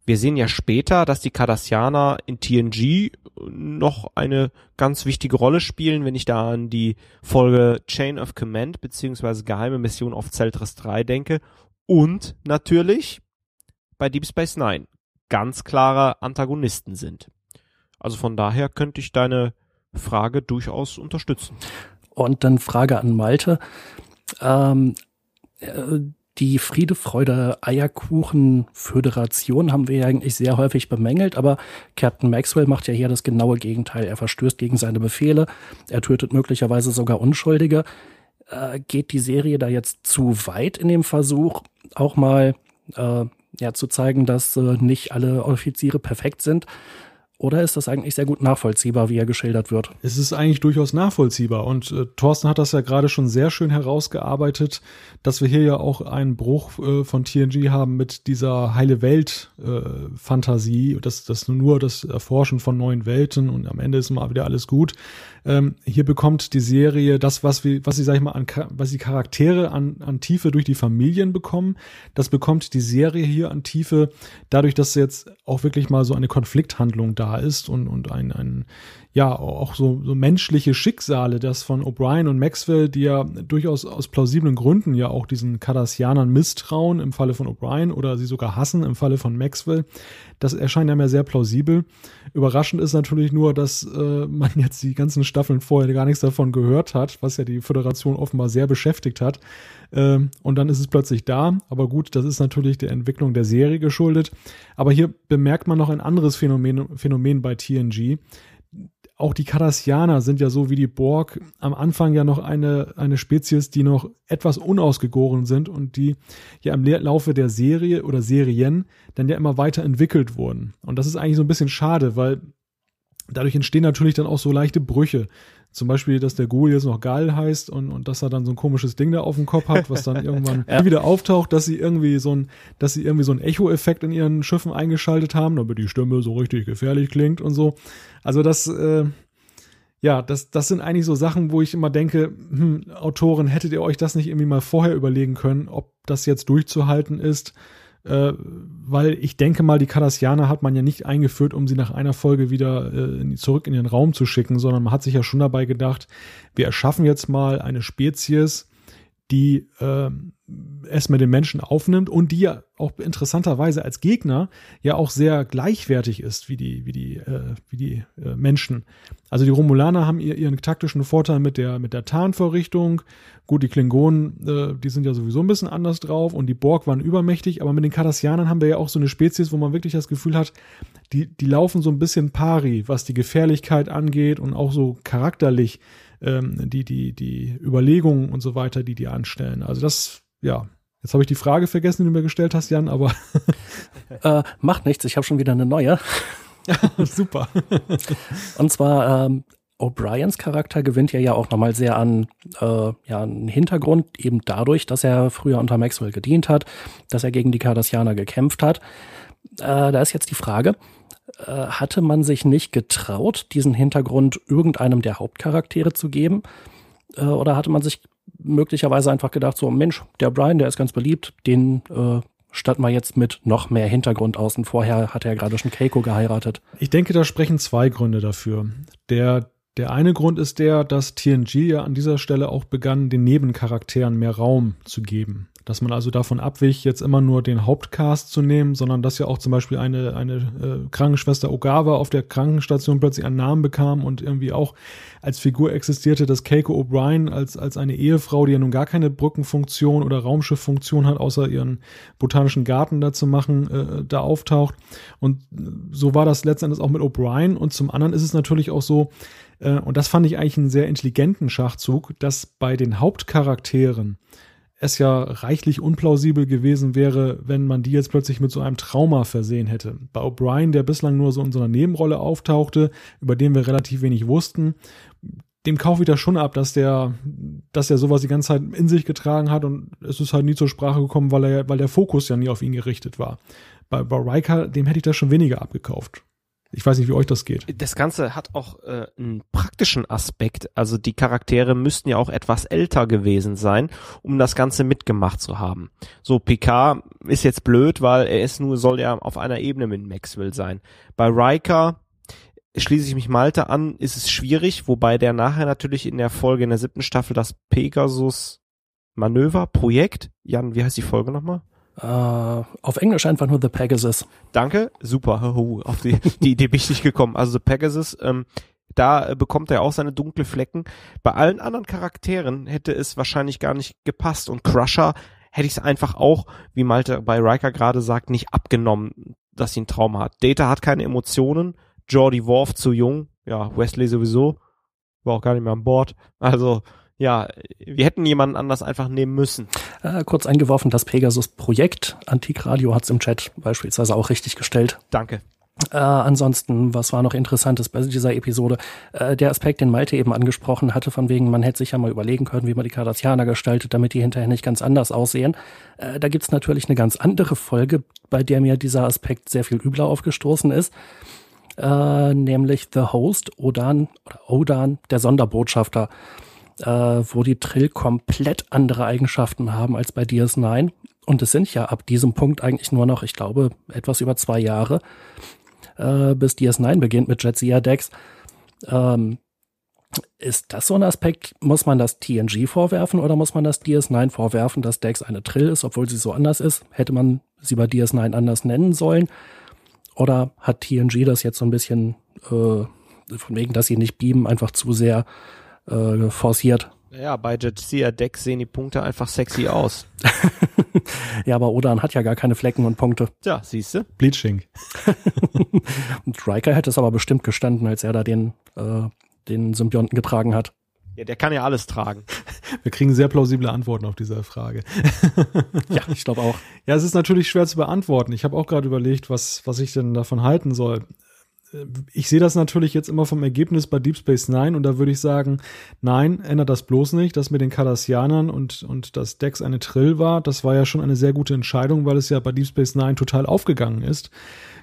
Speaker 3: wir sehen ja später, dass die Cardassianer in TNG noch eine ganz wichtige Rolle spielen, wenn ich da an die Folge Chain of Command beziehungsweise Geheime Mission auf Zeltris 3 denke und natürlich bei Deep Space Nine ganz klare Antagonisten sind. Also von daher könnte ich deine Frage durchaus unterstützen.
Speaker 2: Und dann Frage an Malte. Ähm, äh, die Friede, Freude, Eierkuchen Föderation haben wir ja eigentlich sehr häufig bemängelt, aber Captain Maxwell macht ja hier das genaue Gegenteil. Er verstößt gegen seine Befehle, er tötet möglicherweise sogar Unschuldige. Äh, geht die Serie da jetzt zu weit in dem Versuch, auch mal äh, ja, zu zeigen, dass äh, nicht alle Offiziere perfekt sind. Oder ist das eigentlich sehr gut nachvollziehbar, wie er geschildert wird?
Speaker 1: Es ist eigentlich durchaus nachvollziehbar. Und äh, Thorsten hat das ja gerade schon sehr schön herausgearbeitet, dass wir hier ja auch einen Bruch äh, von TNG haben mit dieser heile Welt-Fantasie, äh, das, das nur das Erforschen von neuen Welten und am Ende ist mal wieder alles gut. Ähm, hier bekommt die Serie das, was wir, was sie, sag ich mal, an, was die Charaktere an, an Tiefe durch die Familien bekommen. Das bekommt die Serie hier an Tiefe dadurch, dass jetzt auch wirklich mal so eine Konflikthandlung da ist und, und ein, ein, ja, auch so, so menschliche Schicksale, das von O'Brien und Maxwell, die ja durchaus aus plausiblen Gründen ja auch diesen Cardassianern misstrauen im Falle von O'Brien oder sie sogar hassen im Falle von Maxwell. Das erscheint ja mir sehr plausibel. Überraschend ist natürlich nur, dass äh, man jetzt die ganzen Staffeln vorher gar nichts davon gehört hat, was ja die Föderation offenbar sehr beschäftigt hat. Ähm, und dann ist es plötzlich da. Aber gut, das ist natürlich der Entwicklung der Serie geschuldet. Aber hier bemerkt man noch ein anderes Phänomen, Phänomen bei TNG auch die Cardassianer sind ja so wie die Borg am Anfang ja noch eine, eine Spezies, die noch etwas unausgegoren sind und die ja im Laufe der Serie oder Serien dann ja immer weiter entwickelt wurden. Und das ist eigentlich so ein bisschen schade, weil dadurch entstehen natürlich dann auch so leichte Brüche. Zum Beispiel, dass der Ghoul jetzt noch Gal heißt und, und dass er dann so ein komisches Ding da auf dem Kopf hat, was dann irgendwann ja. wieder auftaucht, dass sie irgendwie so ein, dass sie irgendwie so einen Echo-Effekt in ihren Schiffen eingeschaltet haben, damit die Stimme so richtig gefährlich klingt und so. Also das, äh, ja, das, das sind eigentlich so Sachen, wo ich immer denke, hm, Autoren, hättet ihr euch das nicht irgendwie mal vorher überlegen können, ob das jetzt durchzuhalten ist? Äh, weil ich denke mal, die Cardassianer hat man ja nicht eingeführt, um sie nach einer Folge wieder äh, zurück in den Raum zu schicken, sondern man hat sich ja schon dabei gedacht, wir erschaffen jetzt mal eine Spezies, die äh, es mit den Menschen aufnimmt und die ja auch interessanterweise als Gegner ja auch sehr gleichwertig ist wie die, wie die, äh, wie die äh, Menschen. Also die Romulaner haben ihr, ihren taktischen Vorteil mit der, mit der Tarnvorrichtung. Gut, die Klingonen, äh, die sind ja sowieso ein bisschen anders drauf und die Borg waren übermächtig, aber mit den Cardassianern haben wir ja auch so eine Spezies, wo man wirklich das Gefühl hat, die, die laufen so ein bisschen pari, was die Gefährlichkeit angeht und auch so charakterlich ähm, die, die, die Überlegungen und so weiter, die die anstellen. Also das, ja, Jetzt habe ich die Frage vergessen, die du mir gestellt hast, Jan, aber.
Speaker 2: äh, macht nichts, ich habe schon wieder eine neue.
Speaker 1: Super.
Speaker 2: Und zwar, ähm, O'Briens Charakter gewinnt ja ja auch nochmal sehr an äh, ja, einen Hintergrund, eben dadurch, dass er früher unter Maxwell gedient hat, dass er gegen die Cardassianer gekämpft hat. Äh, da ist jetzt die Frage, äh, hatte man sich nicht getraut, diesen Hintergrund irgendeinem der Hauptcharaktere zu geben? Äh, oder hatte man sich möglicherweise einfach gedacht, so Mensch, der Brian, der ist ganz beliebt, den äh, statt mal jetzt mit noch mehr Hintergrund außen. Vorher hat er gerade schon Keiko geheiratet.
Speaker 1: Ich denke, da sprechen zwei Gründe dafür. Der, der eine Grund ist der, dass TNG ja an dieser Stelle auch begann, den Nebencharakteren mehr Raum zu geben dass man also davon abwich, jetzt immer nur den Hauptcast zu nehmen, sondern dass ja auch zum Beispiel eine, eine äh, Krankenschwester Ogawa auf der Krankenstation plötzlich einen Namen bekam und irgendwie auch als Figur existierte, dass Keiko O'Brien als, als eine Ehefrau, die ja nun gar keine Brückenfunktion oder Raumschifffunktion hat, außer ihren botanischen Garten da zu machen, äh, da auftaucht. Und so war das letztendlich auch mit O'Brien. Und zum anderen ist es natürlich auch so, äh, und das fand ich eigentlich einen sehr intelligenten Schachzug, dass bei den Hauptcharakteren es ja reichlich unplausibel gewesen wäre, wenn man die jetzt plötzlich mit so einem Trauma versehen hätte. Bei O'Brien, der bislang nur so in so einer Nebenrolle auftauchte, über den wir relativ wenig wussten, dem kaufe ich das schon ab, dass der, dass er sowas die ganze Zeit in sich getragen hat und es ist halt nie zur Sprache gekommen, weil er, weil der Fokus ja nie auf ihn gerichtet war. Bei, bei Riker, dem hätte ich das schon weniger abgekauft. Ich weiß nicht, wie euch das geht.
Speaker 3: Das Ganze hat auch äh, einen praktischen Aspekt. Also die Charaktere müssten ja auch etwas älter gewesen sein, um das Ganze mitgemacht zu haben. So, Picard ist jetzt blöd, weil er ist nur, soll ja auf einer Ebene mit Maxwell sein. Bei Riker schließe ich mich Malte an, ist es schwierig, wobei der nachher natürlich in der Folge in der siebten Staffel das Pegasus Manöver Projekt, Jan, wie heißt die Folge nochmal?
Speaker 2: Uh, auf Englisch einfach nur The Pegasus.
Speaker 3: Danke, super. Auf die, die Idee bin ich nicht gekommen. Also The Pegasus, ähm, da äh, bekommt er auch seine dunkle Flecken. Bei allen anderen Charakteren hätte es wahrscheinlich gar nicht gepasst. Und Crusher hätte ich es einfach auch, wie Malte bei Riker gerade sagt, nicht abgenommen, dass sie einen Traum hat. Data hat keine Emotionen. Jordi Worf zu jung. Ja, Wesley sowieso. War auch gar nicht mehr an Bord. Also, ja, wir hätten jemanden anders einfach nehmen müssen.
Speaker 2: Äh, kurz eingeworfen, das Pegasus-Projekt. Antikradio hat es im Chat beispielsweise auch richtig gestellt.
Speaker 3: Danke.
Speaker 2: Äh, ansonsten, was war noch interessantes bei dieser Episode? Äh, der Aspekt, den Malte eben angesprochen hatte, von wegen, man hätte sich ja mal überlegen können, wie man die Cardassianer gestaltet, damit die hinterher nicht ganz anders aussehen. Äh, da gibt's natürlich eine ganz andere Folge, bei der mir dieser Aspekt sehr viel übler aufgestoßen ist. Äh, nämlich The Host, Odan, oder Odan, der Sonderbotschafter äh, wo die Trill komplett andere Eigenschaften haben als bei DS9. Und es sind ja ab diesem Punkt eigentlich nur noch, ich glaube, etwas über zwei Jahre, äh, bis DS9 beginnt mit Jetsia Decks. Ähm, ist das so ein Aspekt? Muss man das TNG vorwerfen oder muss man das DS9 vorwerfen, dass Dex eine Trill ist, obwohl sie so anders ist? Hätte man sie bei DS9 anders nennen sollen? Oder hat TNG das jetzt so ein bisschen, äh, von wegen, dass sie nicht beamen, einfach zu sehr äh, forciert.
Speaker 3: Ja, bei Jetsia Deck sehen die Punkte einfach sexy aus.
Speaker 2: ja, aber Odan hat ja gar keine Flecken und Punkte.
Speaker 3: Ja, siehst du?
Speaker 1: Bleaching.
Speaker 2: und Riker hätte es aber bestimmt gestanden, als er da den, äh, den Symbionten getragen hat.
Speaker 3: Ja, der kann ja alles tragen.
Speaker 1: Wir kriegen sehr plausible Antworten auf diese Frage.
Speaker 2: ja, ich glaube auch.
Speaker 1: Ja, es ist natürlich schwer zu beantworten. Ich habe auch gerade überlegt, was, was ich denn davon halten soll ich sehe das natürlich jetzt immer vom Ergebnis bei Deep Space Nine und da würde ich sagen, nein, ändert das bloß nicht. Das mit den Cardassianern und, und dass Dex eine Trill war, das war ja schon eine sehr gute Entscheidung, weil es ja bei Deep Space Nine total aufgegangen ist.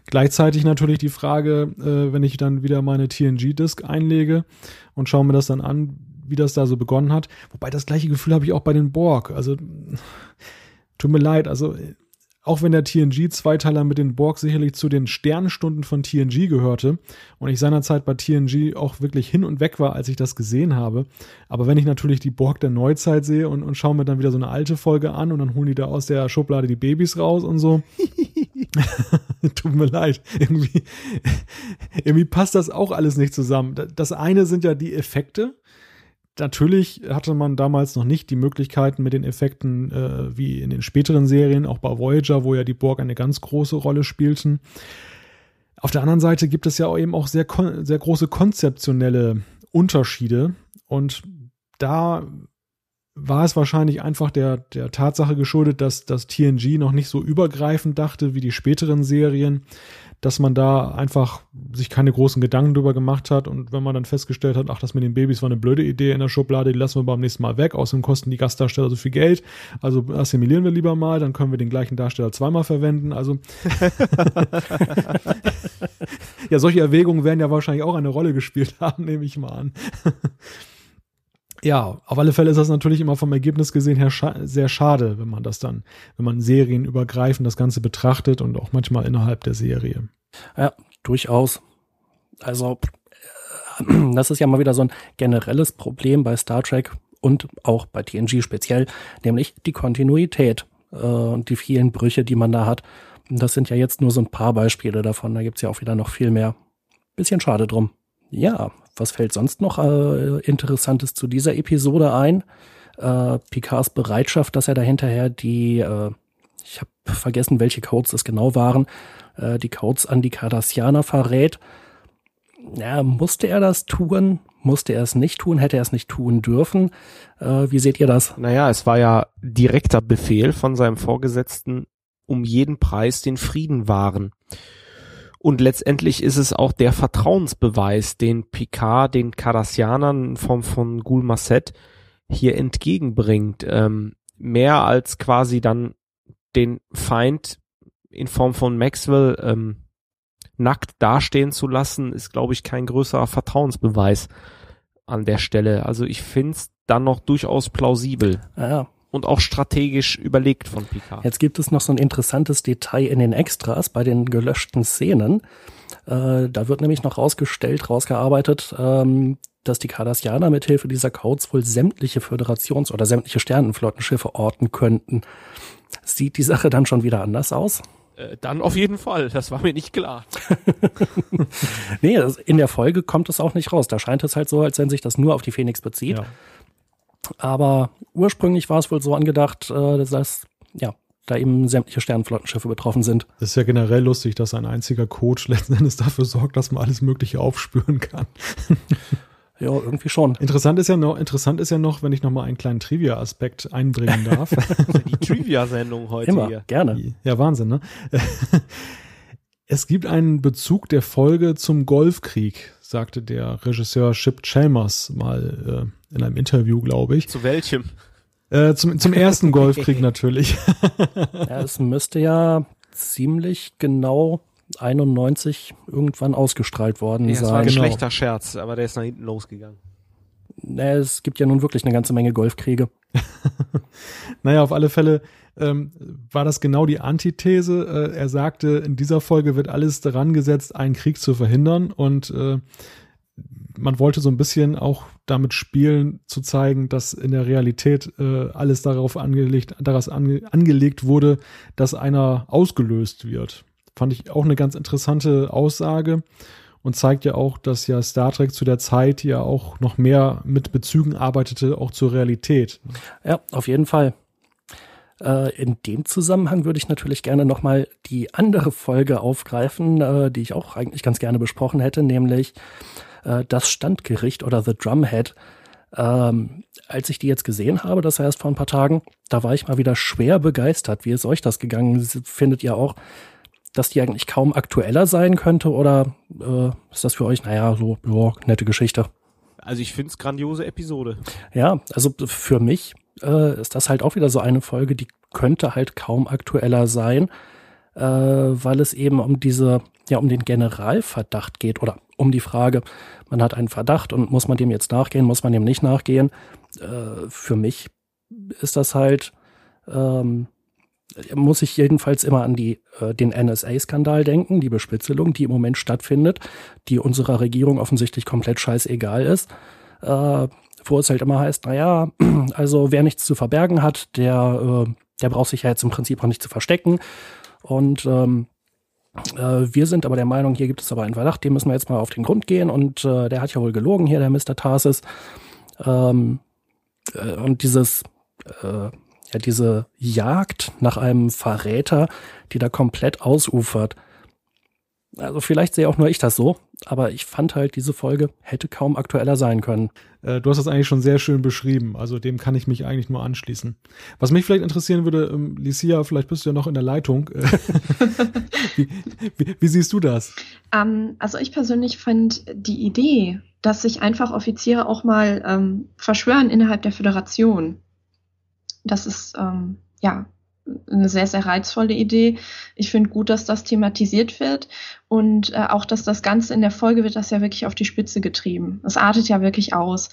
Speaker 1: Gleichzeitig natürlich die Frage, äh, wenn ich dann wieder meine TNG-Disk einlege und schaue mir das dann an, wie das da so begonnen hat. Wobei das gleiche Gefühl habe ich auch bei den Borg. Also tut mir leid, also auch wenn der TNG-Zweiteiler mit den Borg sicherlich zu den Sternstunden von TNG gehörte und ich seinerzeit bei TNG auch wirklich hin und weg war, als ich das gesehen habe. Aber wenn ich natürlich die Borg der Neuzeit sehe und, und schaue mir dann wieder so eine alte Folge an und dann holen die da aus der Schublade die Babys raus und so. Tut mir leid. Irgendwie, irgendwie passt das auch alles nicht zusammen. Das eine sind ja die Effekte, natürlich hatte man damals noch nicht die Möglichkeiten mit den Effekten äh, wie in den späteren Serien, auch bei Voyager, wo ja die Borg eine ganz große Rolle spielten. Auf der anderen Seite gibt es ja eben auch sehr, sehr große konzeptionelle Unterschiede und da war es wahrscheinlich einfach der, der Tatsache geschuldet, dass das TNG noch nicht so übergreifend dachte wie die späteren Serien dass man da einfach sich keine großen Gedanken drüber gemacht hat und wenn man dann festgestellt hat, ach, das mit den Babys war eine blöde Idee in der Schublade, die lassen wir beim nächsten Mal weg, außerdem kosten die Gastdarsteller so viel Geld, also assimilieren wir lieber mal, dann können wir den gleichen Darsteller zweimal verwenden, also ja, solche Erwägungen werden ja wahrscheinlich auch eine Rolle gespielt haben, nehme ich mal an. Ja, auf alle Fälle ist das natürlich immer vom Ergebnis gesehen her scha sehr schade, wenn man das dann, wenn man serienübergreifend das Ganze betrachtet und auch manchmal innerhalb der Serie.
Speaker 2: Ja, durchaus. Also, das ist ja mal wieder so ein generelles Problem bei Star Trek und auch bei TNG speziell, nämlich die Kontinuität äh, und die vielen Brüche, die man da hat. Das sind ja jetzt nur so ein paar Beispiele davon. Da gibt's ja auch wieder noch viel mehr. Bisschen schade drum. Ja, was fällt sonst noch äh, Interessantes zu dieser Episode ein? Äh, Picards Bereitschaft, dass er da hinterher die, äh, ich habe vergessen, welche Codes es genau waren, äh, die Codes an die Cardassianer verrät. Ja, musste er das tun? Musste er es nicht tun? Hätte er es nicht tun dürfen? Äh, wie seht ihr das?
Speaker 3: Naja, es war ja direkter Befehl von seinem Vorgesetzten, um jeden Preis den Frieden wahren. Und letztendlich ist es auch der Vertrauensbeweis, den Picard den Cardassianern in Form von Gul Masset hier entgegenbringt. Ähm, mehr als quasi dann den Feind in Form von Maxwell ähm, nackt dastehen zu lassen, ist, glaube ich, kein größerer Vertrauensbeweis an der Stelle. Also ich finde es dann noch durchaus plausibel.
Speaker 2: Ja,
Speaker 3: und auch strategisch überlegt von Picard.
Speaker 2: Jetzt gibt es noch so ein interessantes Detail in den Extras bei den gelöschten Szenen. Äh, da wird nämlich noch rausgestellt, rausgearbeitet, ähm, dass die Cardassianer mithilfe dieser Codes wohl sämtliche Föderations- oder sämtliche Sternenflottenschiffe orten könnten. Sieht die Sache dann schon wieder anders aus?
Speaker 3: Äh, dann auf jeden Fall, das war mir nicht klar.
Speaker 2: nee, in der Folge kommt es auch nicht raus. Da scheint es halt so, als wenn sich das nur auf die Phoenix bezieht. Ja. Aber ursprünglich war es wohl so angedacht, äh, dass ja, da eben sämtliche Sternenflottenschiffe betroffen sind.
Speaker 1: Das ist ja generell lustig, dass ein einziger Code letzten Endes dafür sorgt, dass man alles Mögliche aufspüren kann.
Speaker 2: Ja, irgendwie schon.
Speaker 1: Interessant ist ja noch, interessant ist ja noch, wenn ich noch mal einen kleinen Trivia-Aspekt einbringen darf.
Speaker 3: Die Trivia-Sendung heute
Speaker 2: Immer,
Speaker 3: hier.
Speaker 2: gerne.
Speaker 1: Ja, Wahnsinn, ne? Es gibt einen Bezug der Folge zum Golfkrieg, sagte der Regisseur Chip Chalmers mal äh, in einem Interview, glaube ich.
Speaker 3: Zu welchem?
Speaker 1: Äh, zum, zum ersten Golfkrieg natürlich.
Speaker 2: ja, es müsste ja ziemlich genau 91 irgendwann ausgestrahlt worden
Speaker 3: ja,
Speaker 2: sein.
Speaker 3: Das war ein
Speaker 2: genau.
Speaker 3: schlechter Scherz, aber der ist nach hinten losgegangen.
Speaker 2: Naja, es gibt ja nun wirklich eine ganze Menge Golfkriege.
Speaker 1: naja, auf alle Fälle ähm, war das genau die Antithese. Äh, er sagte, in dieser Folge wird alles daran gesetzt, einen Krieg zu verhindern und äh, man wollte so ein bisschen auch damit spielen, zu zeigen, dass in der Realität äh, alles darauf angelegt, daraus ange, angelegt wurde, dass einer ausgelöst wird. Fand ich auch eine ganz interessante Aussage und zeigt ja auch, dass ja Star Trek zu der Zeit ja auch noch mehr mit Bezügen arbeitete, auch zur Realität.
Speaker 2: Ja, auf jeden Fall. Äh, in dem Zusammenhang würde ich natürlich gerne nochmal die andere Folge aufgreifen, äh, die ich auch eigentlich ganz gerne besprochen hätte, nämlich äh, das Standgericht oder The Drumhead. Ähm, als ich die jetzt gesehen habe, das erst vor ein paar Tagen, da war ich mal wieder schwer begeistert. Wie ist euch das gegangen? Findet ihr auch, dass die eigentlich kaum aktueller sein könnte oder äh, ist das für euch, naja, so, ja, nette Geschichte?
Speaker 3: Also ich finde es grandiose Episode.
Speaker 2: Ja, also für mich äh, ist das halt auch wieder so eine Folge, die könnte halt kaum aktueller sein, äh, weil es eben um diese, ja, um den Generalverdacht geht oder um die Frage, man hat einen Verdacht und muss man dem jetzt nachgehen, muss man dem nicht nachgehen. Äh, für mich ist das halt, ähm, muss ich jedenfalls immer an die, äh, den NSA-Skandal denken, die Bespitzelung, die im Moment stattfindet, die unserer Regierung offensichtlich komplett scheißegal ist. Äh, wo es halt immer heißt, naja, also wer nichts zu verbergen hat, der, äh, der braucht sich ja jetzt im Prinzip auch nicht zu verstecken. Und ähm, äh, wir sind aber der Meinung, hier gibt es aber einen Verdacht, dem müssen wir jetzt mal auf den Grund gehen. Und äh, der hat ja wohl gelogen hier, der Mr. Tarsis. Ähm, äh, und dieses, äh, ja, diese Jagd nach einem Verräter, die da komplett ausufert. Also vielleicht sehe auch nur ich das so, aber ich fand halt, diese Folge hätte kaum aktueller sein können.
Speaker 1: Äh, du hast das eigentlich schon sehr schön beschrieben, also dem kann ich mich eigentlich nur anschließen. Was mich vielleicht interessieren würde, ähm, Licia, vielleicht bist du ja noch in der Leitung. wie, wie, wie, siehst du das?
Speaker 4: Um, ähm, also ich persönlich fand die Idee, dass sich einfach Offiziere auch mal ähm, verschwören innerhalb der Föderation. Das ist ähm, ja eine sehr, sehr reizvolle Idee. Ich finde gut, dass das thematisiert wird und äh, auch, dass das Ganze in der Folge wird das ja wirklich auf die Spitze getrieben. Es artet ja wirklich aus.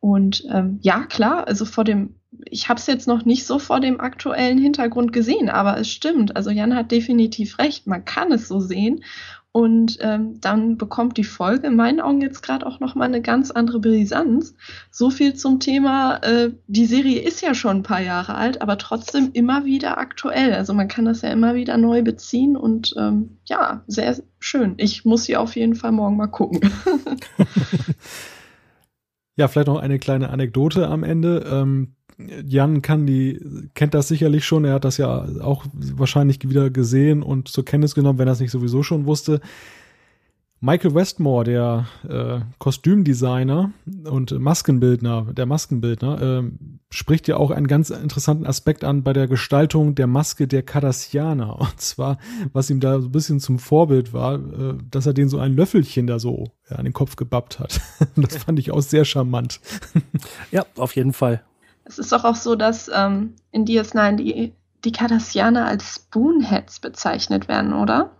Speaker 4: Und ähm, ja, klar, also vor dem, ich habe es jetzt noch nicht so vor dem aktuellen Hintergrund gesehen, aber es stimmt. Also Jan hat definitiv recht, man kann es so sehen. Und ähm, dann bekommt die Folge in meinen Augen jetzt gerade auch nochmal eine ganz andere Brisanz. So viel zum Thema, äh, die Serie ist ja schon ein paar Jahre alt, aber trotzdem immer wieder aktuell. Also man kann das ja immer wieder neu beziehen und ähm, ja, sehr schön. Ich muss sie auf jeden Fall morgen mal gucken.
Speaker 1: ja, vielleicht noch eine kleine Anekdote am Ende. Ähm Jan kann die, kennt das sicherlich schon. Er hat das ja auch wahrscheinlich wieder gesehen und zur Kenntnis genommen, wenn er es nicht sowieso schon wusste. Michael Westmore, der äh, Kostümdesigner und Maskenbildner, der Maskenbildner, äh, spricht ja auch einen ganz interessanten Aspekt an bei der Gestaltung der Maske der Cardassianer. Und zwar, was ihm da so ein bisschen zum Vorbild war, äh, dass er den so ein Löffelchen da so ja, an den Kopf gebappt hat. das fand ich auch sehr charmant.
Speaker 2: ja, auf jeden Fall.
Speaker 4: Es ist doch auch so, dass ähm, in DS9 die, die Cardassianer als Spoonheads bezeichnet werden, oder?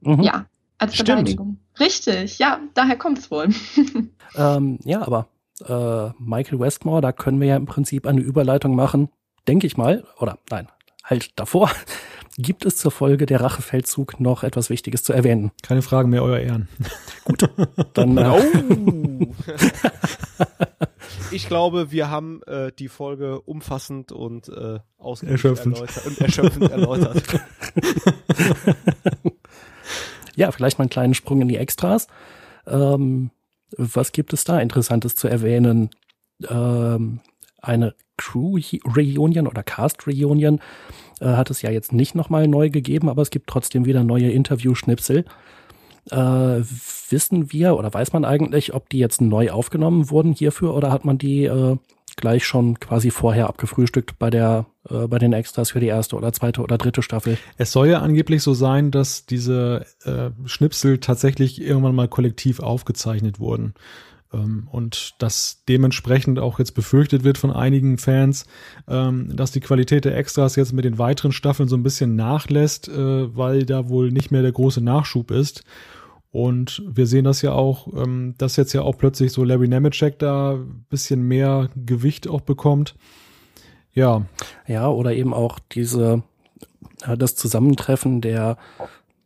Speaker 4: Mhm. Ja, als Stimmt. Beleidigung. Richtig, ja, daher kommt es wohl.
Speaker 2: ähm, ja, aber äh, Michael Westmore, da können wir ja im Prinzip eine Überleitung machen, denke ich mal, oder nein, halt davor. Gibt es zur Folge der Rachefeldzug noch etwas Wichtiges zu erwähnen?
Speaker 1: Keine Fragen mehr, euer Ehren.
Speaker 2: Gut, dann. Äh, oh.
Speaker 3: ich glaube, wir haben äh, die Folge umfassend und äh, erschöpfend. erläutert. Und erschöpfend erläutert.
Speaker 2: ja, vielleicht mal einen kleinen Sprung in die Extras. Ähm, was gibt es da Interessantes zu erwähnen? Ähm, eine Crew-Reunion oder Cast-Reunion äh, hat es ja jetzt nicht nochmal neu gegeben, aber es gibt trotzdem wieder neue Interview-Schnipsel. Äh, wissen wir oder weiß man eigentlich, ob die jetzt neu aufgenommen wurden hierfür oder hat man die äh, gleich schon quasi vorher abgefrühstückt bei der äh, bei den Extras für die erste oder zweite oder dritte Staffel?
Speaker 1: Es soll ja angeblich so sein, dass diese äh, Schnipsel tatsächlich irgendwann mal kollektiv aufgezeichnet wurden. Ähm, und dass dementsprechend auch jetzt befürchtet wird von einigen Fans, ähm, dass die Qualität der Extras jetzt mit den weiteren Staffeln so ein bisschen nachlässt, äh, weil da wohl nicht mehr der große Nachschub ist. Und wir sehen das ja auch, ähm, dass jetzt ja auch plötzlich so Larry Nemeczek da ein bisschen mehr Gewicht auch bekommt. Ja.
Speaker 2: Ja, oder eben auch diese, das Zusammentreffen der,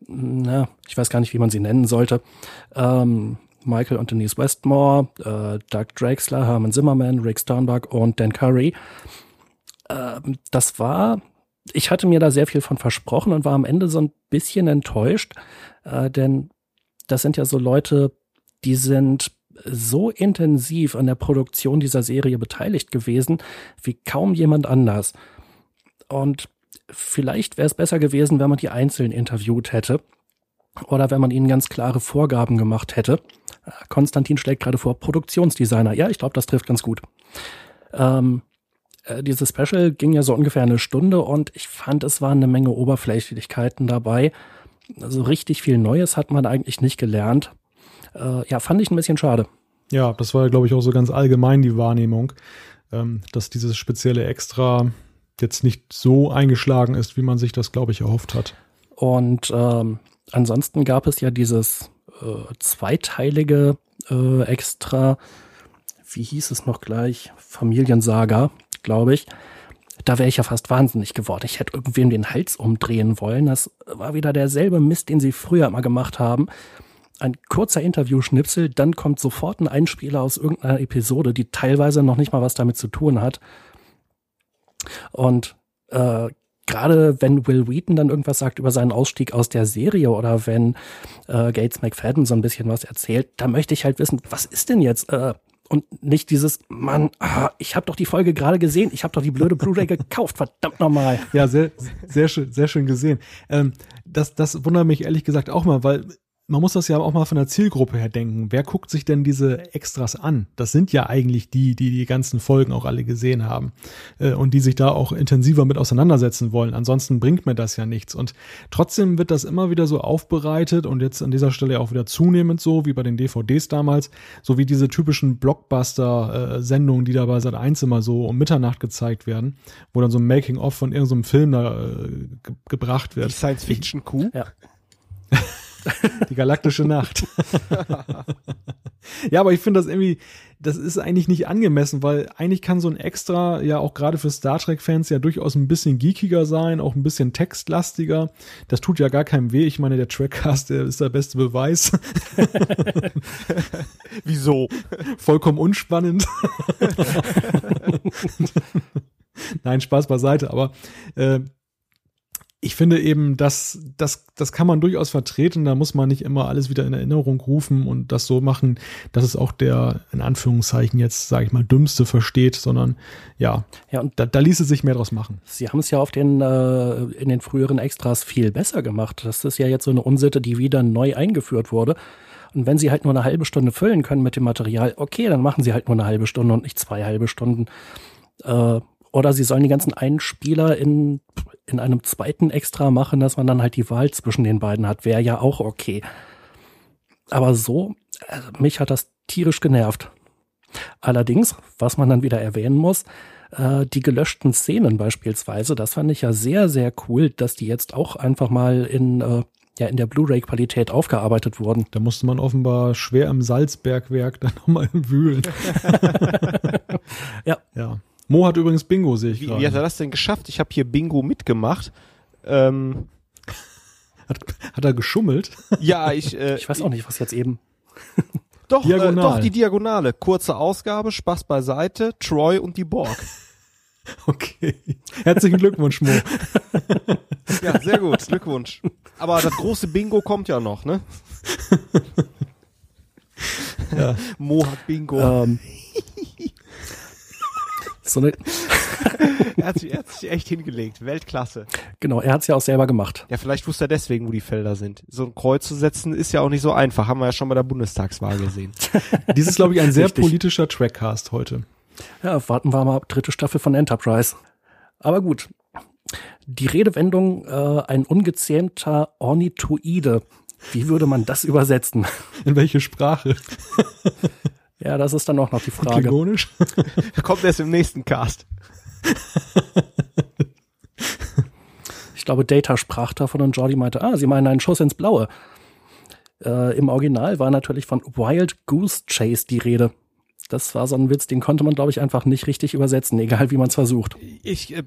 Speaker 2: na, ich weiß gar nicht, wie man sie nennen sollte, ähm, Michael und Denise Westmore, äh, Doug Drexler, Herman Zimmerman, Rick Sternbach und Dan Curry. Ähm, das war, ich hatte mir da sehr viel von versprochen und war am Ende so ein bisschen enttäuscht, äh, denn das sind ja so Leute, die sind so intensiv an der Produktion dieser Serie beteiligt gewesen wie kaum jemand anders. Und vielleicht wäre es besser gewesen, wenn man die einzeln interviewt hätte oder wenn man ihnen ganz klare Vorgaben gemacht hätte. Konstantin schlägt gerade vor, Produktionsdesigner. Ja, ich glaube, das trifft ganz gut. Ähm, äh, dieses Special ging ja so ungefähr eine Stunde und ich fand, es waren eine Menge Oberflächlichkeiten dabei. also richtig viel Neues hat man eigentlich nicht gelernt. Äh, ja, fand ich ein bisschen schade.
Speaker 1: Ja, das war, glaube ich, auch so ganz allgemein die Wahrnehmung, ähm, dass dieses spezielle Extra jetzt nicht so eingeschlagen ist, wie man sich das, glaube ich, erhofft hat.
Speaker 2: Und ähm, ansonsten gab es ja dieses äh, zweiteilige äh, Extra, wie hieß es noch gleich? Familiensaga, glaube ich. Da wäre ich ja fast wahnsinnig geworden. Ich hätte irgendwem den Hals umdrehen wollen. Das war wieder derselbe Mist, den sie früher immer gemacht haben. Ein kurzer Interview-Schnipsel, dann kommt sofort ein Einspieler aus irgendeiner Episode, die teilweise noch nicht mal was damit zu tun hat. Und äh, gerade wenn Will Wheaton dann irgendwas sagt über seinen Ausstieg aus der Serie oder wenn äh, Gates McFadden so ein bisschen was erzählt, da möchte ich halt wissen, was ist denn jetzt? Äh, und nicht dieses, Mann, ah, ich habe doch die Folge gerade gesehen, ich habe doch die blöde Blu-ray gekauft, verdammt nochmal.
Speaker 1: Ja, sehr, sehr schön, sehr schön gesehen. Ähm, das, das wundert mich ehrlich gesagt auch mal, weil man muss das ja auch mal von der Zielgruppe her denken. Wer guckt sich denn diese Extras an? Das sind ja eigentlich die, die die ganzen Folgen auch alle gesehen haben äh, und die sich da auch intensiver mit auseinandersetzen wollen. Ansonsten bringt mir das ja nichts. Und trotzdem wird das immer wieder so aufbereitet und jetzt an dieser Stelle auch wieder zunehmend so, wie bei den DVDs damals, so wie diese typischen Blockbuster-Sendungen, die da bei Sat 1 immer so um Mitternacht gezeigt werden, wo dann so ein Making-of von irgendeinem Film da äh, ge gebracht wird. Die
Speaker 3: Science-Fiction-Kuh?
Speaker 2: Ja.
Speaker 1: Die galaktische Nacht. ja, aber ich finde das irgendwie, das ist eigentlich nicht angemessen, weil eigentlich kann so ein Extra ja auch gerade für Star Trek-Fans ja durchaus ein bisschen geekiger sein, auch ein bisschen textlastiger. Das tut ja gar keinem weh. Ich meine, der Trackcast, der ist der beste Beweis.
Speaker 3: Wieso?
Speaker 1: Vollkommen unspannend. Nein, Spaß beiseite, aber äh, ich finde eben, dass das, das kann man durchaus vertreten. Da muss man nicht immer alles wieder in Erinnerung rufen und das so machen, dass es auch der, in Anführungszeichen jetzt, sage ich mal, Dümmste versteht, sondern ja, ja und da, da ließe sich mehr draus machen.
Speaker 2: Sie haben es ja auf den, äh, in den früheren Extras viel besser gemacht. Das ist ja jetzt so eine Unsitte, die wieder neu eingeführt wurde. Und wenn sie halt nur eine halbe Stunde füllen können mit dem Material, okay, dann machen sie halt nur eine halbe Stunde und nicht zwei halbe Stunden. Äh, oder sie sollen die ganzen Einspieler in, in einem zweiten Extra machen, dass man dann halt die Wahl zwischen den beiden hat. Wäre ja auch okay. Aber so, also mich hat das tierisch genervt. Allerdings, was man dann wieder erwähnen muss, äh, die gelöschten Szenen beispielsweise, das fand ich ja sehr, sehr cool, dass die jetzt auch einfach mal in, äh, ja, in der Blu-ray-Qualität aufgearbeitet wurden.
Speaker 1: Da musste man offenbar schwer im Salzbergwerk dann nochmal wühlen.
Speaker 2: ja.
Speaker 1: Ja. Mo hat übrigens Bingo, sehe ich
Speaker 3: Wie,
Speaker 1: gerade.
Speaker 3: wie hat er das denn geschafft? Ich habe hier Bingo mitgemacht. Ähm,
Speaker 1: hat, hat er geschummelt?
Speaker 3: ja, ich. Äh,
Speaker 2: ich weiß auch nicht, was jetzt eben.
Speaker 3: Doch, äh, doch, die Diagonale. Kurze Ausgabe, Spaß beiseite, Troy und die Borg.
Speaker 1: Okay. Herzlichen Glückwunsch, Mo.
Speaker 3: Ja, sehr gut, Glückwunsch. Aber das große Bingo kommt ja noch, ne?
Speaker 1: Ja.
Speaker 3: Mo hat Bingo.
Speaker 2: Ähm, so eine,
Speaker 3: er, hat sich, er hat sich echt hingelegt. Weltklasse.
Speaker 2: genau, er hat es ja auch selber gemacht.
Speaker 3: Ja, vielleicht wusste er deswegen, wo die Felder sind. So ein Kreuz zu setzen ist ja auch nicht so einfach. Haben wir ja schon bei der Bundestagswahl gesehen.
Speaker 1: Dies ist, glaube ich, ein sehr
Speaker 2: Richtig.
Speaker 1: politischer Trackcast heute.
Speaker 2: Ja, warten wir mal ab, dritte Staffel von Enterprise. Aber gut. Die Redewendung, äh, ein ungezähmter Ornithoide. Wie würde man das übersetzen?
Speaker 1: In welche Sprache?
Speaker 2: Ja, das ist dann auch noch die Frage.
Speaker 1: Klingonisch?
Speaker 3: Kommt erst im nächsten Cast.
Speaker 2: Ich glaube, Data sprach davon und Jordi meinte, ah, sie meinen einen Schuss ins Blaue. Äh, Im Original war natürlich von Wild Goose Chase die Rede. Das war so ein Witz, den konnte man, glaube ich, einfach nicht richtig übersetzen, egal wie man es versucht.
Speaker 3: Ich äh,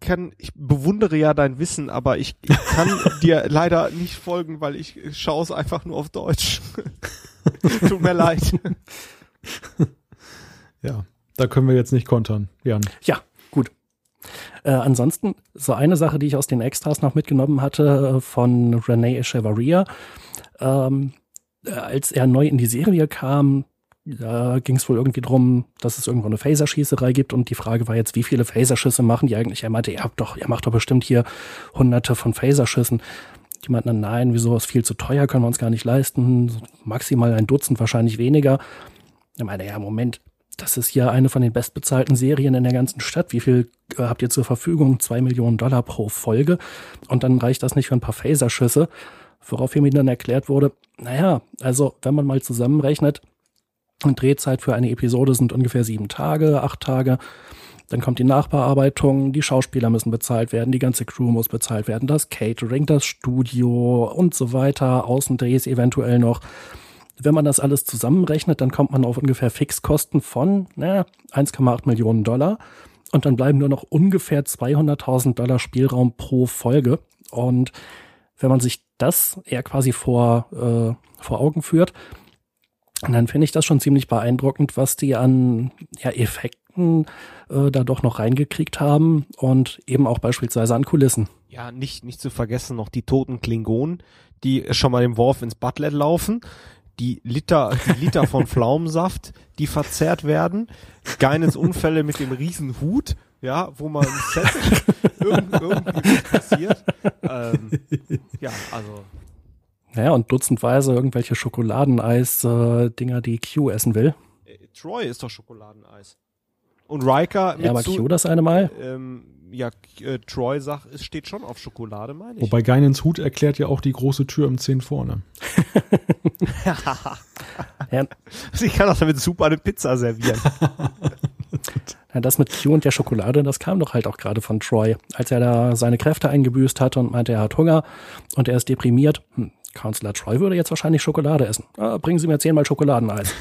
Speaker 3: kann, ich bewundere ja dein Wissen, aber ich, ich kann dir leider nicht folgen, weil ich schaue es einfach nur auf Deutsch. Tut mir leid.
Speaker 1: Ja, da können wir jetzt nicht kontern, Jan.
Speaker 2: Ja, gut. Äh, ansonsten, so eine Sache, die ich aus den Extras noch mitgenommen hatte äh, von René Echevarria, ähm, äh, als er neu in die Serie kam, da ging es wohl irgendwie drum, dass es irgendwo eine Phaserschießerei gibt und die Frage war jetzt, wie viele Phaserschüsse machen die eigentlich? Er meinte, ihr habt doch, ihr macht doch bestimmt hier hunderte von Phaserschüssen. Die meinten nein, wieso ist viel zu teuer, können wir uns gar nicht leisten. Maximal ein Dutzend, wahrscheinlich weniger. Er meinte, ja, Moment, das ist ja eine von den bestbezahlten Serien in der ganzen Stadt. Wie viel äh, habt ihr zur Verfügung? Zwei Millionen Dollar pro Folge. Und dann reicht das nicht für ein paar Phaserschüsse. Woraufhin mir dann erklärt wurde, naja, also wenn man mal zusammenrechnet, und Drehzeit für eine Episode sind ungefähr sieben Tage, acht Tage. Dann kommt die Nachbearbeitung, die Schauspieler müssen bezahlt werden, die ganze Crew muss bezahlt werden, das Catering, das Studio und so weiter, Außendrehs eventuell noch. Wenn man das alles zusammenrechnet, dann kommt man auf ungefähr Fixkosten von naja, 1,8 Millionen Dollar. Und dann bleiben nur noch ungefähr 200.000 Dollar Spielraum pro Folge. Und wenn man sich das eher quasi vor, äh, vor Augen führt, dann finde ich das schon ziemlich beeindruckend, was die an ja, Effekten äh, da doch noch reingekriegt haben und eben auch beispielsweise an Kulissen.
Speaker 3: Ja, nicht, nicht zu vergessen noch die toten Klingonen, die schon mal im Worf ins Butlet laufen, die Liter, die Liter von Pflaumensaft, die verzehrt werden, Geines Unfälle mit dem riesen Hut, ja, wo man im Set irgend, irgendwie passiert. Ähm, ja, also.
Speaker 2: Naja, und dutzendweise irgendwelche Schokoladeneis-Dinger, die Q essen will.
Speaker 3: Äh, Troy ist doch Schokoladeneis. Und Riker
Speaker 2: mit Ja, aber Q das eine Mal?
Speaker 3: Ähm, ja, äh, Troy sagt, es steht schon auf Schokolade, meine ich.
Speaker 1: Wobei Geinens Hut erklärt ja auch die große Tür im 10 vorne.
Speaker 3: ja. Sie kann auch damit super eine Pizza servieren.
Speaker 2: Ja, das mit Q und der Schokolade, das kam doch halt auch gerade von Troy. Als er da seine Kräfte eingebüßt hatte und meinte, er hat Hunger und er ist deprimiert. Hm, Counselor Troy würde jetzt wahrscheinlich Schokolade essen. Ah, bringen Sie mir zehnmal Schokoladeneis.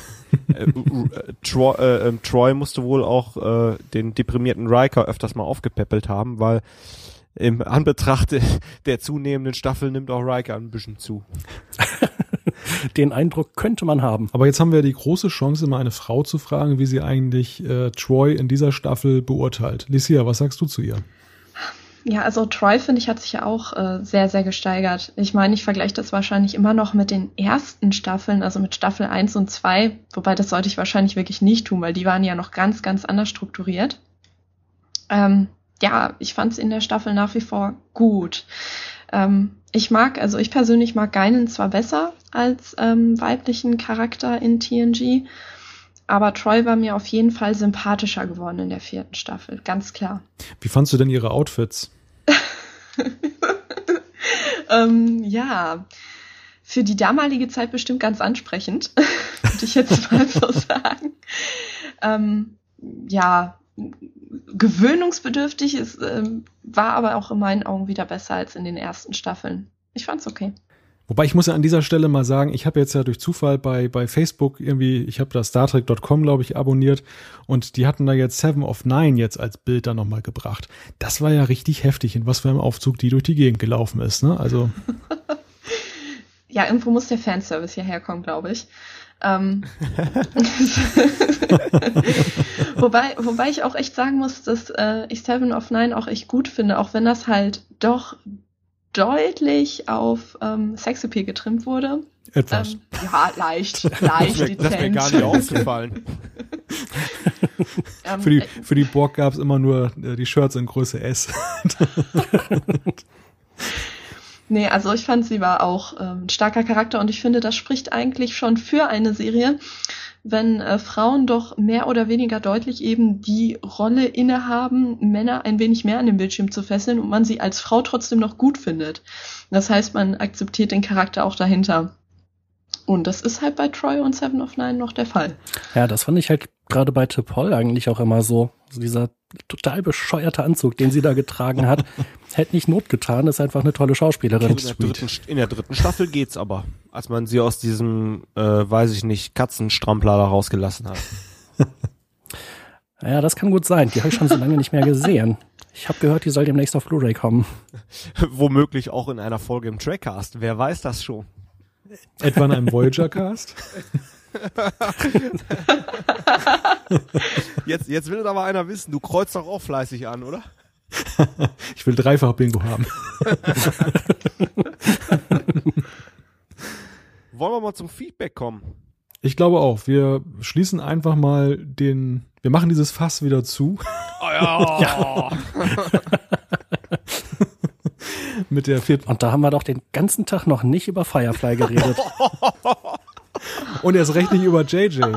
Speaker 3: äh, äh, Troy, äh, ähm, Troy, musste wohl auch äh, den deprimierten Riker öfters mal aufgepäppelt haben, weil im Anbetracht der zunehmenden Staffel nimmt auch Riker ein bisschen zu.
Speaker 2: Den Eindruck könnte man haben.
Speaker 1: Aber jetzt haben wir die große Chance, mal eine Frau zu fragen, wie sie eigentlich äh, Troy in dieser Staffel beurteilt. Licia, was sagst du zu ihr?
Speaker 4: Ja, also Troy, finde ich, hat sich ja auch äh, sehr, sehr gesteigert. Ich meine, ich vergleiche das wahrscheinlich immer noch mit den ersten Staffeln, also mit Staffel 1 und 2, wobei das sollte ich wahrscheinlich wirklich nicht tun, weil die waren ja noch ganz, ganz anders strukturiert. Ähm, ja, ich fand es in der Staffel nach wie vor gut. Ähm, ich mag, also ich persönlich mag Geinen zwar besser als ähm, weiblichen Charakter in TNG, aber Troy war mir auf jeden Fall sympathischer geworden in der vierten Staffel, ganz klar.
Speaker 1: Wie fandst du denn ihre Outfits?
Speaker 4: ähm, ja, für die damalige Zeit bestimmt ganz ansprechend, würde ich jetzt mal so sagen. Ähm, ja, gewöhnungsbedürftig ist, ähm, war aber auch in meinen Augen wieder besser als in den ersten Staffeln. Ich fand's okay.
Speaker 1: Wobei ich muss ja an dieser Stelle mal sagen, ich habe jetzt ja durch Zufall bei, bei Facebook irgendwie, ich habe da StarTrek.com, glaube ich, abonniert und die hatten da jetzt Seven of Nine jetzt als Bild da nochmal gebracht. Das war ja richtig heftig, in was für einem Aufzug die durch die Gegend gelaufen ist, ne? Also.
Speaker 4: ja, irgendwo muss der Fanservice hierher kommen, glaube ich. Ähm, wobei, wobei ich auch echt sagen muss, dass äh, ich Seven of Nine auch echt gut finde, auch wenn das halt doch deutlich auf ähm, Sexappeal getrimmt wurde.
Speaker 1: Etwas.
Speaker 4: Ähm, ja, leicht, leicht
Speaker 3: das, das wäre gar nicht aufgefallen.
Speaker 1: für, die, für die Borg gab es immer nur äh, die Shirts in Größe S.
Speaker 4: nee, also ich fand, sie war auch ähm, ein starker Charakter und ich finde, das spricht eigentlich schon für eine Serie, wenn äh, Frauen doch mehr oder weniger deutlich eben die Rolle innehaben, Männer ein wenig mehr an den Bildschirm zu fesseln und man sie als Frau trotzdem noch gut findet. Das heißt, man akzeptiert den Charakter auch dahinter. Und das ist halt bei Troy und Seven of Nine noch der Fall.
Speaker 2: Ja, das fand ich halt gerade bei T'Pol eigentlich auch immer so. Also dieser total bescheuerte Anzug, den sie da getragen hat, hätte nicht Not getan, ist einfach eine tolle Schauspielerin.
Speaker 3: In der, dritten, in der dritten Staffel geht's aber, als man sie aus diesem, äh, weiß ich nicht, Katzenstrampler da rausgelassen hat.
Speaker 2: ja, das kann gut sein. Die habe ich schon so lange nicht mehr gesehen. Ich habe gehört, die soll demnächst auf Blu-ray kommen.
Speaker 3: Womöglich auch in einer Folge im Trackcast. Wer weiß das schon?
Speaker 1: Etwa in einem Voyager-Cast?
Speaker 3: jetzt, jetzt will aber einer wissen, du kreuzt doch auch fleißig an, oder?
Speaker 1: ich will dreifach Bingo haben.
Speaker 3: Wollen wir mal zum Feedback kommen?
Speaker 1: Ich glaube auch. Wir schließen einfach mal den. Wir machen dieses Fass wieder zu.
Speaker 3: Oh ja. ja.
Speaker 2: Mit der vierten. Und da haben wir doch den ganzen Tag noch nicht über Firefly geredet.
Speaker 1: Und erst recht nicht über JJ.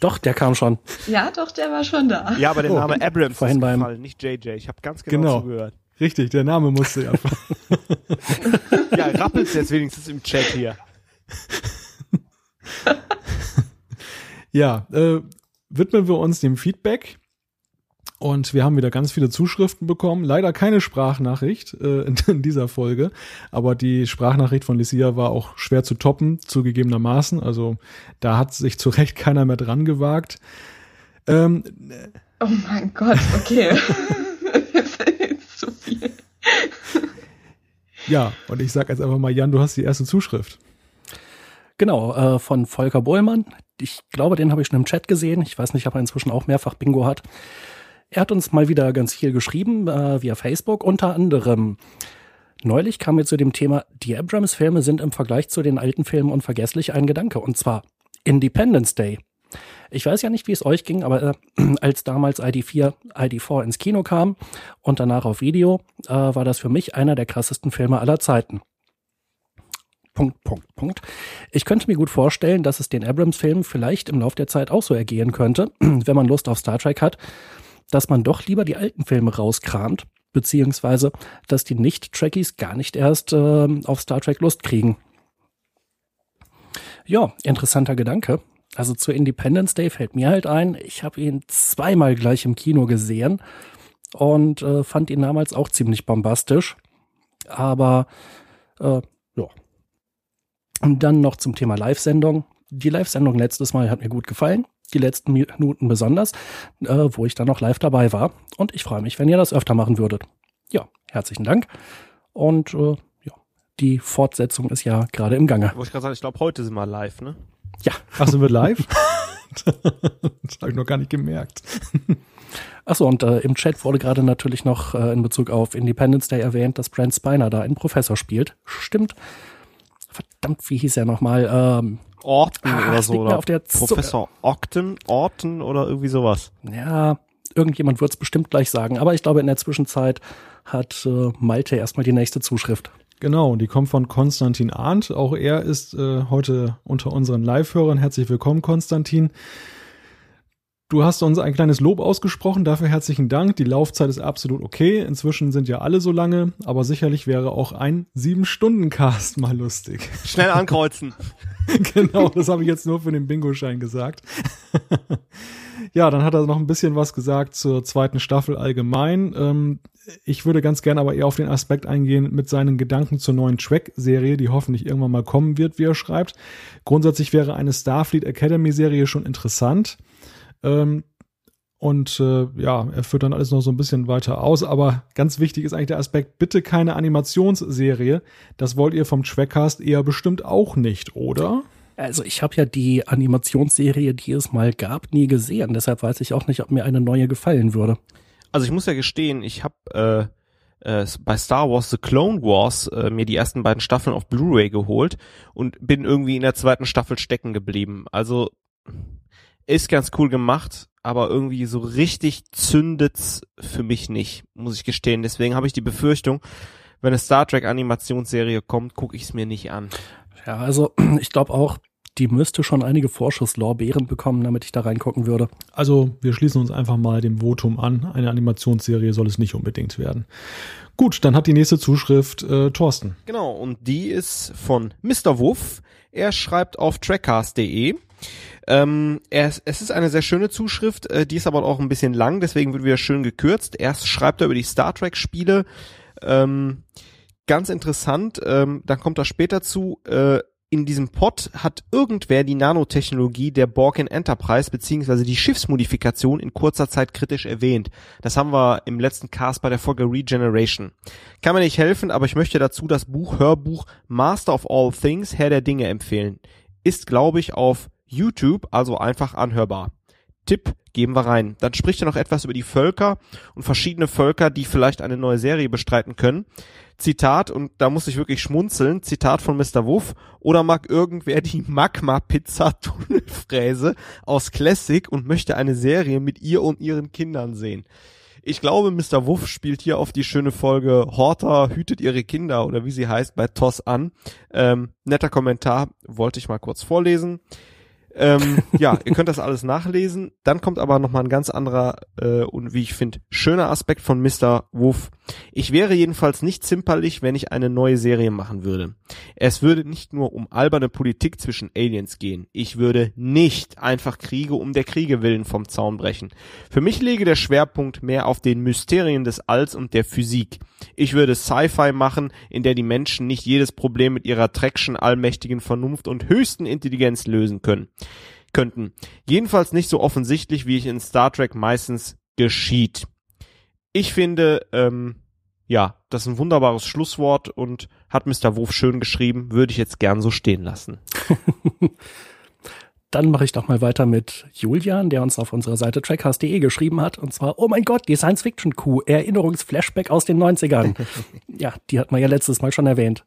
Speaker 2: Doch, der kam schon.
Speaker 4: Ja, doch, der war schon da.
Speaker 3: Ja, aber der
Speaker 1: Oh.
Speaker 3: Name Abrams
Speaker 2: Vorhin
Speaker 3: ist
Speaker 2: beim-
Speaker 3: gefallen, nicht JJ. Ich habe ganz genau,
Speaker 1: Genau.
Speaker 3: zugehört.
Speaker 1: Richtig, der Name musste ja.
Speaker 3: Ja, rappelt's jetzt wenigstens im Chat hier.
Speaker 1: ja, äh, widmen wir uns dem Feedback. Und wir haben wieder ganz viele Zuschriften bekommen. Leider keine Sprachnachricht äh, in, in dieser Folge. Aber die Sprachnachricht von Lucia war auch schwer zu toppen, zugegebenermaßen. Also da hat sich zu Recht keiner mehr dran gewagt. Ähm,
Speaker 4: Oh mein Gott, okay. zu viel.
Speaker 1: ja, und ich sag jetzt einfach mal, Jan, du hast die erste Zuschrift.
Speaker 2: Genau, äh, von Volker Bollmann. Ich glaube, den habe ich schon im Chat gesehen. Ich weiß nicht, ob er inzwischen auch mehrfach Bingo hat. Er hat uns mal wieder ganz viel geschrieben äh, via Facebook. Unter anderem, neulich kam mir zu dem Thema, die Abrams-Filme sind im Vergleich zu den alten Filmen unvergesslich ein Gedanke. Und zwar Independence Day. Ich weiß ja nicht, wie es euch ging, aber äh, als damals ID4, ID4 ins Kino kam und danach auf Video, äh, war das für mich einer der krassesten Filme aller Zeiten. Punkt, Punkt, Punkt. Ich könnte mir gut vorstellen, dass es den Abrams-Filmen vielleicht im Lauf der Zeit auch so ergehen könnte, wenn man Lust auf Star Trek hat, dass man doch lieber die alten Filme rauskramt, beziehungsweise dass die Nicht-Trekkies gar nicht erst äh, auf Star Trek Lust kriegen. Ja, interessanter Gedanke. Also zu Independence Day fällt mir halt ein, ich habe ihn zweimal gleich im Kino gesehen und äh, fand ihn damals auch ziemlich bombastisch. Aber äh, ja. Und dann noch zum Thema Live-Sendung. Die Live-Sendung letztes Mal hat mir gut gefallen. Die letzten Minuten besonders, äh, wo ich dann noch live dabei war. Und ich freue mich, wenn ihr das öfter machen würdet. Ja, herzlichen Dank. Und äh, ja, die Fortsetzung ist ja gerade im Gange.
Speaker 3: Wollte ich gerade sagen, ich glaube, heute sind wir live, ne?
Speaker 2: Ja,
Speaker 1: Ach, sind wir live? das habe ich noch gar nicht gemerkt.
Speaker 2: Achso, und äh, im Chat wurde gerade natürlich noch äh, in Bezug auf Independence Day erwähnt, dass Brent Spiner da einen Professor spielt. Stimmt. Verdammt, wie hieß er nochmal? Ähm,
Speaker 3: Orton
Speaker 2: Ah,
Speaker 3: oder so. Oder
Speaker 2: auf der.
Speaker 3: Professor Octon, Orton oder irgendwie sowas.
Speaker 2: ja, irgendjemand wird es bestimmt gleich sagen. Aber ich glaube, in der Zwischenzeit hat äh, Malte erstmal die nächste Zuschrift.
Speaker 1: Genau, die kommt von Konstantin Arndt. Auch er ist äh, heute unter unseren Live-Hörern. Herzlich willkommen, Konstantin. Du hast uns ein kleines Lob ausgesprochen, dafür herzlichen Dank. Die Laufzeit ist absolut okay. Inzwischen sind ja alle so lange, aber sicherlich wäre auch ein Sieben-Stunden-Cast mal lustig.
Speaker 3: Schnell ankreuzen.
Speaker 1: genau, das habe ich jetzt nur für den Bingo-Schein gesagt. ja, dann hat er noch ein bisschen was gesagt zur zweiten Staffel allgemein. Ähm, ich würde ganz gerne aber eher auf den Aspekt eingehen mit seinen Gedanken zur neuen Track-Serie, die hoffentlich irgendwann mal kommen wird, wie er schreibt. Grundsätzlich wäre eine Starfleet Academy-Serie schon interessant. Ähm, und äh, ja, er führt dann alles noch so ein bisschen weiter aus. Aber ganz wichtig ist eigentlich der Aspekt, bitte keine Animationsserie. Das wollt ihr vom Trackcast eher bestimmt auch nicht, oder?
Speaker 2: Also ich habe ja die Animationsserie, die es mal gab, nie gesehen. Deshalb weiß ich auch nicht, ob mir eine neue gefallen würde.
Speaker 3: Also ich muss ja gestehen, ich habe äh, äh, bei Star Wars The Clone Wars äh, mir die ersten beiden Staffeln auf Blu-ray geholt und bin irgendwie in der zweiten Staffel stecken geblieben. Also ist ganz cool gemacht, aber irgendwie so richtig zündet's für mich nicht, muss ich gestehen. Deswegen habe ich die Befürchtung, wenn eine Star Trek Animationsserie kommt, gucke ich es mir nicht an.
Speaker 2: Ja, also ich glaube auch, die müsste schon einige Vorschusslorbeeren bekommen, damit ich da reingucken würde.
Speaker 1: Also wir schließen uns einfach mal dem Votum an. Eine Animationsserie soll es nicht unbedingt werden. Gut, dann hat die nächste Zuschrift äh, Thorsten.
Speaker 3: Genau, und die ist von Mr. Wuff. Er schreibt auf trackcast.de. Ähm, er, es ist eine sehr schöne Zuschrift, äh, die ist aber auch ein bisschen lang, deswegen wird wieder schön gekürzt. Erst schreibt er über die Star Trek Spiele. Ähm, ganz interessant, ähm, dann kommt er später zu. Äh, in diesem Pod hat irgendwer die Nanotechnologie der Borkin Enterprise beziehungsweise die Schiffsmodifikation in kurzer Zeit kritisch erwähnt. Das haben wir im letzten Cast bei der Folge Regeneration. Kann mir nicht helfen, aber ich möchte dazu das Buch, Hörbuch Master of All Things, Herr der Dinge empfehlen. Ist, glaube ich, auf YouTube, also einfach anhörbar. Tipp geben wir rein. Dann spricht er noch etwas über die Völker und verschiedene Völker, die vielleicht eine neue Serie bestreiten können. Zitat, und da muss ich wirklich schmunzeln, Zitat von Mr. Wuff, oder mag irgendwer die Magma-Pizza-Tunnelfräse aus Classic und möchte eine Serie mit ihr und ihren Kindern sehen. Ich glaube, Mr. Wuff spielt hier auf die schöne Folge Horter hütet ihre Kinder oder wie sie heißt bei TOS an. Ähm, netter Kommentar, wollte ich mal kurz vorlesen. Ähm, ja, ihr könnt das alles nachlesen. Dann kommt aber nochmal ein ganz anderer äh, und wie ich finde, schöner Aspekt von Mr. Wolf. Ich wäre jedenfalls nicht zimperlich, wenn ich eine neue Serie machen würde. Es würde nicht nur um alberne Politik zwischen Aliens gehen. Ich würde nicht einfach Kriege um der Kriege willen vom Zaun brechen. Für mich lege der Schwerpunkt mehr auf den Mysterien des Alls und der Physik. Ich würde Sci-Fi machen, in der die Menschen nicht jedes Problem mit ihrer Traction, allmächtigen Vernunft und höchsten Intelligenz lösen können könnten. Jedenfalls nicht so offensichtlich, wie ich in Star Trek meistens geschieht. Ich finde, ähm, ja, das ist ein wunderbares Schlusswort und hat Mr. Wurf schön geschrieben, würde ich jetzt gern so stehen lassen.
Speaker 2: Dann mache ich doch mal weiter mit Julian, der uns auf unserer Seite trackcast.de geschrieben hat. Und zwar, oh mein Gott, die Science-Fiction-Kuh, Erinnerungsflashback aus den 90ern. ja, die hat man ja letztes Mal schon erwähnt.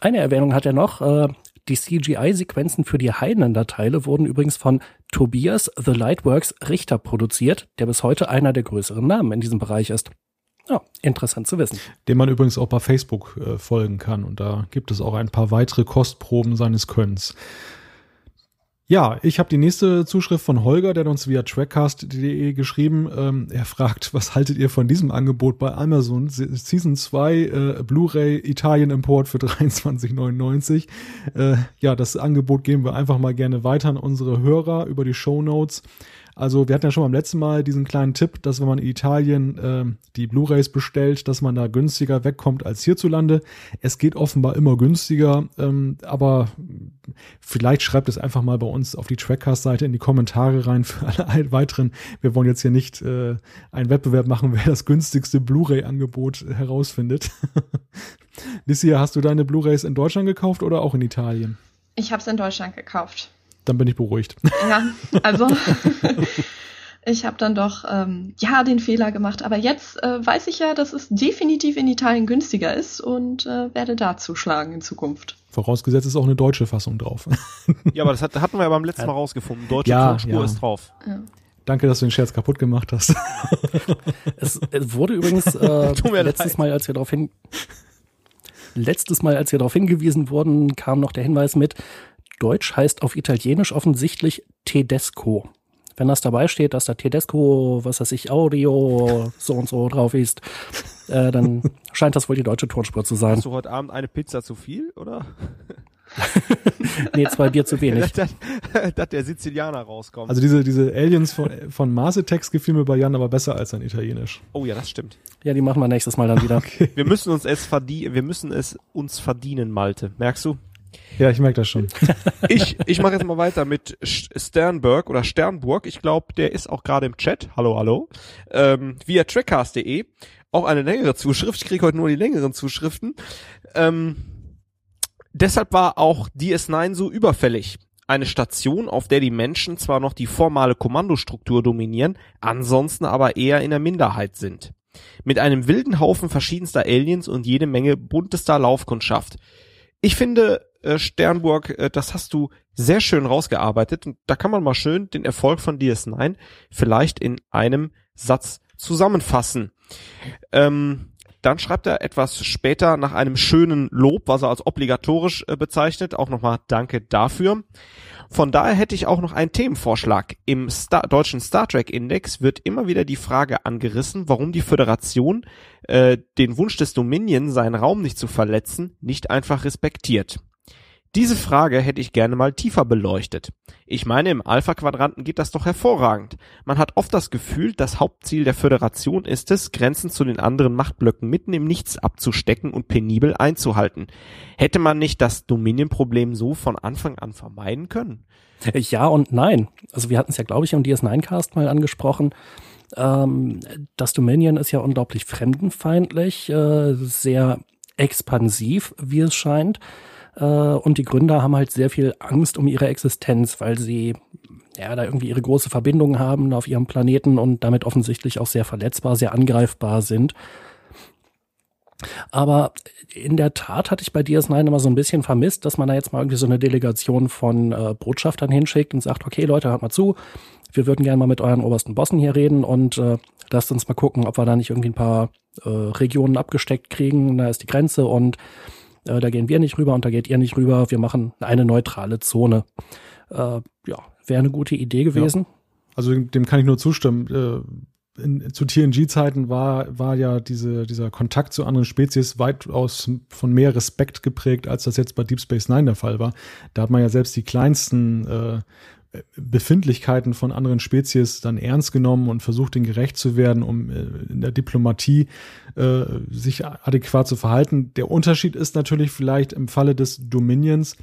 Speaker 2: Eine Erwähnung hat er noch. Äh, die CGI-Sequenzen für die Highlander-Teile wurden übrigens von Tobias The Lightworks Richter produziert, der bis heute einer der größeren Namen in diesem Bereich ist. Ja, interessant zu wissen.
Speaker 1: Dem man übrigens auch bei Facebook äh, folgen kann. Und da gibt es auch ein paar weitere Kostproben seines Könnens. Ja, ich habe die nächste Zuschrift von Holger, der hat uns via trackcast.de geschrieben. Ähm, er fragt, was haltet ihr von diesem Angebot bei Amazon? Season 2 äh, Blu-ray Italien Import für 23,99. Äh, ja, das Angebot geben wir einfach mal gerne weiter an unsere Hörer über die Show Notes. Also wir hatten ja schon beim letzten Mal diesen kleinen Tipp, dass wenn man in Italien äh, die Blu-rays bestellt, dass man da günstiger wegkommt als hierzulande. Es geht offenbar immer günstiger, ähm, aber vielleicht schreibt es einfach mal bei uns auf die Trackcast-Seite in die Kommentare rein für alle weiteren. Wir wollen jetzt hier nicht äh, einen Wettbewerb machen, wer das günstigste Blu-ray-Angebot herausfindet. Lissia, hast du deine Blu-rays in Deutschland gekauft oder auch in Italien?
Speaker 4: Ich habe es in Deutschland gekauft
Speaker 1: dann bin ich beruhigt.
Speaker 4: Ja, also ich habe dann doch ähm, ja den Fehler gemacht, aber jetzt äh, weiß ich ja, dass es definitiv in Italien günstiger ist und äh, werde da zuschlagen in Zukunft.
Speaker 1: Vorausgesetzt ist auch eine deutsche Fassung drauf.
Speaker 3: ja, aber das hat, hatten wir ja beim letzten Mal rausgefunden. Deutsche ja, Tonspur ja. ist drauf. Ja.
Speaker 1: Danke, dass du den Scherz kaputt gemacht hast.
Speaker 2: es, es wurde übrigens äh, letztes leid. Mal, als wir darauf hin letztes Mal, als wir darauf hingewiesen wurden, kam noch der Hinweis mit, Deutsch heißt auf Italienisch offensichtlich Tedesco. Wenn das dabei steht, dass da Tedesco, was weiß ich, Audio so und so drauf ist, äh, dann scheint das wohl die deutsche Tonspur zu sein.
Speaker 3: Hast du heute Abend eine Pizza zu viel, oder?
Speaker 2: nee, zwei Bier zu wenig.
Speaker 3: dass, dass der Sizilianer rauskommt.
Speaker 1: Also diese, diese Aliens von, von Mars Attacks gefiel mir bei Jan aber besser als sein Italienisch.
Speaker 3: Oh ja, das stimmt.
Speaker 2: Ja, die machen wir nächstes Mal dann wieder.
Speaker 3: Okay. Wir müssen uns es verdienen, wir müssen es uns verdienen, Malte. Merkst du?
Speaker 1: Ja, ich merke das schon.
Speaker 3: ich ich mache jetzt mal weiter mit Sternberg oder Sternburg. Ich glaube, der ist auch gerade im Chat. Hallo, hallo. Ähm, via trackcast.de. Auch eine längere Zuschrift. Ich kriege heute nur die längeren Zuschriften. Ähm, deshalb war auch DS9 so überfällig. Eine Station, auf der die Menschen zwar noch die formale Kommandostruktur dominieren, ansonsten aber eher in der Minderheit sind. Mit einem wilden Haufen verschiedenster Aliens und jede Menge buntester Laufkundschaft. Ich finde, äh, Sternburg, äh, das hast du sehr schön rausgearbeitet. Und da kann man mal schön den Erfolg von DS9 vielleicht in einem Satz zusammenfassen. Ähm, dann schreibt er etwas später nach einem schönen Lob, was er als obligatorisch äh, bezeichnet. Auch nochmal Danke dafür. Von daher hätte ich auch noch einen Themenvorschlag. Im Star deutschen Star Trek Index wird immer wieder die Frage angerissen, warum die Föderation äh, den Wunsch des Dominion, seinen Raum nicht zu verletzen, nicht einfach respektiert. Diese Frage hätte ich gerne mal tiefer beleuchtet. Ich meine, im Alpha-Quadranten geht das doch hervorragend. Man hat oft das Gefühl, das Hauptziel der Föderation ist es, Grenzen zu den anderen Machtblöcken mitten im Nichts abzustecken und penibel einzuhalten. Hätte man nicht das Dominion-Problem so von Anfang an vermeiden können?
Speaker 2: Ja und nein. Also wir hatten es ja, glaube ich, im DS9-Cast mal angesprochen. Ähm, das Dominion ist ja unglaublich fremdenfeindlich, äh, sehr expansiv, wie es scheint. Äh, und die Gründer haben halt sehr viel Angst um ihre Existenz, weil sie ja da irgendwie ihre große Verbindung haben auf ihrem Planeten und damit offensichtlich auch sehr verletzbar, sehr angreifbar sind. Aber in der Tat hatte ich bei DS9 immer so ein bisschen vermisst, dass man da jetzt mal irgendwie so eine Delegation von äh, Botschaftern hinschickt und sagt, okay Leute, hört mal zu, wir würden gerne mal mit euren obersten Bossen hier reden und äh, lasst uns mal gucken, ob wir da nicht irgendwie ein paar äh, Regionen abgesteckt kriegen. Da ist die Grenze und äh, da gehen wir nicht rüber und da geht ihr nicht rüber. Wir machen eine neutrale Zone. Äh, ja, wäre eine gute Idee gewesen. Ja.
Speaker 1: Also dem kann ich nur zustimmen. Äh, in, zu TNG-Zeiten war, war ja diese, dieser Kontakt zu anderen Spezies weitaus von mehr Respekt geprägt, als das jetzt bei Deep Space Nine der Fall war. Da hat man ja selbst die kleinsten äh, Befindlichkeiten von anderen Spezies dann ernst genommen und versucht, ihnen gerecht zu werden, um äh, in der Diplomatie äh, sich adäquat zu verhalten. Der Unterschied ist natürlich vielleicht im Falle des Dominions,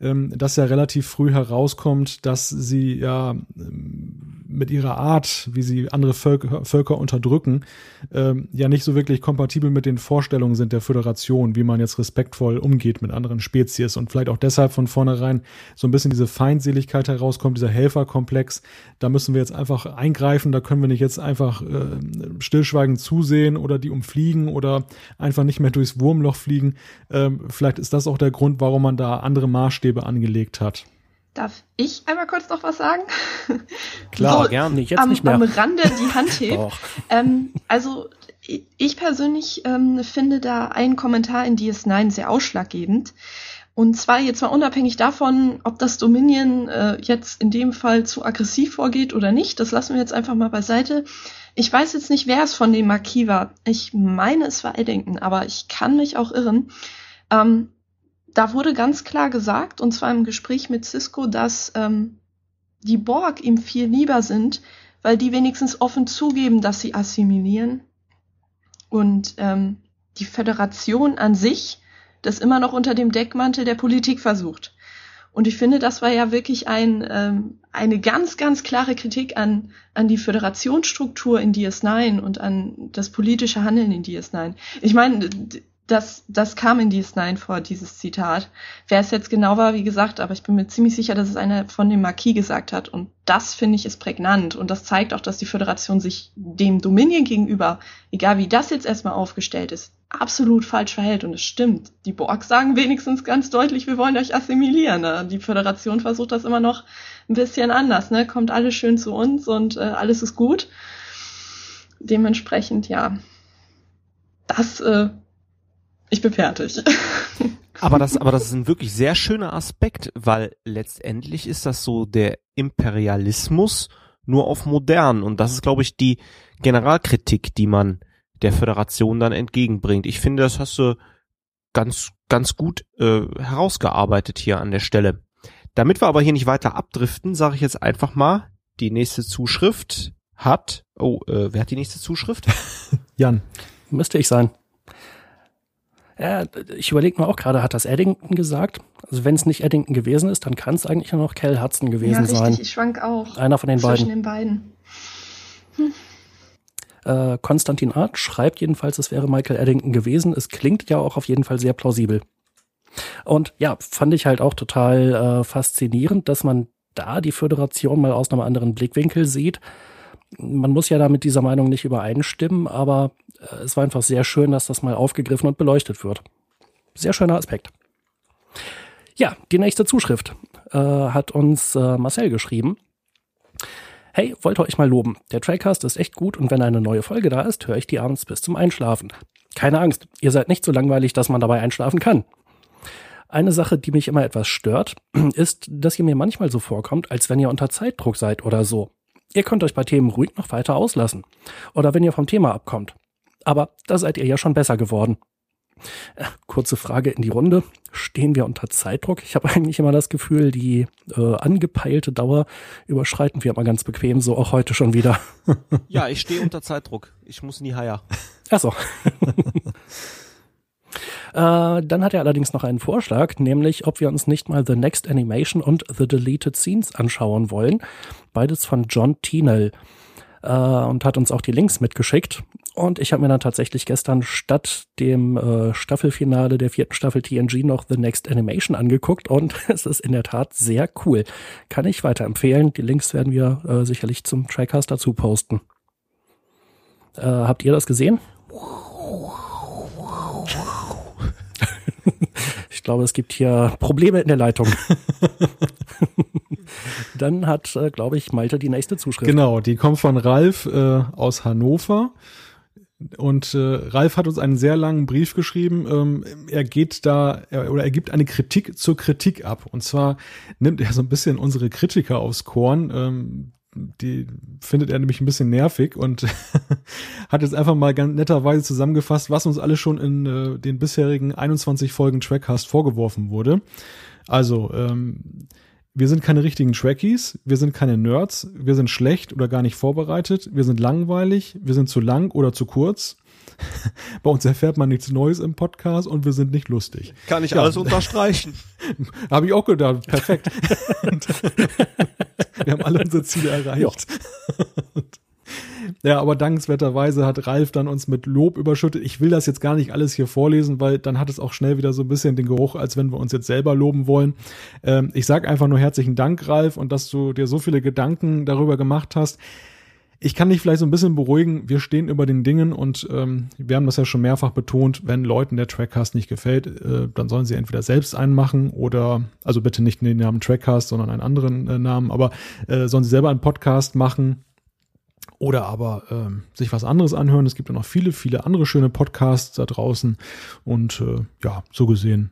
Speaker 1: ähm, dass ja relativ früh herauskommt, dass sie ja ähm, mit ihrer Art, wie sie andere Völker, Völker unterdrücken, ähm, ja nicht so wirklich kompatibel mit den Vorstellungen sind der Föderation, wie man jetzt respektvoll umgeht mit anderen Spezies und vielleicht auch deshalb von vornherein so ein bisschen diese Feindseligkeit herauskommt, dieser Helferkomplex. Da müssen wir jetzt einfach eingreifen, da können wir nicht jetzt einfach äh, stillschweigend zusehen oder die umfliegen oder einfach nicht mehr durchs Wurmloch fliegen. Ähm, vielleicht ist das auch der Grund, warum man da andere Maßstäbe angelegt hat.
Speaker 4: Darf ich einmal kurz noch was sagen?
Speaker 3: Klar, so, gerne.
Speaker 2: Jetzt
Speaker 4: am,
Speaker 2: nicht mehr.
Speaker 4: am Rande die Hand hebt. ähm, also ich persönlich ähm, finde da einen Kommentar in DS9 sehr ausschlaggebend. Und zwar jetzt mal unabhängig davon, ob das Dominion äh, jetzt in dem Fall zu aggressiv vorgeht oder nicht. Das lassen wir jetzt einfach mal beiseite. Ich weiß jetzt nicht, wer es von dem Marquis war. Ich meine, es war Eddington, aber ich kann mich auch irren. Ähm, da wurde ganz klar gesagt, und zwar im Gespräch mit Cisco, dass ähm, die Borg ihm viel lieber sind, weil die wenigstens offen zugeben, dass sie assimilieren. Und ähm, die Föderation an sich das immer noch unter dem Deckmantel der Politik versucht. Und ich finde, das war ja wirklich ein, ähm, eine ganz, ganz klare Kritik an, an die Föderationsstruktur in DS9 und an das politische Handeln in DS9. Ich meine, das, das kam in DS9 vor, dieses Zitat. Wer es jetzt genau war, wie gesagt, aber ich bin mir ziemlich sicher, dass es einer von dem Marquis gesagt hat. Und das finde ich ist prägnant. Und das zeigt auch, dass die Föderation sich dem Dominion gegenüber, egal wie das jetzt erstmal aufgestellt ist, absolut falsch verhält. Und es stimmt. Die Borg sagen wenigstens ganz deutlich, wir wollen euch assimilieren. Ne? Die Föderation versucht das immer noch ein bisschen anders. Ne? Kommt alles schön zu uns und äh, alles ist gut. Dementsprechend, ja. Das äh, ich bin fertig.
Speaker 3: aber das, aber das ist ein wirklich sehr schöner Aspekt, weil letztendlich ist das so der Imperialismus nur auf modern und das ist, glaube ich, die Generalkritik, die man der Föderation dann entgegenbringt. Ich finde, das hast du ganz, ganz gut äh, herausgearbeitet hier an der Stelle. Damit wir aber hier nicht weiter abdriften, sage ich jetzt einfach mal, die nächste Zuschrift hat. Oh, äh, wer hat die nächste Zuschrift?
Speaker 2: Jan. Müsste ich sein. Ja, ich überlege mir auch gerade, hat das Eddington gesagt? Also wenn es nicht Eddington gewesen ist, dann kann es eigentlich nur noch Cal Hudson gewesen ja, richtig, sein.
Speaker 4: Ich schwank auch.
Speaker 2: Einer von den
Speaker 4: zwischen
Speaker 2: beiden.
Speaker 4: den beiden.
Speaker 2: Hm. Äh, Konstantin Art schreibt jedenfalls, es wäre Michael Eddington gewesen. Es klingt ja auch auf jeden Fall sehr plausibel. Und ja, fand ich halt auch total äh, faszinierend, dass man da die Föderation mal aus einem anderen Blickwinkel sieht man muss ja da mit dieser Meinung nicht übereinstimmen, aber äh, es war einfach sehr schön, dass das mal aufgegriffen und beleuchtet wird. Sehr schöner Aspekt. Ja, die nächste Zuschrift äh, hat uns äh, Marcel geschrieben. Hey, wollte euch mal loben. Der Trackcast ist echt gut und wenn eine neue Folge da ist, höre ich die abends bis zum Einschlafen. Keine Angst, ihr seid nicht so langweilig, dass man dabei einschlafen kann. Eine Sache, die mich immer etwas stört, ist, dass ihr mir manchmal so vorkommt, als wenn ihr unter Zeitdruck seid oder so. Ihr könnt euch bei Themen ruhig noch weiter auslassen. Oder wenn ihr vom Thema abkommt. Aber da seid ihr ja schon besser geworden. Äh, kurze Frage in die Runde. Stehen wir unter Zeitdruck? Ich habe eigentlich immer das Gefühl, die äh, angepeilte Dauer überschreiten wir immer ganz bequem, so auch heute schon wieder.
Speaker 3: ja, ich stehe unter Zeitdruck. Ich muss nie higher.
Speaker 2: Ach so. Äh, dann hat er allerdings noch einen Vorschlag, nämlich ob wir uns nicht mal The Next Animation und The Deleted Scenes anschauen wollen. Beides von John Teenell. Äh, und hat uns auch die Links mitgeschickt. Und ich habe mir dann tatsächlich gestern statt dem äh, Staffelfinale der vierten Staffel TNG noch The Next Animation angeguckt und es ist in der Tat sehr cool. Kann ich weiterempfehlen. Die Links werden wir äh, sicherlich zum Trackcast dazu posten. Äh, habt ihr das gesehen? ich glaube, es gibt hier Probleme in der Leitung. Dann hat, äh, glaube ich, Malte die nächste Zuschrift.
Speaker 1: Genau, die kommt von Ralf äh, aus Hannover. Und äh, Ralf hat uns einen sehr langen Brief geschrieben. Ähm, er geht da er, oder er gibt eine Kritik zur Kritik ab. Und zwar nimmt er so ein bisschen unsere Kritiker aufs Korn. Ähm, die findet er nämlich ein bisschen nervig und hat jetzt einfach mal ganz netterweise zusammengefasst, was uns alle schon in äh, den bisherigen 21 Folgen Trackcast vorgeworfen wurde. Also, ähm, wir sind keine richtigen Trackies, wir sind keine Nerds, wir sind schlecht oder gar nicht vorbereitet, wir sind langweilig, wir sind zu lang oder zu kurz. Bei uns erfährt man nichts Neues im Podcast und wir sind nicht lustig.
Speaker 3: Kann ich ja. alles unterstreichen.
Speaker 1: Habe ich auch gedacht. Perfekt. wir haben alle unsere Ziele erreicht. Ja, aber dankenswerterweise hat Ralf dann uns mit Lob überschüttet. Ich will das jetzt gar nicht alles hier vorlesen, weil dann hat es auch schnell wieder so ein bisschen den Geruch, als wenn wir uns jetzt selber loben wollen. Ähm, ich sag einfach nur herzlichen Dank, Ralf, und dass du dir so viele Gedanken darüber gemacht hast. Ich kann dich vielleicht so ein bisschen beruhigen. Wir stehen über den Dingen und ähm, wir haben das ja schon mehrfach betont. Wenn Leuten der Trackcast nicht gefällt, äh, dann sollen sie entweder selbst einen machen oder, also bitte nicht den Namen Trackcast, sondern einen anderen äh, Namen, aber äh, sollen sie selber einen Podcast machen oder aber ähm, sich was anderes anhören. Es gibt ja noch viele, viele andere schöne Podcasts da draußen. Und äh, ja, so gesehen,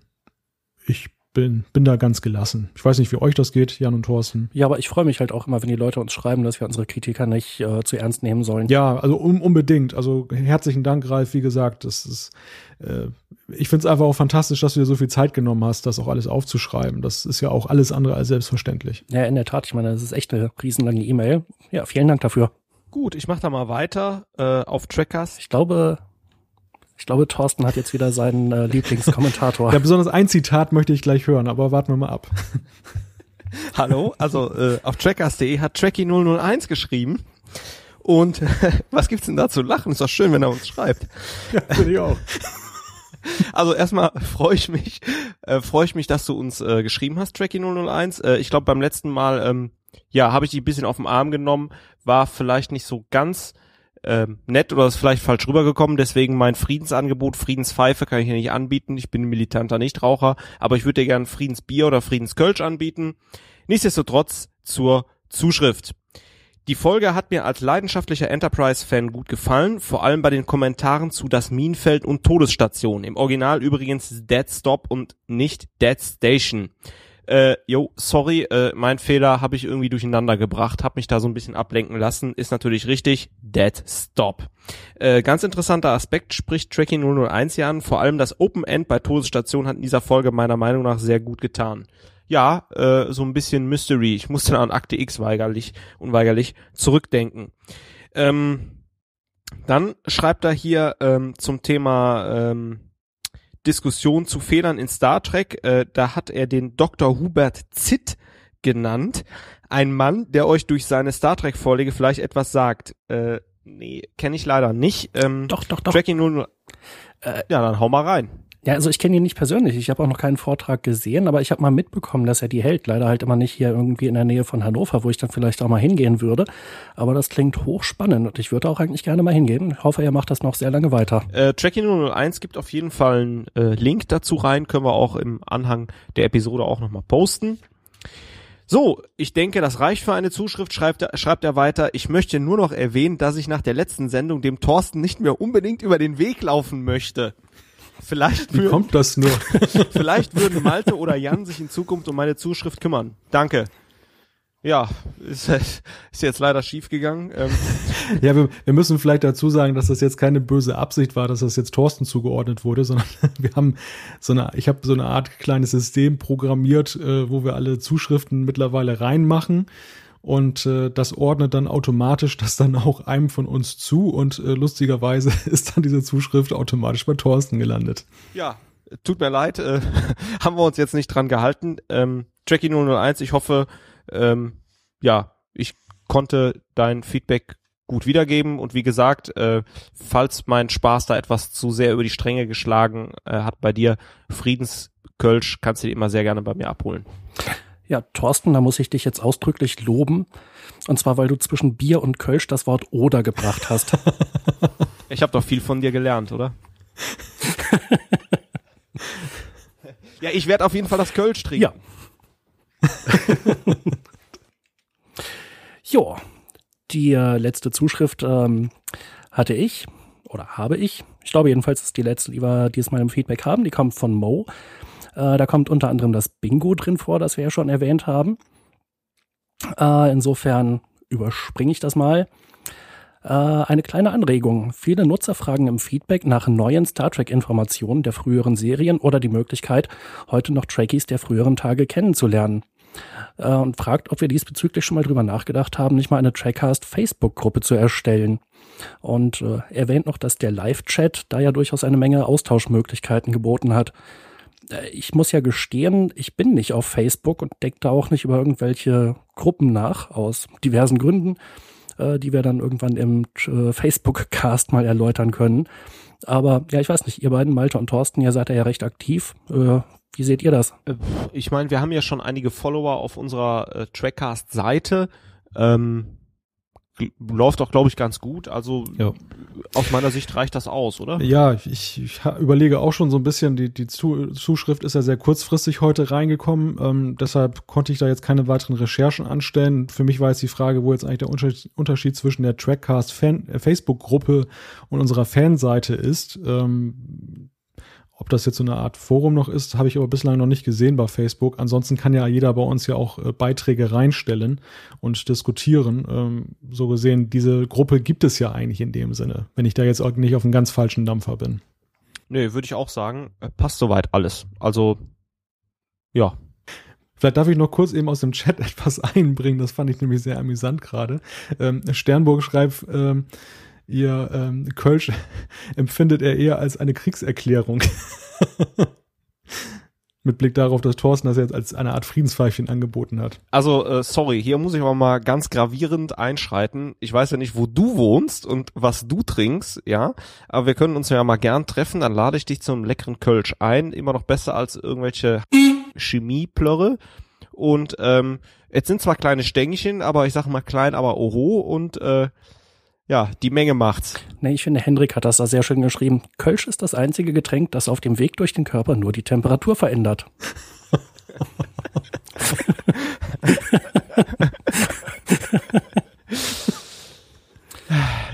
Speaker 1: ich bin, bin da ganz gelassen. Ich weiß nicht, wie euch das geht, Jan und Thorsten.
Speaker 2: Ja, aber ich freue mich halt auch immer, wenn die Leute uns schreiben, dass wir unsere Kritiker nicht äh, zu ernst nehmen sollen.
Speaker 1: Ja, also un unbedingt. Also herzlichen Dank, Ralf. Wie gesagt, das ist, äh, ich finde es einfach auch fantastisch, dass du dir so viel Zeit genommen hast, das auch alles aufzuschreiben. Das ist ja auch alles andere als selbstverständlich.
Speaker 2: Ja, in der Tat. Ich meine, das ist echt eine riesenlange E-Mail. Ja, vielen Dank dafür.
Speaker 3: Gut, ich mache da mal weiter äh, auf Trackers.
Speaker 2: Ich glaube, ich glaube, Thorsten hat jetzt wieder seinen äh, Lieblingskommentator.
Speaker 1: ja, besonders ein Zitat möchte ich gleich hören, aber warten wir mal ab.
Speaker 3: Hallo, also äh, auf trackers.de hat Tracky001 geschrieben. Und was gibt's denn da zu lachen? Ist doch schön, wenn er uns schreibt.
Speaker 1: Ja, finde ich auch.
Speaker 3: Also erstmal freue ich mich, äh, freue ich mich, dass du uns äh, geschrieben hast, Tracky001. Äh, ich glaube, beim letzten Mal ähm, ja, habe ich die ein bisschen auf den Arm genommen, war vielleicht nicht so ganz ähm, nett oder ist vielleicht falsch rübergekommen, deswegen mein Friedensangebot, Friedenspfeife kann ich hier nicht anbieten, ich bin militanter Nichtraucher, aber ich würde dir gerne Friedensbier oder Friedenskölsch anbieten. Nichtsdestotrotz zur Zuschrift. Die Folge hat mir als leidenschaftlicher Enterprise-Fan gut gefallen, vor allem bei den Kommentaren zu Das Minenfeld und Todesstation. Im Original übrigens Dead Stop und nicht Dead Station äh, yo, sorry, äh, mein Fehler habe ich irgendwie durcheinander gebracht, habe mich da so ein bisschen ablenken lassen, ist natürlich richtig, dead stop. Äh, ganz interessanter Aspekt spricht Tracking 001 hier an, vor allem das Open End bei Todesstation hat in dieser Folge meiner Meinung nach sehr gut getan. Ja, äh, so ein bisschen Mystery. Ich musste an Akte X weigerlich, unweigerlich zurückdenken. Ähm, dann schreibt er hier ähm, zum Thema ähm, Diskussion zu Fehlern in Star Trek. Äh, da hat er den Dr. Hubert Zitt genannt. Ein Mann, der euch durch seine Star Trek Vorlege vielleicht etwas sagt. Äh, nee, kenne ich leider nicht.
Speaker 2: Ähm, doch, doch, doch.
Speaker 3: Tracking 00. Äh, ja, dann hau mal rein.
Speaker 2: Ja, also ich kenne ihn nicht persönlich. Ich habe auch noch keinen Vortrag gesehen, aber ich habe mal mitbekommen, dass er die hält. Leider halt immer nicht hier irgendwie in der Nähe von Hannover, wo ich dann vielleicht auch mal hingehen würde. Aber das klingt hochspannend und ich würde auch eigentlich gerne mal hingehen. Ich hoffe, er macht das noch sehr lange weiter.
Speaker 3: Äh, Tracking 001 gibt auf jeden Fall einen äh, Link dazu rein. Können wir auch im Anhang der Episode auch nochmal posten. So, ich denke, das reicht für eine Zuschrift, schreibt er, schreibt er weiter. Ich möchte nur noch erwähnen, dass ich nach der letzten Sendung dem Thorsten nicht mehr unbedingt über den Weg laufen möchte. Vielleicht
Speaker 1: Wie kommt das nur?
Speaker 3: vielleicht würden Malte oder Jan sich in Zukunft um meine Zuschrift kümmern. Danke. Ja, ist, ist jetzt leider schief gegangen. Ähm.
Speaker 1: Ja, wir, wir müssen vielleicht dazu sagen, dass das jetzt keine böse Absicht war, dass das jetzt Thorsten zugeordnet wurde, sondern wir haben so eine, ich habe so eine Art kleines System programmiert, äh, wo wir alle Zuschriften mittlerweile reinmachen und äh, das ordnet dann automatisch das dann auch einem von uns zu und äh, lustigerweise ist dann diese Zuschrift automatisch bei Thorsten gelandet.
Speaker 3: Ja, tut mir leid, äh, haben wir uns jetzt nicht dran gehalten. Ähm, Tracky 001, ich hoffe, ähm, ja, ich konnte dein Feedback gut wiedergeben und wie gesagt, äh, falls mein Spaß da etwas zu sehr über die Stränge geschlagen äh, hat bei dir, Friedenskölsch kannst du dir immer sehr gerne bei mir abholen.
Speaker 2: Ja, Thorsten, da muss ich dich jetzt ausdrücklich loben. Und zwar, weil du zwischen Bier und Kölsch das Wort Oder gebracht hast.
Speaker 3: Ich habe doch viel von dir gelernt, oder? ja, ich werde auf jeden Fall das Kölsch trinken.
Speaker 2: Ja. jo, die äh, letzte Zuschrift ähm, hatte ich. oder habe ich. Ich glaube jedenfalls ist die letzte, die wir diesmal im Feedback haben. Die kommt von Mo. Äh, da kommt unter anderem das Bingo drin vor, das wir ja schon erwähnt haben. Äh, insofern überspringe ich das mal. Äh, eine kleine Anregung. Viele Nutzer fragen im Feedback nach neuen Star Trek-Informationen der früheren Serien oder die Möglichkeit, heute noch Trekkies der früheren Tage kennenzulernen. Äh, und fragt, ob wir diesbezüglich schon mal drüber nachgedacht haben, nicht mal eine Trackcast Facebook-Gruppe zu erstellen. Und äh, erwähnt noch, dass der Live-Chat da ja durchaus eine Menge Austauschmöglichkeiten geboten hat. Äh, ich muss ja gestehen, ich bin nicht auf Facebook und denke da auch nicht über irgendwelche Gruppen nach, aus diversen Gründen, äh, die wir dann irgendwann im äh, Facebook-Cast mal erläutern können. Aber ja, ich weiß nicht, ihr beiden, Malte und Thorsten, ihr seid ja recht aktiv. Äh, wie seht ihr das?
Speaker 3: Äh, ich meine, wir haben ja schon einige Follower auf unserer äh, Trackcast-Seite. Ähm, läuft doch, glaube ich, ganz gut. Also ja. aus meiner Sicht reicht das aus, oder?
Speaker 1: Ja, ich, ich überlege auch schon so ein bisschen, die, die Zuschrift ist ja sehr kurzfristig heute reingekommen. Ähm, deshalb konnte ich da jetzt keine weiteren Recherchen anstellen. Für mich war jetzt die Frage, wo jetzt eigentlich der Unterschied, Unterschied zwischen der Trackcast äh, und unserer Fanseite ist. Ähm, ob das jetzt so eine Art Forum noch ist, habe ich aber bislang noch nicht gesehen bei Facebook. Ansonsten kann ja jeder bei uns ja auch äh, Beiträge reinstellen und diskutieren. Ähm, so gesehen, diese Gruppe gibt es ja eigentlich in dem Sinne, wenn ich da jetzt auch nicht auf einem ganz falschen Dampfer bin.
Speaker 3: Nee, würde ich auch sagen, äh, passt soweit alles. Also, ja.
Speaker 1: Vielleicht darf ich noch kurz eben aus dem Chat etwas einbringen, das fand ich nämlich sehr amüsant gerade. Ähm, Sternburg schreibt, ähm, ihr ähm, Kölsch empfindet er eher als eine Kriegserklärung. Mit Blick darauf, dass Thorsten das jetzt als eine Art Friedenspfeifchen angeboten hat.
Speaker 3: Also, äh, sorry, hier muss ich aber mal ganz gravierend einschreiten. Ich weiß ja nicht, wo du wohnst und was du trinkst, ja. Aber wir können uns ja mal gern treffen, dann lade ich dich zum leckeren Kölsch ein. Immer noch besser als irgendwelche Chemieplörre. Und ähm, jetzt sind zwar kleine Stängchen, aber ich sag mal klein, aber oho. Und äh, ja, die Menge macht's.
Speaker 2: Nee, ich finde, Hendrik hat das da sehr schön geschrieben. Kölsch ist das einzige Getränk, das auf dem Weg durch den Körper nur die Temperatur verändert.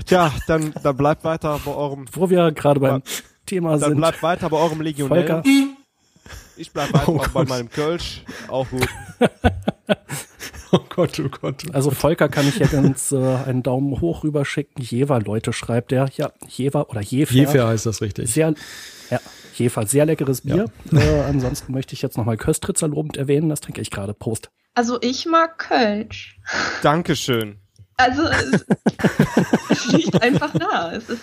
Speaker 3: Tja, dann, dann bleibt weiter bei eurem.
Speaker 2: Wo wir gerade beim Thema
Speaker 3: dann
Speaker 2: sind.
Speaker 3: Dann bleibt weiter bei eurem. Volker. Ich bleib weiter oh bei meinem Kölsch. Auch gut.
Speaker 2: Oh Gott, oh Gott. Oh also Volker kann ich jetzt ganz äh, einen Daumen hoch rüber schicken. Jever, Leute, schreibt er. Ja, Jever oder Jefer.
Speaker 1: Jefer heißt das richtig.
Speaker 2: Sehr, ja, Jefer, sehr leckeres Bier. Ja. Äh, ansonsten möchte ich jetzt nochmal Köstritzer lobend erwähnen. Das trinke ich gerade. Prost.
Speaker 4: Also ich mag Kölsch.
Speaker 3: Dankeschön.
Speaker 4: Also es, es liegt einfach da. Es ist,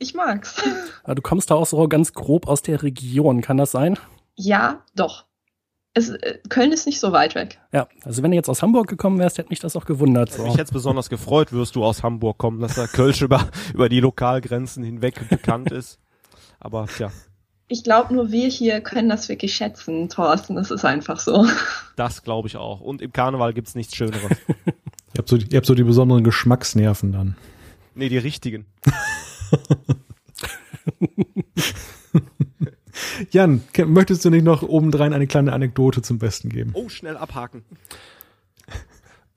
Speaker 4: ich mag's.
Speaker 2: Aber du kommst da auch so ganz grob aus der Region, kann das sein?
Speaker 4: Ja, doch es, äh, Köln ist nicht so weit weg.
Speaker 2: Ja, also wenn du jetzt aus Hamburg gekommen wärst, hätte mich das auch gewundert.
Speaker 3: So. Mich jetzt besonders gefreut, wirst du aus Hamburg kommen, dass der Kölsch über, über die Lokalgrenzen hinweg bekannt ist. Aber tja.
Speaker 4: Ich glaube, nur wir hier können das wirklich schätzen, Thorsten. Das ist einfach so.
Speaker 3: Das glaube ich auch. Und im Karneval gibt's nichts Schöneres.
Speaker 1: ihr, habt so, ihr habt so die besonderen Geschmacksnerven dann.
Speaker 3: Nee, die richtigen.
Speaker 1: Jan, möchtest du nicht noch obendrein eine kleine Anekdote zum Besten geben?
Speaker 3: Oh, schnell abhaken.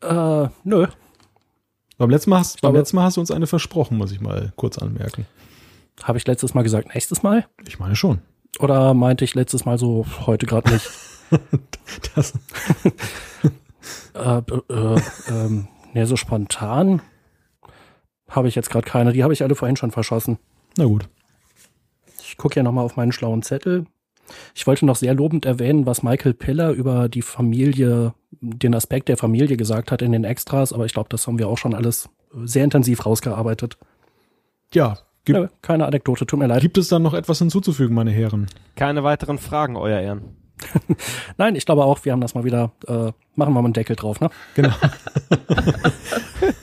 Speaker 2: Äh, nö.
Speaker 1: Beim letzten, Mal hast, beim letzten Mal hast du uns eine versprochen, muss ich mal kurz anmerken.
Speaker 2: Habe ich letztes Mal gesagt, nächstes Mal?
Speaker 1: Ich meine schon.
Speaker 2: Oder meinte ich letztes Mal so, heute gerade nicht? das. äh, äh, ähm, nee, so spontan habe ich jetzt gerade keine. Die habe ich alle vorhin schon verschossen.
Speaker 1: Na gut.
Speaker 2: Ich gucke ja nochmal auf meinen schlauen Zettel. Ich wollte noch sehr lobend erwähnen, was Michael Piller über die Familie, den Aspekt der Familie gesagt hat in den Extras, aber ich glaube, das haben wir auch schon alles sehr intensiv rausgearbeitet.
Speaker 1: Ja,
Speaker 2: gibt, ja, keine Anekdote, tut mir leid.
Speaker 1: Gibt es dann noch etwas hinzuzufügen, meine Herren?
Speaker 3: Keine weiteren Fragen, Euer Ehren.
Speaker 2: Nein, ich glaube auch, wir haben das mal wieder, äh, machen wir mal einen Deckel drauf, ne?
Speaker 1: Genau.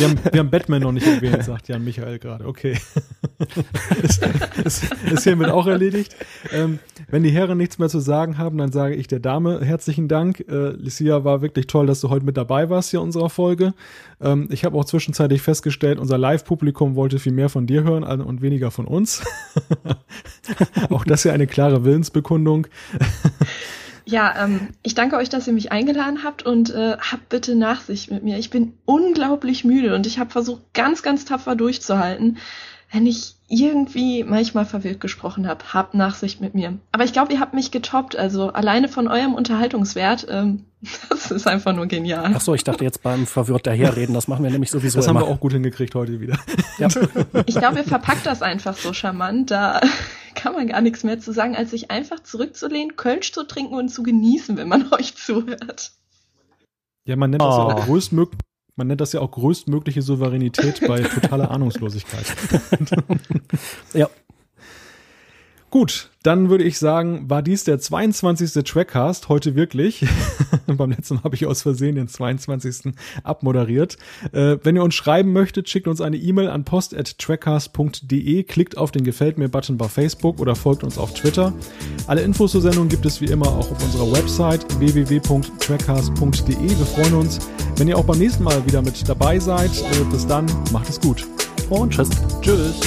Speaker 1: Wir haben, wir haben Batman noch nicht erwähnt, sagt Jan Michael gerade. Okay. ist, ist, ist hiermit auch erledigt. Ähm, wenn die Herren nichts mehr zu sagen haben, dann sage ich der Dame herzlichen Dank. Äh, Lucia war wirklich toll, dass du heute mit dabei warst hier in unserer Folge. Ähm, ich habe auch zwischenzeitlich festgestellt, unser Live-Publikum wollte viel mehr von dir hören und weniger von uns. auch das ist ja eine klare Willensbekundung.
Speaker 4: Ja, ähm, ich danke euch, dass ihr mich eingeladen habt und äh, habt bitte Nachsicht mit mir. Ich bin unglaublich müde und ich habe versucht, ganz, ganz tapfer durchzuhalten. wenn ich irgendwie manchmal verwirrt gesprochen habe, habt Nachsicht mit mir. Aber ich glaube, ihr habt mich getoppt. Also alleine von eurem Unterhaltungswert, ähm, das ist einfach nur genial.
Speaker 2: Ach so, ich dachte jetzt beim verwirrt daherreden, das machen wir nämlich sowieso
Speaker 1: Das haben
Speaker 2: immer.
Speaker 1: wir auch gut hingekriegt heute wieder.
Speaker 2: Ja.
Speaker 4: Ich glaube, ihr verpackt das einfach so charmant. Da kann man gar nichts mehr zu sagen, als sich einfach zurückzulehnen, Kölsch zu trinken und zu genießen, wenn man euch zuhört.
Speaker 1: Ja, man nennt das ja
Speaker 2: Oh.
Speaker 1: auch größtmög man nennt das ja auch größtmögliche Souveränität bei totaler Ahnungslosigkeit.
Speaker 2: Ja.
Speaker 1: Gut, dann würde ich sagen, war dies der 22. Trackcast, heute wirklich. Beim letzten Mal habe ich aus Versehen den 22. abmoderiert. Äh, wenn ihr uns schreiben möchtet, schickt uns eine E-Mail an post.trackcast.de, klickt auf den Gefällt mir-Button bei Facebook oder folgt uns auf Twitter. Alle Infos zur Sendung gibt es wie immer auch auf unserer Website www.trackcast.de. Wir freuen uns, wenn ihr auch beim nächsten Mal wieder mit dabei seid. Äh, bis dann, macht es gut.
Speaker 2: Und tschüss.
Speaker 3: Tschüss.